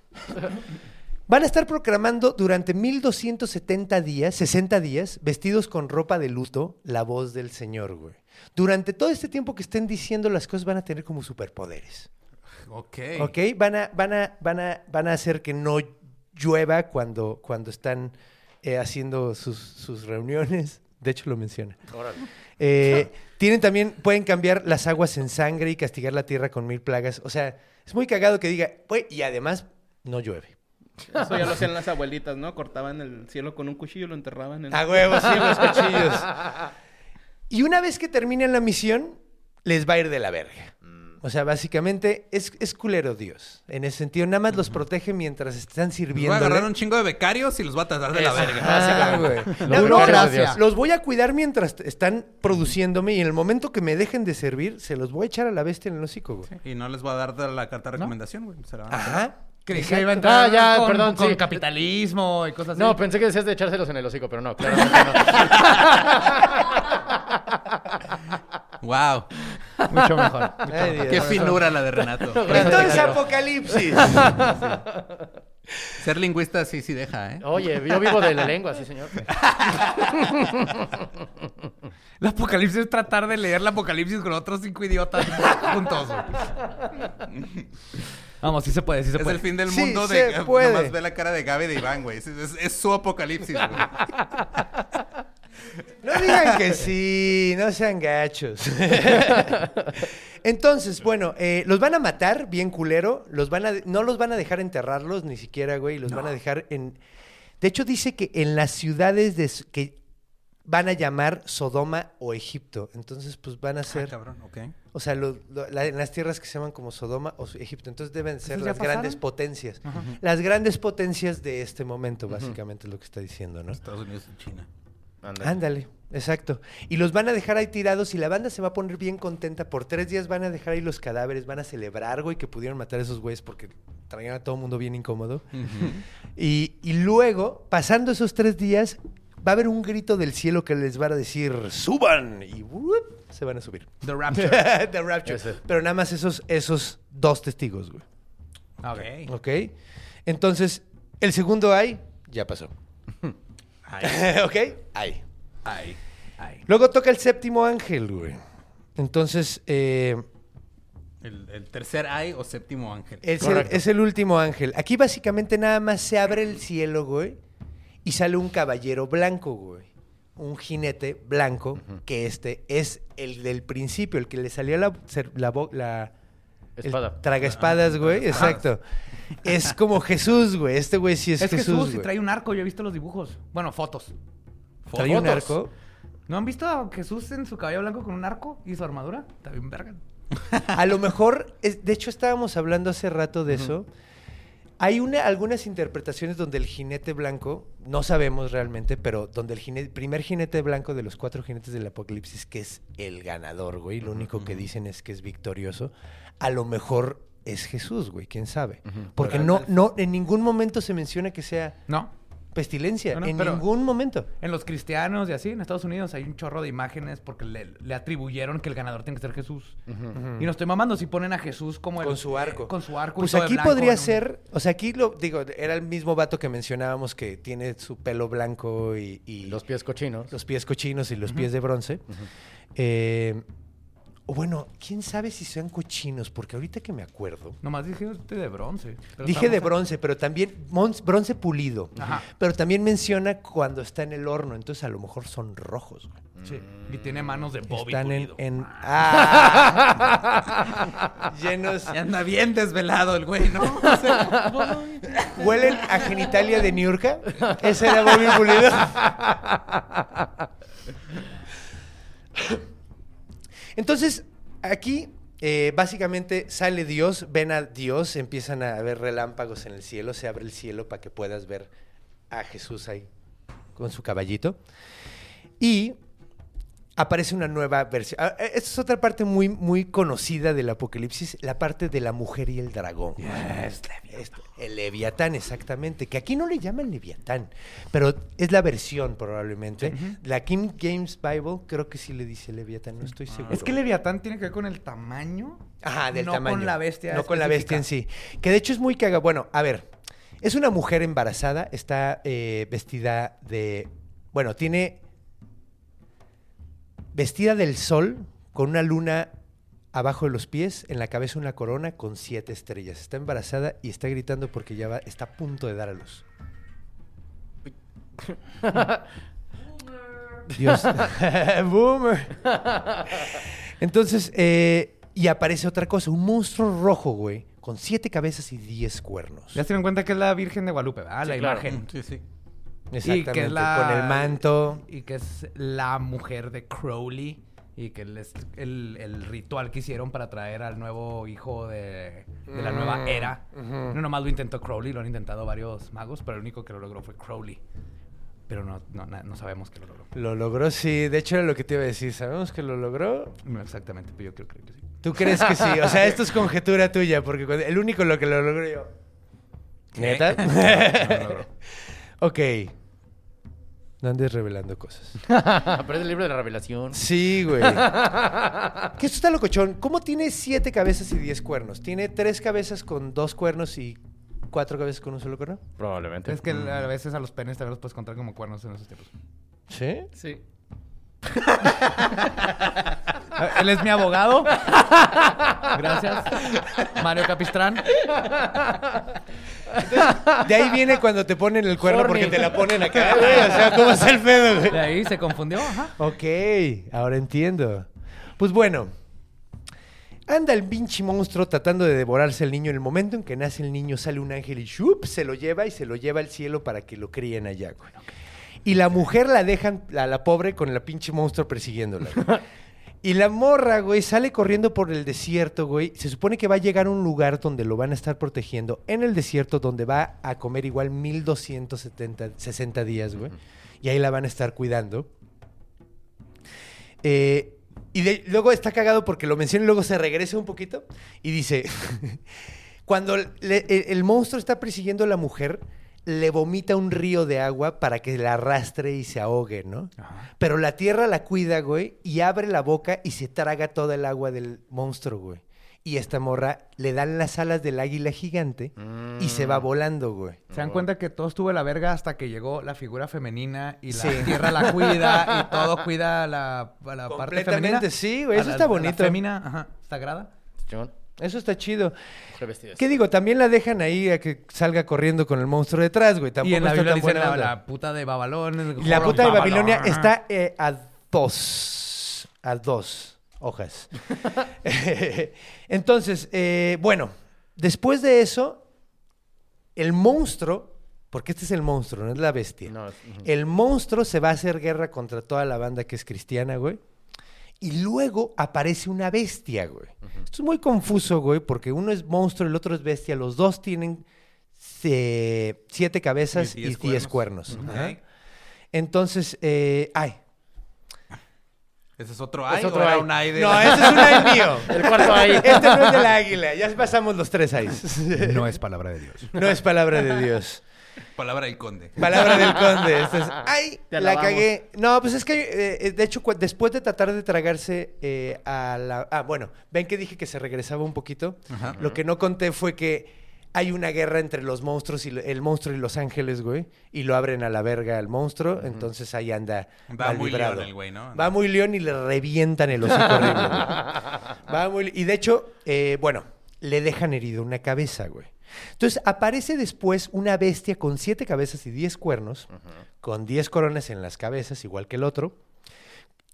Van a estar proclamando durante 1270 días, 60 días, vestidos con ropa de luto, la voz del Señor, güey. Durante todo este tiempo que estén diciendo las cosas van a tener como superpoderes. ok. ¿Ok? Van a, van a, van a, van a hacer que no llueva cuando, cuando están eh, haciendo sus, sus reuniones. De hecho, lo menciona. Órale. Eh, tienen también, pueden cambiar las aguas en sangre y castigar la tierra con mil plagas. O sea, es muy cagado que diga, "Güey, y además no llueve. Eso ya lo hacían las abuelitas, ¿no? Cortaban el cielo con un cuchillo y lo enterraban en... A huevos, sí, los cuchillos. Y una vez que terminen la misión, les va a ir de la verga. O sea, básicamente es, es culero Dios. En ese sentido, nada más los protege mientras están Les Voy a sirviendo. agarrar un chingo de becarios y los voy a tratar de la verga. Ah, güey. No, no, los voy a cuidar mientras están produciéndome y en el momento que me dejen de servir, se los voy a echar a la bestia en el hocico, güey. Y no les voy a dar la carta de recomendación, güey. Se la van a hacer. Ajá. Creí que iba a entrar Ah, ya, con, perdón, con sí. capitalismo y cosas así. No, pensé que decías de echárselos en el hocico, pero no, claramente no. Wow. mucho mejor. Ay, Dios. Qué finura la de Renato. Entonces, Apocalipsis. Ser lingüista sí, sí deja, ¿eh? Oye, yo vivo de la lengua, sí, señor. El apocalipsis es tratar de leer el apocalipsis con otros cinco idiotas juntos. Vamos, sí se puede, sí se Es puede. el fin del Sí, mundo se de... puede. Nomás ve la cara de Gaby de Iván, güey. Es, es- es su apocalipsis, güey. No digan que sí, no sean gachos. Entonces, bueno, eh, los van a matar bien culero, los van a, no los van a dejar enterrarlos ni siquiera, güey, los van a dejar en... De hecho, dice que en las ciudades de, que van a llamar Sodoma o Egipto. Entonces, pues van a Ah, ser... cabrón, ok. O sea, lo- lo- la- en las tierras que se llaman como Sodoma o Egipto. Entonces deben ser ¿Esos ya las grandes potencias. Las grandes potencias de este momento, básicamente es lo que está diciendo, ¿no? Estados Unidos y China. Ándale. Ándale, exacto. Y los van a dejar ahí tirados y la banda se va a poner bien contenta. Por tres días van a dejar ahí los cadáveres, van a celebrar, güey, que pudieron matar a esos güeyes porque traían a todo el mundo bien incómodo. y, y luego, pasando esos tres días, va a haber un grito del cielo que les va a decir, suban. Y ¡wup! se van a subir. The Rapture. The Rapture. Ese. Pero nada más esos, esos dos testigos, güey. Ok. ¿Ok? Entonces, el segundo ay, ya pasó. ¿Ok? Ay. Ay, ay. Luego toca el séptimo ángel, güey. Entonces, eh, El, el tercer ay o séptimo ángel. es, el, Correcto. es el último ángel. Aquí básicamente nada más se abre el cielo, güey, y sale un caballero blanco, güey. Un jinete blanco, que este es el del principio, el que le salió la, la, bo- la Espada. traga espadas, güey. Exacto. Es como Jesús, güey. Este güey sí es, Es, Jesús. Jesús y trae un arco, yo he visto los dibujos. Bueno, fotos. Trae un arco. ¿No han visto a Jesús en su caballo blanco con un arco y su armadura? Está bien verga. A lo mejor, es- de hecho estábamos hablando hace rato de eso. Hay una, algunas interpretaciones donde el jinete blanco, no sabemos realmente, pero donde el jinete, primer jinete blanco de los cuatro jinetes del apocalipsis, que es el ganador, güey, lo único que dicen es que es victorioso, a lo mejor es Jesús, güey, quién sabe. Porque no, no, en ningún momento se menciona que sea No. pestilencia, No, no, en ningún momento. En los cristianos y así, en Estados Unidos, hay un chorro de imágenes porque le, le atribuyeron que el ganador tiene que ser Jesús. Y no estoy mamando si ponen a Jesús como el... Con su arco. Con su arco. Pues aquí blanco podría un- ser, o sea, aquí lo digo, era el mismo vato que mencionábamos que tiene su pelo blanco y, y Los pies cochinos. los pies cochinos y los pies de bronce. Eh, o bueno, quién sabe si sean cochinos, porque ahorita que me acuerdo, Nomás dije de bronce. dije de bronce, pero también bronce pulido. Ajá. Pero también menciona cuando está en el horno, entonces a lo mejor son rojos. güey. Sí. Y tiene manos de Bobby Están en, Pulido. en- ah, llenos, Y anda bien desvelado el güey, ¿no? O sea, huelen a genitalia de Niurka. Ese era Bobby Pulido. Entonces, aquí eh, básicamente sale Dios, ven a Dios, empiezan a ver relámpagos en el cielo, se abre el cielo para que puedas ver a Jesús ahí con su caballito. Y aparece una nueva versión. Ah, eh, Esta es otra parte muy, muy conocida del Apocalipsis, la parte de la mujer y el dragón. Esto, el Leviatán, exactamente. Que aquí no le llaman Leviatán, pero es la versión probablemente. La King James Bible creo que sí le dice Leviatán, no estoy seguro. Es que Leviatán tiene que ver con el tamaño. Ajá, del no tamaño. con la bestia. No con la bestia en sí. Que de hecho es muy caga. Bueno, a ver. Es una mujer embarazada. Está eh, vestida de. Bueno, tiene. Vestida del sol, con una luna abajo de los pies, en la cabeza una corona con siete estrellas. Está embarazada y está gritando porque ya va, está a punto de dar a luz. Dios. Boomer. Entonces, eh, y aparece otra cosa, un monstruo rojo, güey, con siete cabezas y diez cuernos. Ya se dan cuenta que es la Virgen de Guadalupe, ¿verdad? Sí, la claro. imagen. Sí, sí. Exactamente, Y que es la- con el manto. Y que es la mujer de Crowley. Y que es el, el ritual que hicieron para traer al nuevo hijo de, de la nueva Mm, era. ujú. No nomás lo intentó Crowley, lo han intentado varios magos, pero el único que lo logró fue Crowley. Pero no, no, no sabemos que lo logró. Lo logró, sí. De hecho, era lo que te iba a decir. ¿Sabemos que lo logró? No exactamente, pero yo creo, creo que sí. ¿Tú crees que sí? O sea, esto es conjetura tuya, porque el único lo que lo logró yo. ¿Neta? No lo logró. Ok. No andes revelando cosas. Pero es el libro de la revelación. Sí, güey. que esto está locochón. ¿Cómo tiene siete cabezas y diez cuernos? ¿Tiene tres cabezas con dos cuernos y cuatro cabezas con un solo cuerno? Probablemente. Es que a veces a los penes también los puedes encontrar como cuernos en esos tiempos. ¿Sí? Sí. Él es mi abogado. Gracias. Mario Capistrán. De ahí viene cuando te ponen el cuerno Horny. porque te la ponen acá, güey. O sea, ¿cómo es el pedo, güey? De ahí se confundió. Ajá. Ok, ahora entiendo. Pues bueno, anda el pinche monstruo tratando de devorarse al niño. En el momento en que nace el niño, sale un ángel y ¡shup! se lo lleva y se lo lleva al cielo para que lo críen allá, güey. Y la mujer la dejan, a la pobre, con la pinche monstruo persiguiéndola. güey. Y la morra, güey, sale corriendo por el desierto, güey. Se supone que va a llegar a un lugar donde lo van a estar protegiendo. En el desierto, donde va a comer igual 1270, 60 días, güey. Y ahí la van a estar cuidando. Eh, y de- luego está cagado porque lo menciona y luego se regresa un poquito y dice, cuando le- el, el monstruo está persiguiendo a la mujer, le vomita un río de agua para que la arrastre y se ahogue, ¿no? Pero la tierra la cuida, güey, y abre la boca y se traga toda el agua del monstruo, güey. Y esta morra le dan las alas del águila gigante y se va volando, güey. Se dan cuenta que todo estuvo de la verga hasta que llegó la figura femenina y la Sí. tierra la cuida y todo cuida a la, a la parte Completamente, femenina. sí, güey, eso la- está a la bonito. fémina, ajá, sagrada. Eso está chido. ¿Qué digo? También la dejan ahí a que salga corriendo con el monstruo detrás, güey. Tampoco y en la está Biblia tan dicen buena la, onda. la puta de Babalón. Y la puta de Babilonia está eh, a dos. A dos hojas. Entonces, eh, bueno, después de eso, el monstruo, porque este es el monstruo, no es la bestia. No. El monstruo se va a hacer guerra contra toda la banda que es cristiana, güey. Y luego aparece una bestia, güey. Esto es muy confuso, güey, porque uno es monstruo, el otro es bestia. Los dos tienen eh, siete cabezas Y y diez diez cuernos. Ajá. Entonces, eh, ay. Ese es otro ay, otro o era ay. un ay de... No, ese es un ay mío. El cuarto ahí. Este no es del águila. Ya pasamos los tres ayes. No es palabra de Dios. No es palabra de Dios. Palabra del conde. Palabra del conde. Ay, Te la alabamos. cagué. No, pues es que, eh, de hecho, después de tratar de tragarse eh, a la... Ah, bueno, ven que dije que se regresaba un poquito. Ajá. Lo que no conté fue que hay una guerra entre los monstruos y lo- el monstruo y los ángeles, güey. Y lo abren a la verga al monstruo. Entonces ahí anda Va mal muy león el güey, ¿no? Va muy león y le revientan el hocico horrible, güey. Va muy... Y de hecho, eh, bueno, le dejan herido una cabeza, güey. Entonces aparece después una bestia con siete cabezas y diez cuernos, con diez coronas en las cabezas, igual que el otro.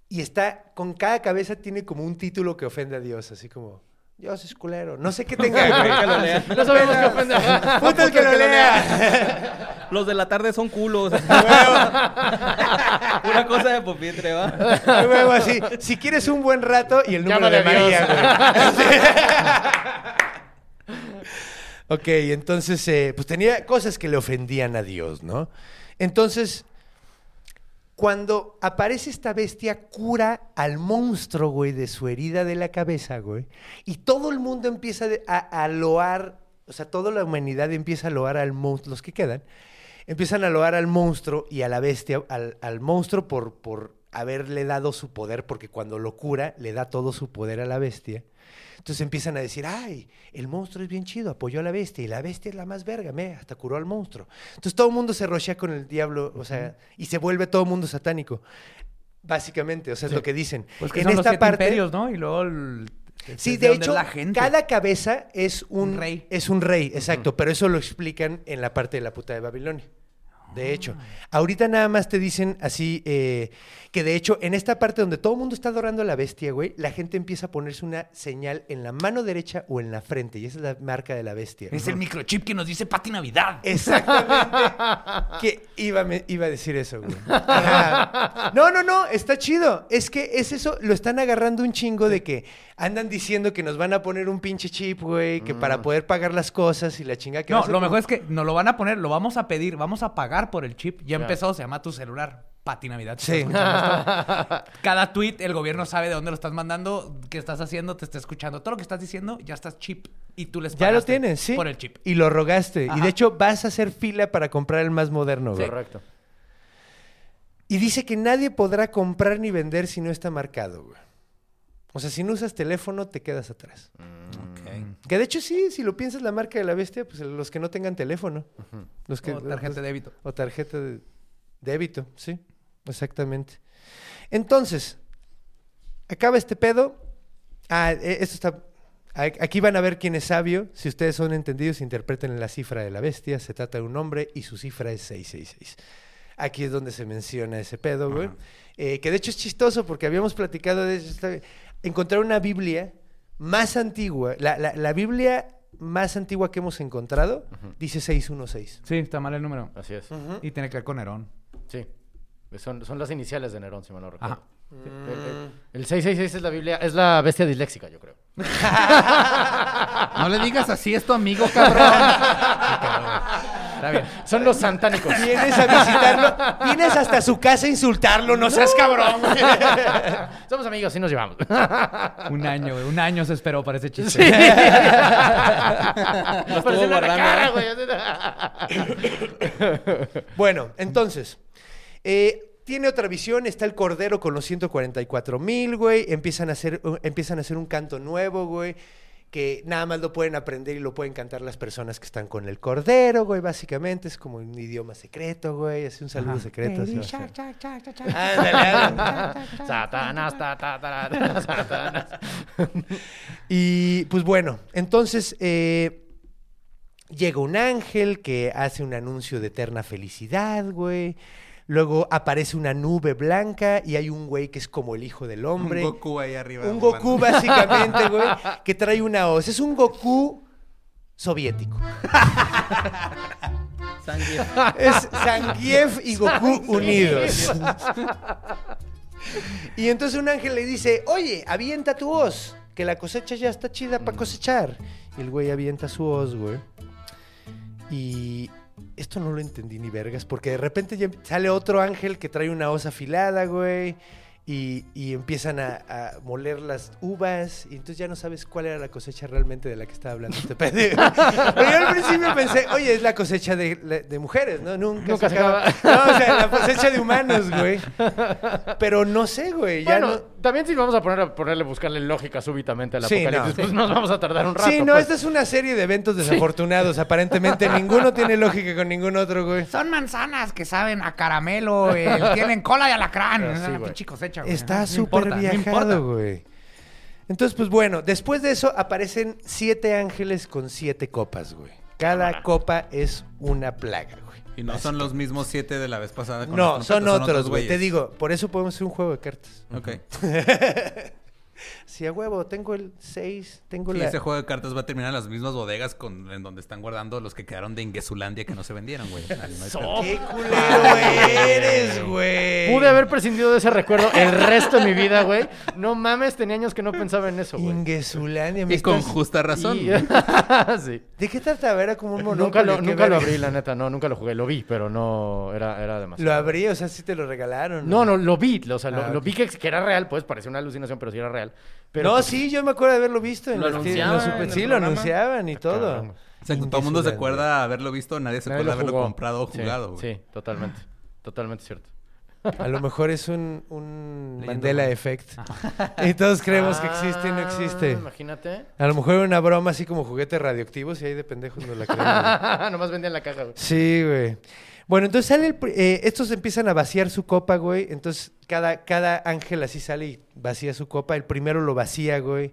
Y está, con cada cabeza tiene como un título que ofende a Dios, así como, Dios es culero. No sé qué tenga, güey. No sabemos qué ofende. Puta el que lo lea. Los de la tarde son culos. Una cosa de pupitre, ¿va? A huevo, así. Si quieres un buen rato y el número Llámale de a Dios. María, güey. Ok, entonces, eh, pues tenía cosas que le ofendían a Dios, ¿no? Entonces, cuando aparece esta bestia, cura al monstruo, güey, de su herida de la cabeza, güey. Y todo el mundo empieza a, a loar, o sea, toda la humanidad empieza a loar al monstruo, los que quedan, empiezan a loar al monstruo y a la bestia, al, al monstruo por, por haberle dado su poder, porque cuando lo cura, le da todo su poder a la bestia. Entonces empiezan a decir, ay, el monstruo es bien chido, apoyó a la bestia y la bestia es la más verga, me, hasta curó al monstruo. Entonces todo el mundo se rochea con el diablo, o sea, y se vuelve todo el mundo satánico. Básicamente, o sea, es lo que dicen. Pues que en son los esta siete parte, imperios, ¿no? Y luego el... Sí, es de hecho, la gente. cada cabeza es un, Un rey. Es un rey, exacto. Pero eso lo explican en la parte de la puta de Babilonia. De hecho, ahorita nada más te dicen así, eh, que de hecho, en esta parte donde todo el mundo está adorando a la bestia, güey, la gente empieza a ponerse una señal en la mano derecha o en la frente. Y esa es la marca de la bestia. Es el microchip que nos dice Pati Navidad. Exactamente. que iba, me- iba a decir eso, güey. Ajá. No, no, no, está chido. Es que es eso, lo están agarrando un chingo de que andan diciendo que nos van a poner un pinche chip, güey, que para poder pagar las cosas y la chinga que No, lo mejor es que nos lo van a poner, lo vamos a pedir, vamos a pagar por el chip. Ya empezó, se llama tu celular. Pati Navidad. Sí. Sí. Cada tweet, el gobierno sabe de dónde lo estás mandando, qué estás haciendo, te está escuchando. Todo lo que estás diciendo, ya estás chip. Y tú les Ya lo tienes, sí. Por el chip. Y lo rogaste. Y de hecho vas a hacer fila para comprar el más moderno, güey. Correcto. Y dice que nadie podrá comprar ni vender si no está marcado, güey. O sea, si no usas teléfono, te quedas atrás. Que de hecho sí, si lo piensas la marca de la bestia, pues los que no tengan teléfono. Los que, O tarjeta los- de débito. O tarjeta de débito, sí, exactamente. Entonces, acaba este pedo. Ah, e- esto está... Aquí van a ver quién es sabio. Si ustedes son entendidos, interpreten la cifra de la bestia. Se trata de un hombre y su cifra es 666. Aquí es donde se menciona ese pedo, güey. Eh, que de hecho es chistoso porque habíamos platicado de eso. Encontrar una Biblia más antigua, la, la- la Biblia más antigua que hemos encontrado, dice 616. Sí, está mal el número. Así es. Y tiene que ver con Nerón. Sí. Son, son las iniciales de Nerón, si mal no recuerdo. Ajá. El, el- el 666 es la Biblia, es la bestia disléxica, yo creo. No le digas así, es tu amigo, cabrón. Está bien. Son los santánicos. Vienes a visitarlo, vienes hasta su casa a insultarlo, no seas cabrón. Somos amigos y nos llevamos. Un año, güey. Un año se esperó para ese chiste. Sí. Parece estuvo una guardando, cara, ¿eh? güey. Bueno, entonces, eh, tiene otra visión, está el Cordero con los 144 mil, güey, empiezan a, hacer, empiezan a hacer un canto nuevo, güey, que nada más lo pueden aprender y lo pueden cantar las personas que están con el Cordero, güey, básicamente, es como un idioma secreto, güey, es un saludo secreto. así. Ándale. Satanás, ta, ta, ta, ta, Satanás. Y pues bueno, entonces eh, llega un ángel que hace un anuncio de eterna felicidad, güey. Luego aparece una nube blanca y hay un güey que es como el hijo del hombre. Un Goku ahí arriba. Un Goku, básicamente, güey, que trae una hoz. Es un Goku soviético. Sangre. Es Zangief y Goku unidos. Y entonces un ángel le dice, oye, avienta tu hoz, que la cosecha ya está chida para cosechar. Y el güey avienta su hoz, güey. Y esto no lo entendí ni vergas, porque de repente ya sale otro ángel que trae una hoz afilada, güey. Y, y empiezan a, a moler las uvas. Y entonces ya no sabes cuál era la cosecha realmente de la que estaba hablando este pendejo. Pero yo al principio pensé, oye, es la cosecha de, de mujeres, ¿no? Nunca, Nunca se acaba. No, o sea, la cosecha de humanos, güey. Pero no sé, güey. Ya Bueno, no... también si vamos a poner a ponerle buscarle lógica súbitamente al Sí, apocalipsis, no. pues nos vamos a tardar un rato. Sí, no, pues. esta es una serie de eventos desafortunados. Aparentemente ninguno tiene lógica con ningún otro, güey. Son manzanas que saben a caramelo, eh, tienen cola de alacrán. Es sí, una güey. pinche cosecha, güey. Está No súper no viajado, güey. Entonces, pues bueno, después de eso aparecen siete ángeles con siete copas, güey. Cada copa es una plaga, güey. Y no son los mismos siete de la vez pasada. con No, los son otros, güey. Te digo, por eso podemos hacer un juego de cartas. Ok. Sí, a huevo, tengo el 6, tengo Y la... ese juego de cartas va a terminar en las mismas bodegas con, en donde están guardando los que quedaron de Ingesulandia que no se vendieron, güey. No. ¡Qué culero eres, güey! Pude haber prescindido de ese recuerdo el resto de mi vida, güey. No mames, tenía años que no pensaba en eso, güey. Ingesulandia, me Y con estás- justa razón. Y- sí. ¿De qué trataba? Era como un monopolio. Nunca, lo, ¿qué nunca lo abrí, la neta, no, nunca lo jugué. Lo vi, pero no, era, era demasiado. Lo abrí, o sea, sí te lo regalaron. No, no, lo vi, o sea, lo, Ah, lo vi que, que era real, pues parecía una alucinación, pero sí era real. Pero, no, pues, sí, yo me acuerdo de haberlo visto en Lo los- en anunciaban los super- en el Sí, lo programa. anunciaban y todo. cabrón. O sea, todo el mundo se acuerda haberlo visto, nadie se nadie acuerda lo haberlo comprado o Sí, jugado, güey. Sí, totalmente. Totalmente cierto. A lo mejor es un, un Mandela. Effect. Y todos creemos que existe y no Ah, existe. Imagínate. A lo mejor era una broma así como juguetes radioactivos y ahí de pendejos no la creen. Nomás vendían la caja, güey. Sí, güey. Bueno, entonces sale el, eh, estos empiezan a vaciar su copa, güey. Entonces cada, cada ángel así sale y vacía su copa. El primero lo vacía, güey,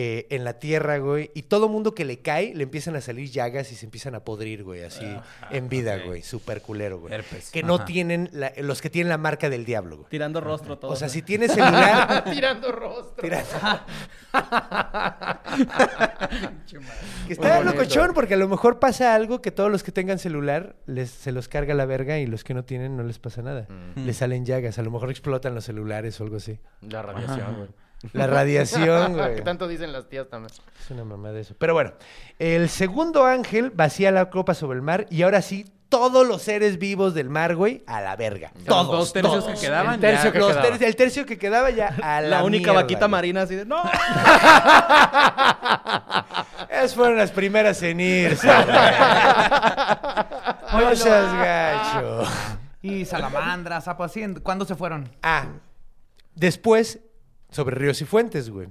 eh, en la tierra, güey. Y todo mundo que le cae le empiezan a salir llagas y se empiezan a podrir, güey, así en vida, güey. Súper culero, güey. Herpes. Que no tienen, la- los que tienen la marca del diablo, güey. Tirando rostro todo. O sea, si tienes celular... Tirando rostro. Tira- que está locochón porque a lo mejor pasa algo que todos los que tengan celular les, se los carga la verga y los que no tienen no les pasa nada. Mm. Les salen llagas, a lo mejor explotan los celulares o algo así. La radiación, güey. La radiación, güey. que tanto dicen las tías también. Es una mamá de eso. Pero bueno, el segundo ángel vacía la copa sobre el mar y ahora sí, todos los seres vivos del mar, güey, a la verga. Los Todos. dos tercios todos. que quedaban. El tercio ya- que Los quedaba. el tercio que quedaba ya a la la única mierda, vaquita güey. marina así de, no. Esas fueron las primeras en irse. No seas gacho. Y salamandras, sapos, así. ¿en- ¿Cuándo se fueron? Ah, después, sobre ríos y fuentes, güey.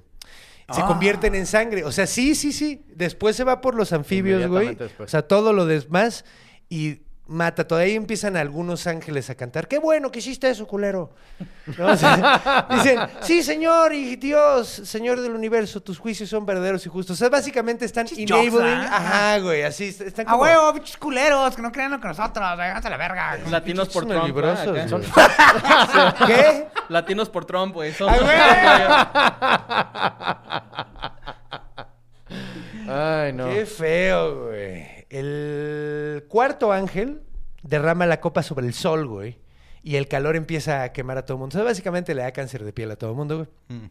Se Ah. convierten en sangre. O sea, sí, sí, sí. Después se va por los anfibios, güey. Después. O sea, todo lo demás. Y mata. Todavía empiezan algunos ángeles a cantar. ¡Qué bueno que hiciste eso, culero! ¿No? O sea, dicen, sí, señor y Dios, señor del universo, tus juicios son verdaderos y justos. O sea, básicamente están enabling. ¿ah? Ajá, güey. Así, están ¡A como... huevo, bichos culeros! Que no crean lo que nosotros. A la verga. Latinos por Trump. librosos. Son- ¿Qué? Latinos por Trump, güey. Son- Ay, no. Qué feo, güey. El cuarto ángel derrama la copa sobre el sol, güey. Y el calor empieza a quemar a todo el mundo. O sea, básicamente le da cáncer de piel a todo el mundo, güey. Mm.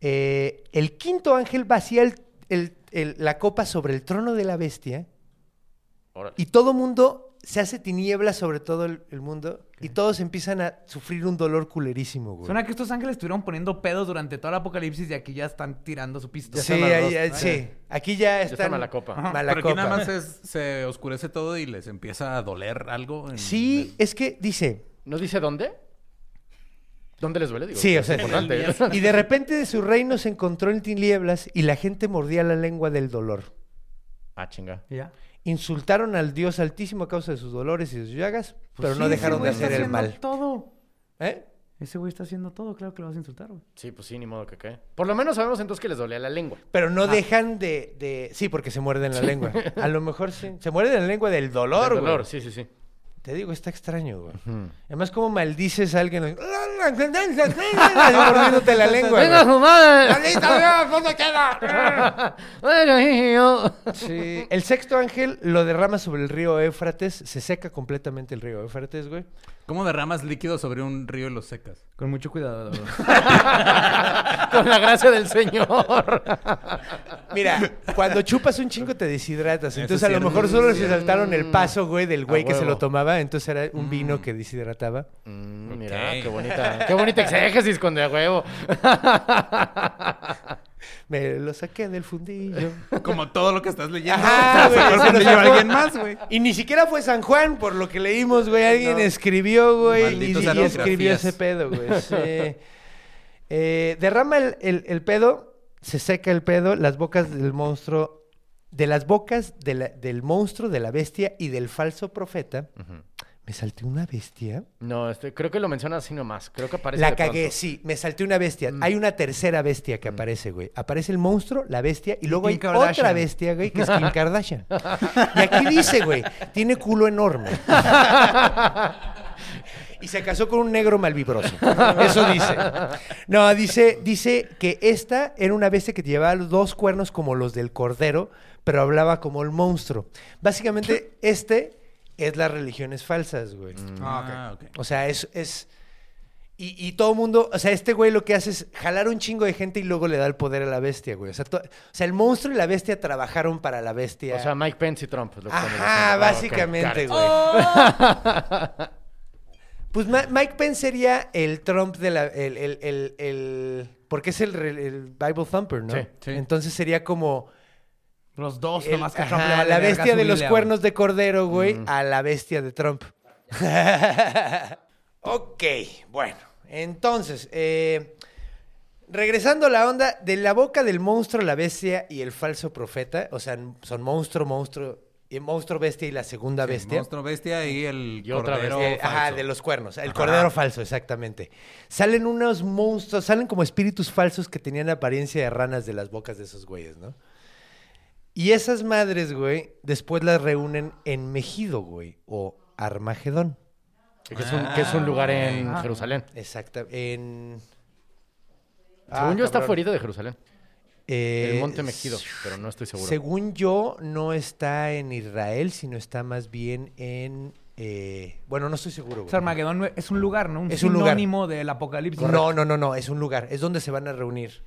Eh, el quinto ángel vacía el- el- el- la copa sobre el trono de la bestia. Órale. Y todo el mundo se hace tiniebla sobre todo el, el mundo. Y todos empiezan a sufrir un dolor culerísimo, güey. Suena que estos ángeles estuvieron poniendo pedos durante todo el apocalipsis y aquí ya están tirando su pisto. Sí, ahí- dos. sí. Aquí ya está están... mala copa. Mala Pero aquí copa. nada más es- se oscurece todo y les empieza a doler algo. en- Sí, es que dice... ¿No dice dónde? ¿Dónde les duele? Digo, Sí, o es sea, importante. y de repente de su reino se encontró en tinieblas y la gente mordía la lengua del dolor. ah, chinga. ¿Ya? Insultaron al Dios Altísimo a causa de sus dolores y sus llagas, pero Pues no sí, dejaron ese de güey está hacer el haciendo mal. todo. ¿Eh? Ese güey está haciendo todo. Claro que lo vas a insultar, güey. Sí, pues sí, ni modo que qué. Por lo menos sabemos entonces que les dolía la lengua. Pero Ah. no dejan de, de- Sí, porque se muerden la lengua. A lo mejor sí. Se muerden la lengua del dolor, Del güey. dolor, sí, sí, sí. Te digo, está extraño, güey. Además, como maldices a alguien... mordiéndote la lengua, güey. su madre! ¡Maldita Dios! ¿Dónde queda? Bueno. Sí. El sexto ángel lo derrama sobre el río Éufrates. Se seca completamente el río Éufrates, güey. ¿Cómo derramas líquido sobre un río y lo secas? Con mucho cuidado. Con la gracia del Señor. Mira, cuando chupas un chingo te deshidratas. Entonces es a lo mejor solo se saltaron el paso, güey, del güey que se lo tomaba. Entonces era un vino que deshidrataba. Mm, mira, Ok. qué bonita. Qué bonita exégesis con de huevo. Me lo saqué del fundillo. Como todo lo que estás leyendo. Lo güey, se lo alguien más, güey. Y ni siquiera fue San Juan, por lo que leímos, güey. Alguien escribió, güey, y, y escribió ese pedo, güey. Sí. Eh, derrama el, el- el pedo, se seca el pedo, las bocas del monstruo, de las bocas de la- del monstruo, de la bestia y del falso profeta. Me salté una bestia. No, este, creo que lo menciona así nomás. Creo que aparece. La de cagué, pronto. sí, me salté una bestia. Hay una tercera bestia que aparece, güey. Aparece el monstruo, la bestia, y luego Kim hay Kardashian. otra bestia, güey, que es Kim Kardashian. Y aquí dice, güey, tiene culo enorme. Y se casó con un negro malvibroso. Eso dice. No, dice, dice que esta era una bestia que llevaba los dos cuernos como los del cordero, pero hablaba como el monstruo. Básicamente, este es las religiones falsas, güey. Ah, ok. O sea, es... es y, y todo el mundo, o sea, este güey lo que hace es jalar un chingo de gente y luego le da el poder a la bestia, güey. O sea, to- o sea, el monstruo y la bestia trabajaron para la bestia. O sea, Mike Pence y Trump. es lo que Ajá. Ah, básicamente, güey. Pues Ma- Mike Pence sería el Trump de la. El, el, el, el- porque es el Bible Thumper, ¿no? Sí, sí. Entonces sería como. Los dos, el- nomás que Trump ajá, le vale la bestia de los cuernos de cordero, güey, a la bestia de Trump. ok, bueno. Entonces, eh, regresando a la onda, de la boca del monstruo, la bestia y el falso profeta, o sea, son monstruo, monstruo, y monstruo, bestia y la segunda Sí, bestia. Monstruo bestia y el Y otra cordero ajá, falso. de los cuernos. El cordero falso, exactamente. Salen unos monstruos, salen como espíritus falsos que tenían apariencia de ranas de las bocas de esos güeyes, ¿no? Y esas madres, güey, después las reúnen en Mejido, güey, o Armagedón. Que es un, que es un lugar en Ah. Jerusalén. Exacto. En. Según Ah, yo, está cabrón. fuera de Jerusalén. Eh, el Monte Mejido, pero no estoy seguro. Según yo, no está en Israel, sino está más bien en. eh, bueno, no estoy seguro. O güey. sea, Armagedón es un lugar, ¿no? Un Es un lugar. sinónimo del apocalipsis. No, no, no, no, es un lugar. Es donde se van a reunir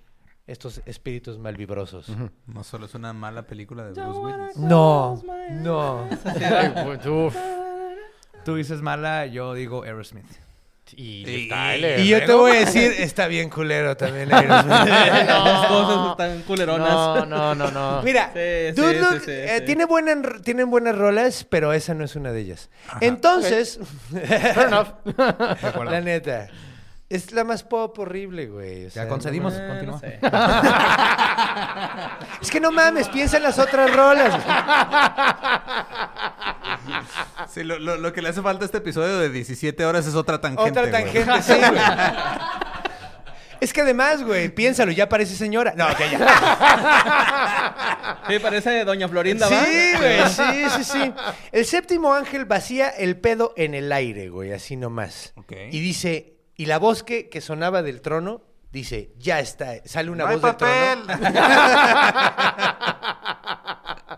estos espíritus malvibrosos. No solo es una mala película de Bruce Willis. No, no. Uf. Tú dices mala, yo digo Aerosmith. Y, Y- Tyler, Y yo te voy a decir, está bien culero también. Aerosmith. Las cosas están culeronas. No, no, no, no. Mira, Sí, Dude sí, Look, sí, sí, eh, sí. Tiene buenas, tienen buenas rolas, pero esa no es una de ellas. Entonces, Fair enough. la neta, es la más pop horrible, güey. o sea, Ya concedimos, continúa. no sé. Es que no mames, piensa en las otras rolas. Sí, lo, lo- lo que le hace falta a este episodio de 17 horas es otra tangente. Otra güey. tangente, sí, güey. Es que además, güey, piénsalo, ya parece señora. No, ya, ya. Sí, parece Doña Florinda, ¿va? Sí, güey, sí, sí, sí. El séptimo ángel vacía el pedo en el aire, güey, así nomás. Ok. Y dice, y la voz que, que sonaba del trono, dice, ya está, sale una No hay voz del papel. trono.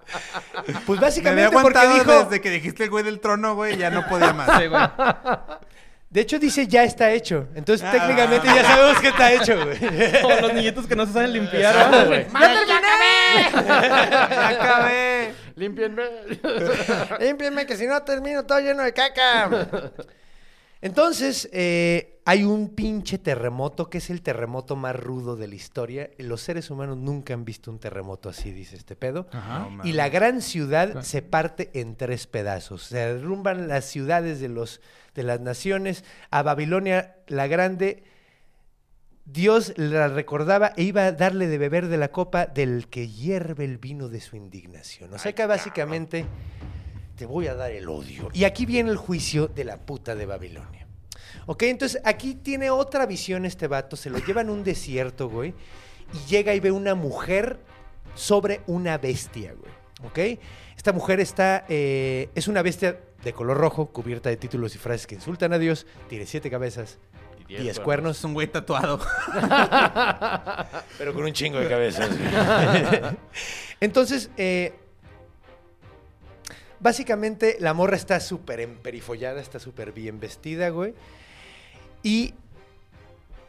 Pues Me había básicamente porque aguantado dijo, desde que dijiste el güey del trono, güey, ya no podía más. Sí, güey. de hecho dice, ya está hecho. Entonces Ah. técnicamente ya sabemos que está hecho, güey. Como los niñitos que no se saben limpiar, ¿va? güey. ¡Ya acabé! Límpienme. Límpienme que si no termino todo lleno de caca. Entonces, eh, hay un pinche terremoto que es el terremoto más rudo de la historia. Los seres humanos nunca han visto un terremoto así, dice este pedo. No, y la gran ciudad se parte en tres pedazos. Se derrumban las ciudades de, los, de las naciones. A Babilonia la Grande, Dios la recordaba e iba a darle de beber de la copa del que hierve el vino de su indignación. O sea que básicamente te voy a dar el odio. Y aquí viene el juicio de la puta de Babilonia. Ok, entonces aquí tiene otra visión este vato, se lo lleva en un desierto, güey, y llega y ve una mujer sobre una bestia, güey. ¿Ok? Esta mujer está, eh, es una bestia de color rojo, cubierta de títulos y frases que insultan a Dios, tiene siete cabezas, Y diez diez Es cuernos, un güey tatuado. pero con un chingo de cabezas. Entonces, eh, básicamente la morra está súper emperifollada, está súper bien vestida, güey. Y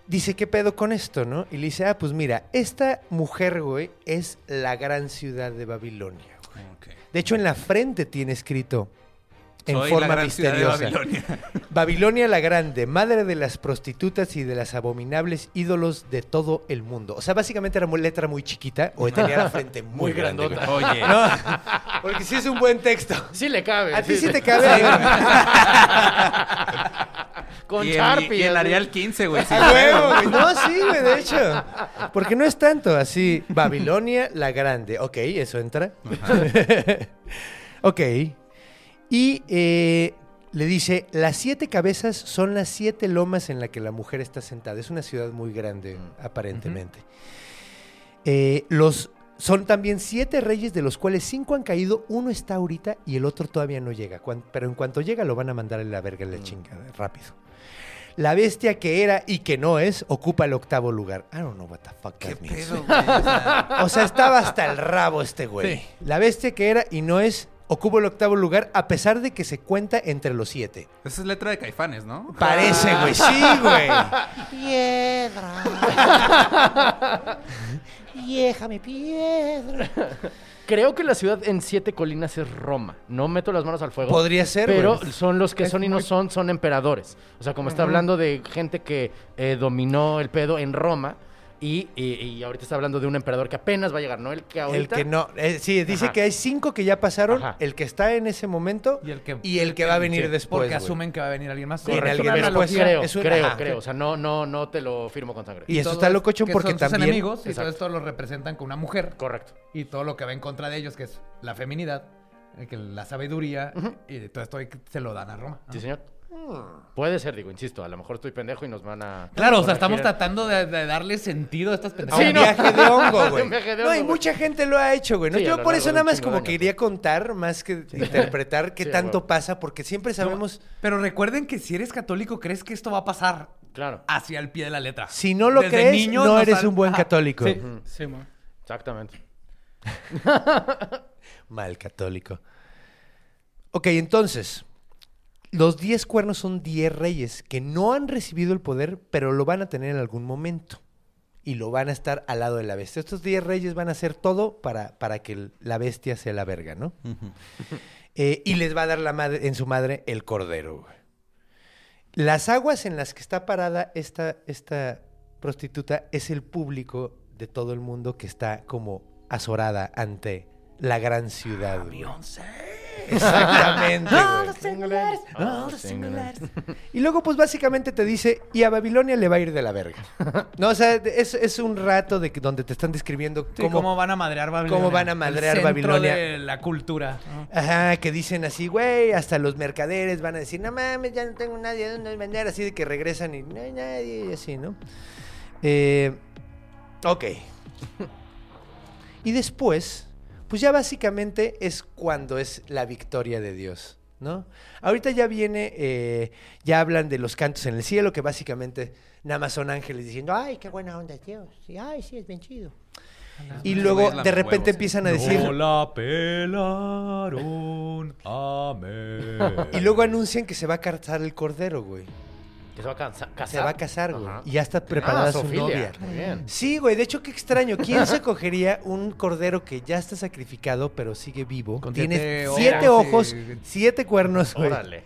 dice, ¿qué pedo con esto, no? Y le dice, ah, pues mira, esta mujer, güey, es la gran ciudad de Babilonia. güey. De hecho, en la frente tiene escrito, en Soy forma la gran ciudad de misteriosa. Babilonia. Babilonia la Grande, madre de las prostitutas y de las abominables ídolos de todo el mundo. O sea, básicamente era muy letra muy chiquita o tenía la frente muy, Muy grande. grandota. güey. Oye. No, porque sí es un buen texto. Sí le cabe. A ti sí te cabe. Con y, el, Sharpie. y el así. Arial 15, güey. sí. A huevo, güey. No, sí, güey, de hecho. Porque no es tanto así. Babilonia la Grande. Ok, eso entra. ok. Y eh, le dice, las siete cabezas son las siete lomas en la que la mujer está sentada. Es una ciudad muy grande, aparentemente. Eh, los, son también siete reyes, de los cuales cinco han caído. Uno está ahorita y el otro todavía no llega. Pero en cuanto llega lo van a mandar a la verga en la chingada, rápido. La bestia que era y que no es ocupa el octavo lugar. I don't know what the fuck that means. Pedo, o sea, O sea, estaba hasta el rabo este güey. Sí. La bestia que era y no es ocupa el octavo lugar a pesar de que se cuenta entre los siete. esa es letra de Caifanes, ¿no? Parece, güey. Sí, güey. Piedra. Déjame piedra. Creo que la ciudad en siete colinas es Roma. No meto las manos al fuego. Podría ser, Pero güey. son los que Es son y no muy- son, son emperadores. O sea, como está hablando de gente que eh, dominó el pedo en Roma. Y, y- y ahorita está hablando de un emperador que apenas va a llegar, ¿no? El que El ahorita... que no. eh, sí, dice Ajá. que hay cinco que ya pasaron, Ajá. el que está en ese momento Y el que, y el que va a venir sí, después. Porque güey. asumen que va a venir alguien más. Correcto. alguien Una después. Creo, Es un- creo, ajá. creo. O sea, no, no, no te lo firmo con sangre. Y eso está es- locochón que porque son sus también. enemigos y Exacto. todo esto lo representan con una mujer. Correcto. Y todo lo que va en contra de ellos, que es la feminidad, eh, que la sabiduría, y todo esto se lo dan a Roma. Sí, señor. Puede ser, digo, insisto, a lo mejor estoy pendejo y nos van a... Claro, o sea, estamos tratando de, de darle sentido a estas A pendejadas. un no. viaje de hongo, güey. Un viaje de No, y güey. mucha gente lo ha hecho, güey. ¿no? Sí, a Yo lo por largo eso de nada un más chingo de como años. quería contar, más que interpretar qué Sí, tanto pasa, porque siempre sabemos. Pero recuerden que si eres católico, crees que esto va a pasar Claro. hacia el pie de la letra. Si no lo Desde crees, niños no nos eres han- un buen Ajá. católico. Sí. Sí. Exactamente. Mal católico. Ok, entonces. Los 10 cuernos son 10 reyes que no han recibido el poder, pero lo van a tener en algún momento. Y lo van a estar al lado de la bestia. Estos 10 reyes van a hacer todo para, para que la bestia sea la verga, ¿no? Eh, y les va a dar la madre, en su madre el cordero. güey. Las aguas en las que está parada esta, esta prostituta es el público de todo el mundo que está como azorada ante la gran ciudad. güey. Exactamente. güey. Ah, singulares. Y luego, pues básicamente te dice, y a Babilonia le va a ir de la verga. No, o sea, es, es un rato de que, donde te están describiendo Sí, cómo, van a madrear Babilonia. cómo van a El madrear centro Babilonia. de la cultura. ¿no? Ajá, que dicen así, güey, hasta los mercaderes van a decir, no mames, ya no tengo nadie donde vender, así de que regresan y no hay nadie, y así, ¿no? Eh, ok. Y después, pues ya básicamente es cuando es la victoria de Dios, ¿no? Ahorita ya viene, eh, ya hablan de los cantos en el cielo, que básicamente nada más son ángeles diciendo, ay, qué buena onda Dios, sí, ay, sí, es bien chido. Y luego de repente huevos. empiezan a decir... la pelaron. Amén. Y luego anuncian que se va a casar el cordero, güey. Que se va a casar. Se va a casar, güey. Ajá. Y ya está preparada Ah, su zoofilia. novia. Muy bien. Sí, güey. De hecho, qué extraño. ¿Quién se cogería un cordero que ya está sacrificado, pero sigue vivo? Con Tiene siete siete ojos siete cuernos, güey. Órale.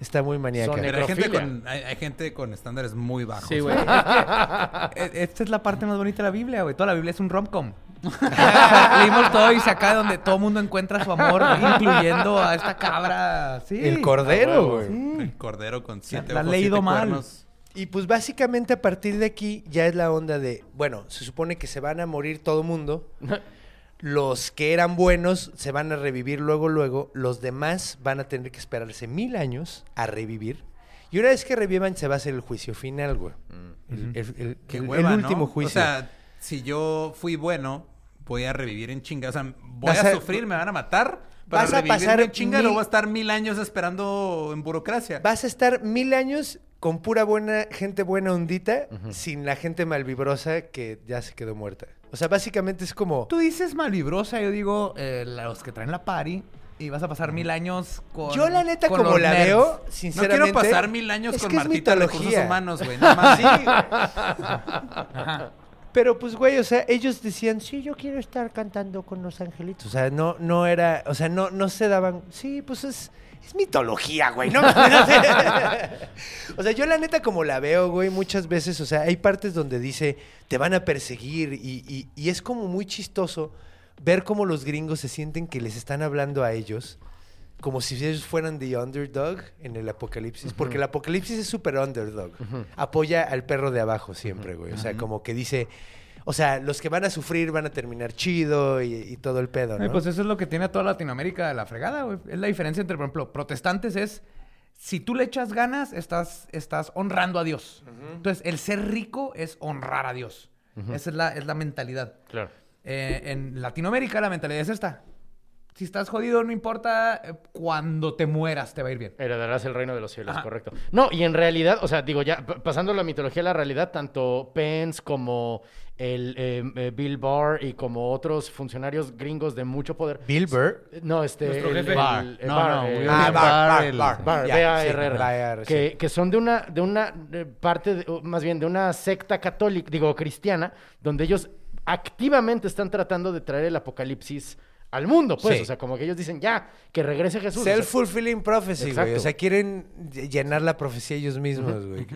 Está muy maníaca. Son Pero hay gente, con, hay, hay gente con estándares muy bajos. Sí, güey. E- Esta es la parte más bonita de la Biblia, güey. Toda la Biblia es un rom-com. Leímos todo y se acá donde todo el mundo encuentra su amor, incluyendo a esta cabra. Sí. El cordero, Ah. El cordero con siete La ojos, leído siete mal. cuernos. Y pues básicamente a partir de aquí ya es la onda de, bueno, se supone que se van a morir todo mundo. Los que eran buenos se van a revivir luego, luego. Los demás van a tener que esperarse mil años a revivir. Y una vez que revivan se va a hacer el juicio final, güey. El, el- el- Qué el- el hueva, ¿no? último juicio. O sea, si yo fui bueno, voy a revivir en chinga. O sea, voy Vas a, a- sufrir, me van a matar. Para Vas a pasar en chinga, mil- luego voy a estar mil años esperando en burocracia. Vas a estar mil años con pura buena gente buena ondita, sin la gente malvibrosa que ya se quedó muerta. O sea, básicamente es como... Tú dices malvibrosa, yo digo eh, los que traen la party. Y vas a pasar mil años con. Yo la neta como la nerds. veo, No sinceramente... quiero pasar mil años es con que es Martita de mitología. Recursos Humanos, güey. nada más. Sí, güey. Pero pues, güey, o sea, ellos decían, sí, yo quiero estar cantando con los angelitos. O sea, no, no era, o sea, no, no se daban, sí, pues es, es mitología, güey, ¿no? o sea, yo la neta como la veo, güey, muchas veces, o sea, hay partes donde dice, te van a perseguir y, y- y es como muy chistoso ver cómo los gringos se sienten que les están hablando a ellos. Como si ellos fueran the underdog en el apocalipsis. Porque el apocalipsis es súper underdog. Apoya al perro de abajo siempre, güey. O sea, como que dice... O sea, los que van a sufrir van a terminar chido y, y todo el pedo, ¿no? Ay, pues eso es lo que tiene a toda Latinoamérica de la fregada, güey. Es la diferencia entre, por ejemplo, protestantes es. Si tú le echas ganas, estás, estás honrando a Dios. Entonces, el ser rico es honrar a Dios. Esa es la, es la mentalidad. Claro. Eh, en Latinoamérica la mentalidad es esta. Si estás jodido, no importa. eh, Cuando te mueras, te va a ir bien. Heredarás el reino de los cielos, Ajá. correcto. No, y en realidad, o sea, digo, ya pasando la mitología a la realidad, tanto Pence como el eh, eh, Bill Barr y como otros funcionarios gringos de mucho poder. Bill Burr. No, este. El- el- Barr. el No, Barr, no, eh, William Ah, Barr, Barr, Barr, Barr. Barr, B-A-R-R, sí, Barr, sí. que, que son de una, de una parte, de- más bien de una secta católica, digo, cristiana, donde ellos activamente están tratando de traer el apocalipsis al mundo, pues. Sí. O sea, como que ellos dicen, ya, que regrese Jesús. O sea, Self-fulfilling prophecy, güey. O sea, quieren ll- llenar la profecía ellos mismos, güey.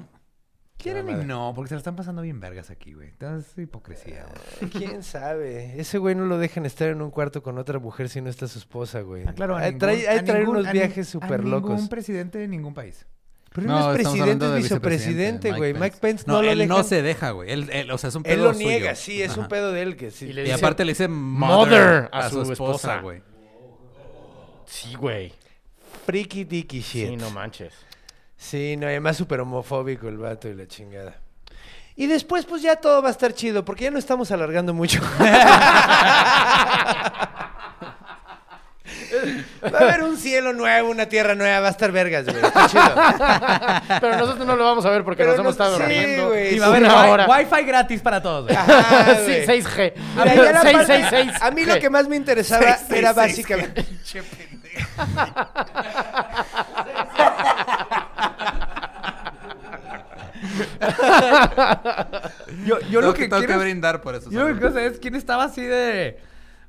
Quieren y no, porque se la están pasando bien vergas aquí, güey. Entonces, es hipocresía, güey. ¿Quién sabe? Ese güey no lo dejan estar en un cuarto con otra mujer si no está su esposa, güey. Ah, claro, a ningún- trae, a hay traer ningún- unos a viajes súper ningún locos. presidente de ningún país. Pero No, no, es presidente, es de vicepresidente, güey. Mike Mike Pence no, No, lo él no se deja, güey. Él, él, o sea, es un pedo Él lo suyo. niega, sí, es un pedo de él que sí. Y le Y dice- aparte le dice Mother a a su esposa, güey. Sí, güey. Freaky dicky shit. Sí, no manches. Sí, no, y además súper homofóbico el vato y la chingada. Y después, pues ya todo va a estar chido, porque ya no estamos alargando mucho. va a haber un cielo nuevo, una tierra nueva, va a estar vergas, güey. Está chido. Pero nosotros no lo vamos a ver porque Pero nos hemos no- estado sí, durmiendo. güey, Y va a haber una wi- hora. Wi-Fi gratis para todos, güey. Ajá, sí, güey. 6G. Mira, ya la parte- 666. A mí lo que más me interesaba era básicamente... Yo, yo lo que tengo que quiero es- brindar por eso. Yo lo que quiero saber es quién estaba así de...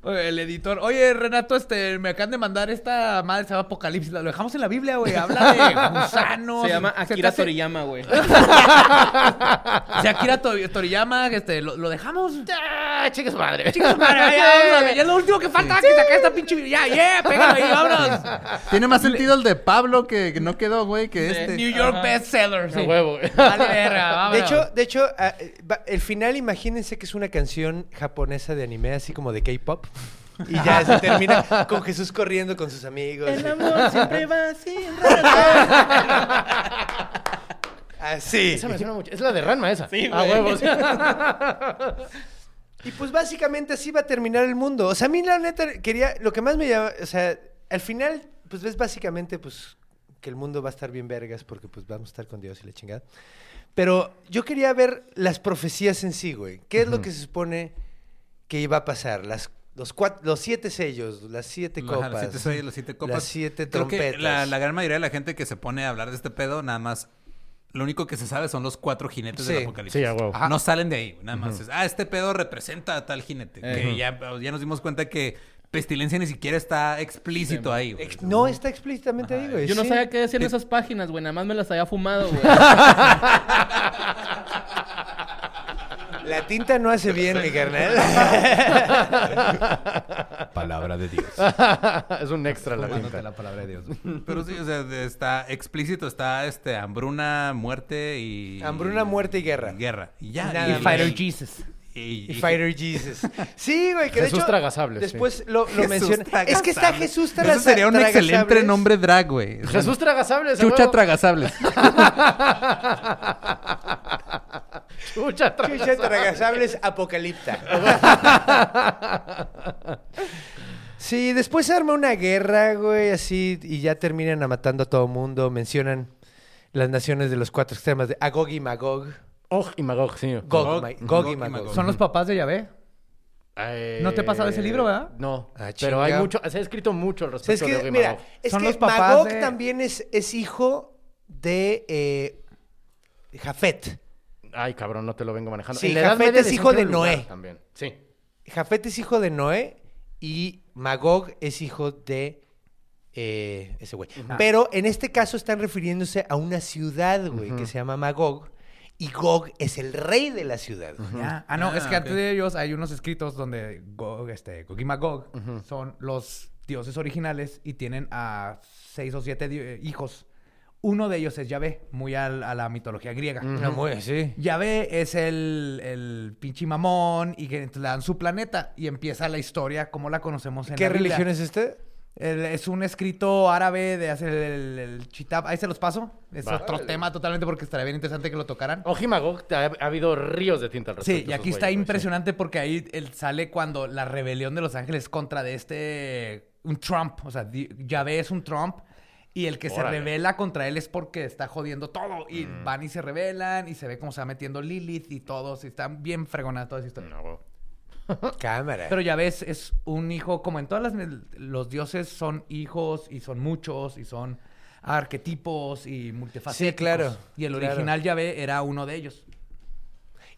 El editor, oye Renato, este, me acaban de mandar esta madre, se llama Apocalipsis, lo dejamos en la Biblia, güey, habla de gusanos. Se llama Akira hace- Toriyama, güey. Sea, Akira Tori- Toriyama, este, lo, lo dejamos. Ah, chica su madre. Chicos, madre, ya, ya, es lo último que falta, que sacar esta pinche... Ya, yeah, pégalo ahí, vámonos. Tiene más sentido el de Pablo que, que no quedó, güey, que Sí. este. New York bestseller, sí. Huevo. güey. Vale, verga, De vámonos. hecho, de hecho, ah, el final, imagínense que es una canción japonesa de anime, así como de K-pop. Y ya se termina con Jesús corriendo con sus amigos. El amor siempre va así. Así. Esa me suena mucho. Es la de Ranma esa. Sí, A huevos. Y pues básicamente así va a terminar el mundo. O sea, a mí la neta quería, lo que más me llama, o sea, al final, pues ves básicamente, pues, que el mundo va a estar bien vergas porque pues vamos a estar con Dios y la chingada. Pero yo quería ver las profecías en sí, güey. ¿Qué es lo que se supone que iba a pasar? Las, los, cuat- los siete sellos, las siete Ajá, copas. Los siete sellos, los siete copas. Las siete Creo que trompetas. la, la gran mayoría de la gente que se pone a hablar de este pedo, nada más. Lo único que se sabe son los cuatro jinetes Sí. del apocalipsis. Sí, huevo. No salen de ahí, nada más. es, ah, este pedo representa a tal jinete. Que ya, ya nos dimos cuenta que pestilencia ni siquiera está explícito ahí, güey. Ex- no está explícitamente ahí, güey. Yo no sí. sabía qué decían esas páginas, güey. Nada más me las había fumado, güey. La tinta no hace bien, mi carnal. Palabra de Dios. es un extra la tinta. la palabra de Dios. Pero sí, o sea, de- está explícito, está este hambruna, muerte y. Hambruna, muerte y guerra. Guerra. Y ya. Nada y. Fighter Jesus. y- Y Fighter Jesus. Sí, güey, que de Jesús hecho, Tragasables, sí. Después lo, lo menciona. Es que está Tragasables. Jesús Eso Tragas- sería un excelente nombre drag, güey. Jesús Tragasables. a Chucha. Tragasables. Chucha Chucha Tragasables. Apocalipta. Sí, después se arma una guerra, güey, así, y ya terminan a matando a todo mundo. Mencionan las naciones de los cuatro extremos de Agog y Magog. Og y Magog, sí. Gog, y Magog. Son los papás de Yahvé. Eh, ¿No te ha pasado ese libro, verdad? No. Ah, pero hay mucho, se ha escrito mucho al respecto de que, Og y mira, Magog. es Son que los papás Magog de- también es, es hijo de eh, Jafet. Ay, cabrón, no te lo vengo manejando. Sí, Jafet es hijo de Noé. También. Sí. Jafet es hijo de Noé y Magog es hijo de eh, ese güey. Pero en este caso están refiriéndose a una ciudad, güey, que se llama Magog. Y Gog es el rey de la ciudad. Ah, no, Ah, es que ok. antes de ellos hay unos escritos donde Gog, este, Gog y Magog son los dioses originales y tienen a seis o siete hijos. Uno de ellos es Yahvé, muy al- a la mitología griega. No, muy, sí. Yahvé es el, el pinche mamón y que le dan su planeta y empieza la historia como la conocemos en ¿Qué la Biblia. religión es este? El- es un escrito árabe de hacer el, el chitab. Ahí se los paso. Es otro tema totalmente porque estaría bien interesante que lo tocaran. Og y Magog, te ha, ha habido ríos de tinta al respecto. Sí, y aquí está impresionante porque ahí él sale cuando la rebelión de los ángeles contra de este un Trump. O sea, Yahvé es un Trump. Y el que se revela contra él es porque está jodiendo todo. Y van y se revelan y se ve cómo se va metiendo Lilith y todos. Y están bien fregonadas toda esa historia. Cámara. Pero ya ves, es un hijo, como en todas las... Los dioses son hijos y son muchos y son arquetipos y multifacéticos. Sí, claro, Y el claro. original Yahvé era uno de ellos.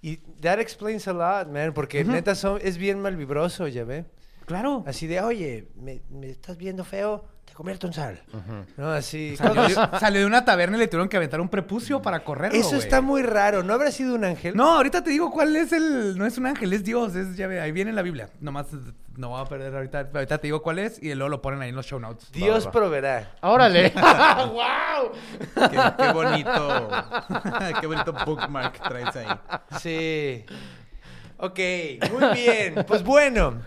Y that explains a lot, man, porque neta son, es bien malvibroso, ya ve. Claro. Así de, oye, me, me estás viendo feo, convierto en sal. No, así. Salió de, salió de una taberna y le tuvieron que aventar un prepucio para correrlo, Eso está muy raro. ¿No habrá sido un ángel? No, ahorita te digo cuál es el... No es un ángel, es Dios. Es Yahvé. Ahí viene en la Biblia. Nomás no voy a perder ahorita. Ahorita te digo cuál es y luego lo ponen ahí en los show notes. Dios proveerá. ¡Órale! ¡Wow! Qué, qué bonito. qué bonito bookmark traes ahí. Sí. Ok, muy bien. Pues bueno,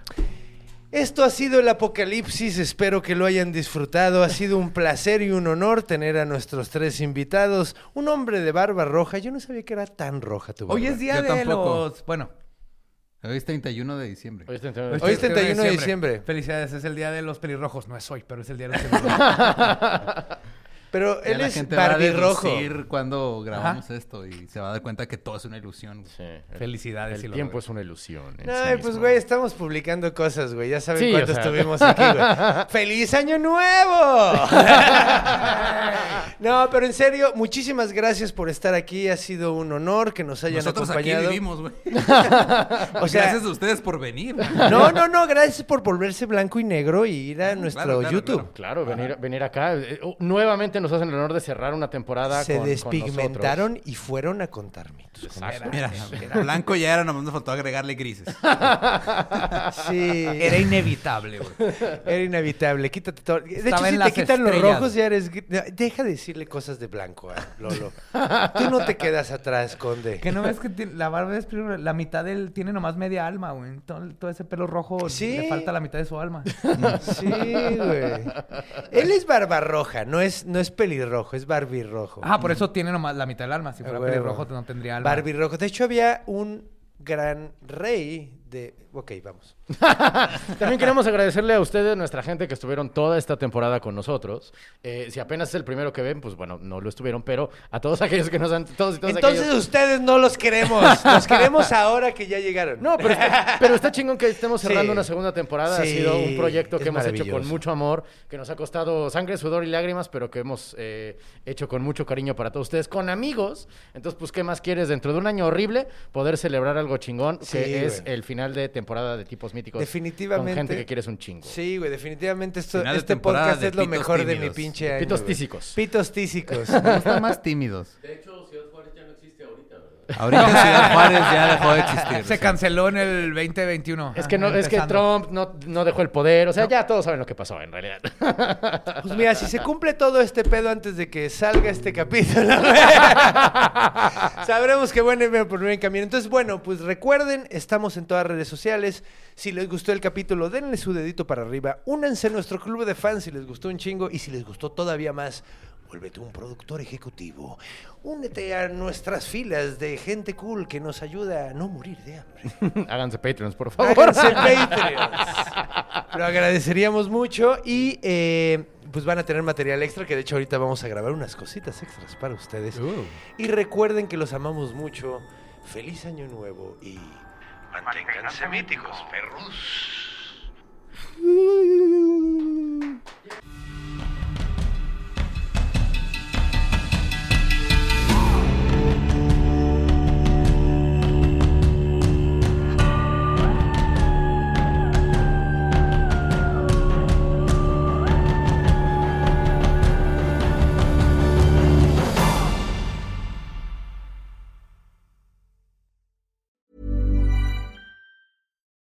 esto ha sido el apocalipsis. Espero que lo hayan disfrutado. Ha sido un placer y un honor tener a nuestros tres invitados. Un hombre de barba roja. Yo no sabía que era tan roja tu barba. Hoy es día Yo de tampoco. los... Bueno. Hoy es 31 de diciembre. Hoy está Hoy es 31 de diciembre. Felicidades, es el día de los pelirrojos. No es hoy, pero es el día de los pelirrojos. Pero él la es gente va a barbirrojo. deducir cuando grabamos esto y se va a dar cuenta que todo es una ilusión. güey. Sí, el- Felicidades, El lo tiempo es una ilusión. en Ay, sí pues mismo. güey, estamos publicando cosas, güey. Ya saben Sí, cuánto o sea. estuvimos aquí, güey. ¡Feliz Año Nuevo! no, pero en serio, muchísimas gracias por estar aquí. Ha sido un honor que nos hayan Nosotros aquí vivimos, güey. O sea, Gracias a ustedes por venir. no, no, no, gracias por volverse blanco y negro y ir a nuestro claro, claro, YouTube. Claro, venir, venir acá. Eh, oh, nuevamente nos hacen el honor de cerrar una temporada Se con, con despigmentaron y fueron a contar mitos. Exacto. Mira, blanco ya era, nomás nos faltó agregarle grises. Sí. Era inevitable, güey. Era inevitable, quítate todo. De hecho, Estaba si te quitan los rojos, ya eres. Deja de decirle cosas de blanco a Lolo. Tú no te quedas atrás, Conde. Que no ves que la barba es primero- la mitad del tiene nomás media alma, güey. Todo, todo ese pelo rojo Sí. le falta la mitad de su alma. Sí, güey. Él es barbarroja, no es, no es pelirrojo, es barbirrojo. Ah, por eso tiene nomás la mitad del alma. Si fuera huevo. pelirrojo no tendría alma. Barbirrojo. De hecho, había un gran rey de. Ok, vamos. También queremos agradecerle a ustedes, nuestra gente que estuvieron toda esta temporada con nosotros. Eh, si apenas es el primero que ven, pues bueno, no lo estuvieron, pero a todos aquellos que nos han... Todos y todos Entonces aquellos- ustedes no los queremos. Los queremos ahora que ya llegaron. No, pero está, pero está chingón que estemos cerrando Sí. una segunda temporada. ha sido un proyecto que hemos hecho con mucho amor, que nos ha costado sangre, sudor y lágrimas, pero que hemos eh, hecho con mucho cariño para todos ustedes, con amigos. Entonces, pues, ¿qué más quieres? Dentro de un año horrible, poder celebrar algo chingón, Sí, que es el final de temporada de tipos míticos. Definitivamente. Con gente que quieres un chingo. Sí, güey, definitivamente esto, Final este podcast de es lo mejor de mi pinche año. Pitos tísicos. Pitos tísicos. Están más tímidos. De hecho, no existe ahorita, Ciudad Juárez ya dejó de existir. Se canceló en el 2021. Es que, no, es que. Trump no, no dejó el poder. O sea, ya todos saben lo que pasó, en realidad. Pues mira, si se cumple todo este pedo antes de que salga este capítulo, sabremos que bueno por buen camino. Entonces, bueno, pues recuerden, estamos en todas las redes sociales. Si les gustó el capítulo, denle su dedito para arriba. Únanse a nuestro club de fans si les gustó un chingo. Y si les gustó todavía más, vuélvete un productor ejecutivo. Únete a nuestras filas de gente cool que nos ayuda a no morir de hambre. Háganse Patreons, por favor. Háganse Patreons. Lo agradeceríamos mucho y eh, pues van a tener material extra que de hecho ahorita vamos a grabar unas cositas extras para ustedes. Uh. Y recuerden que los amamos mucho. Feliz año nuevo y manténganse míticos, perros.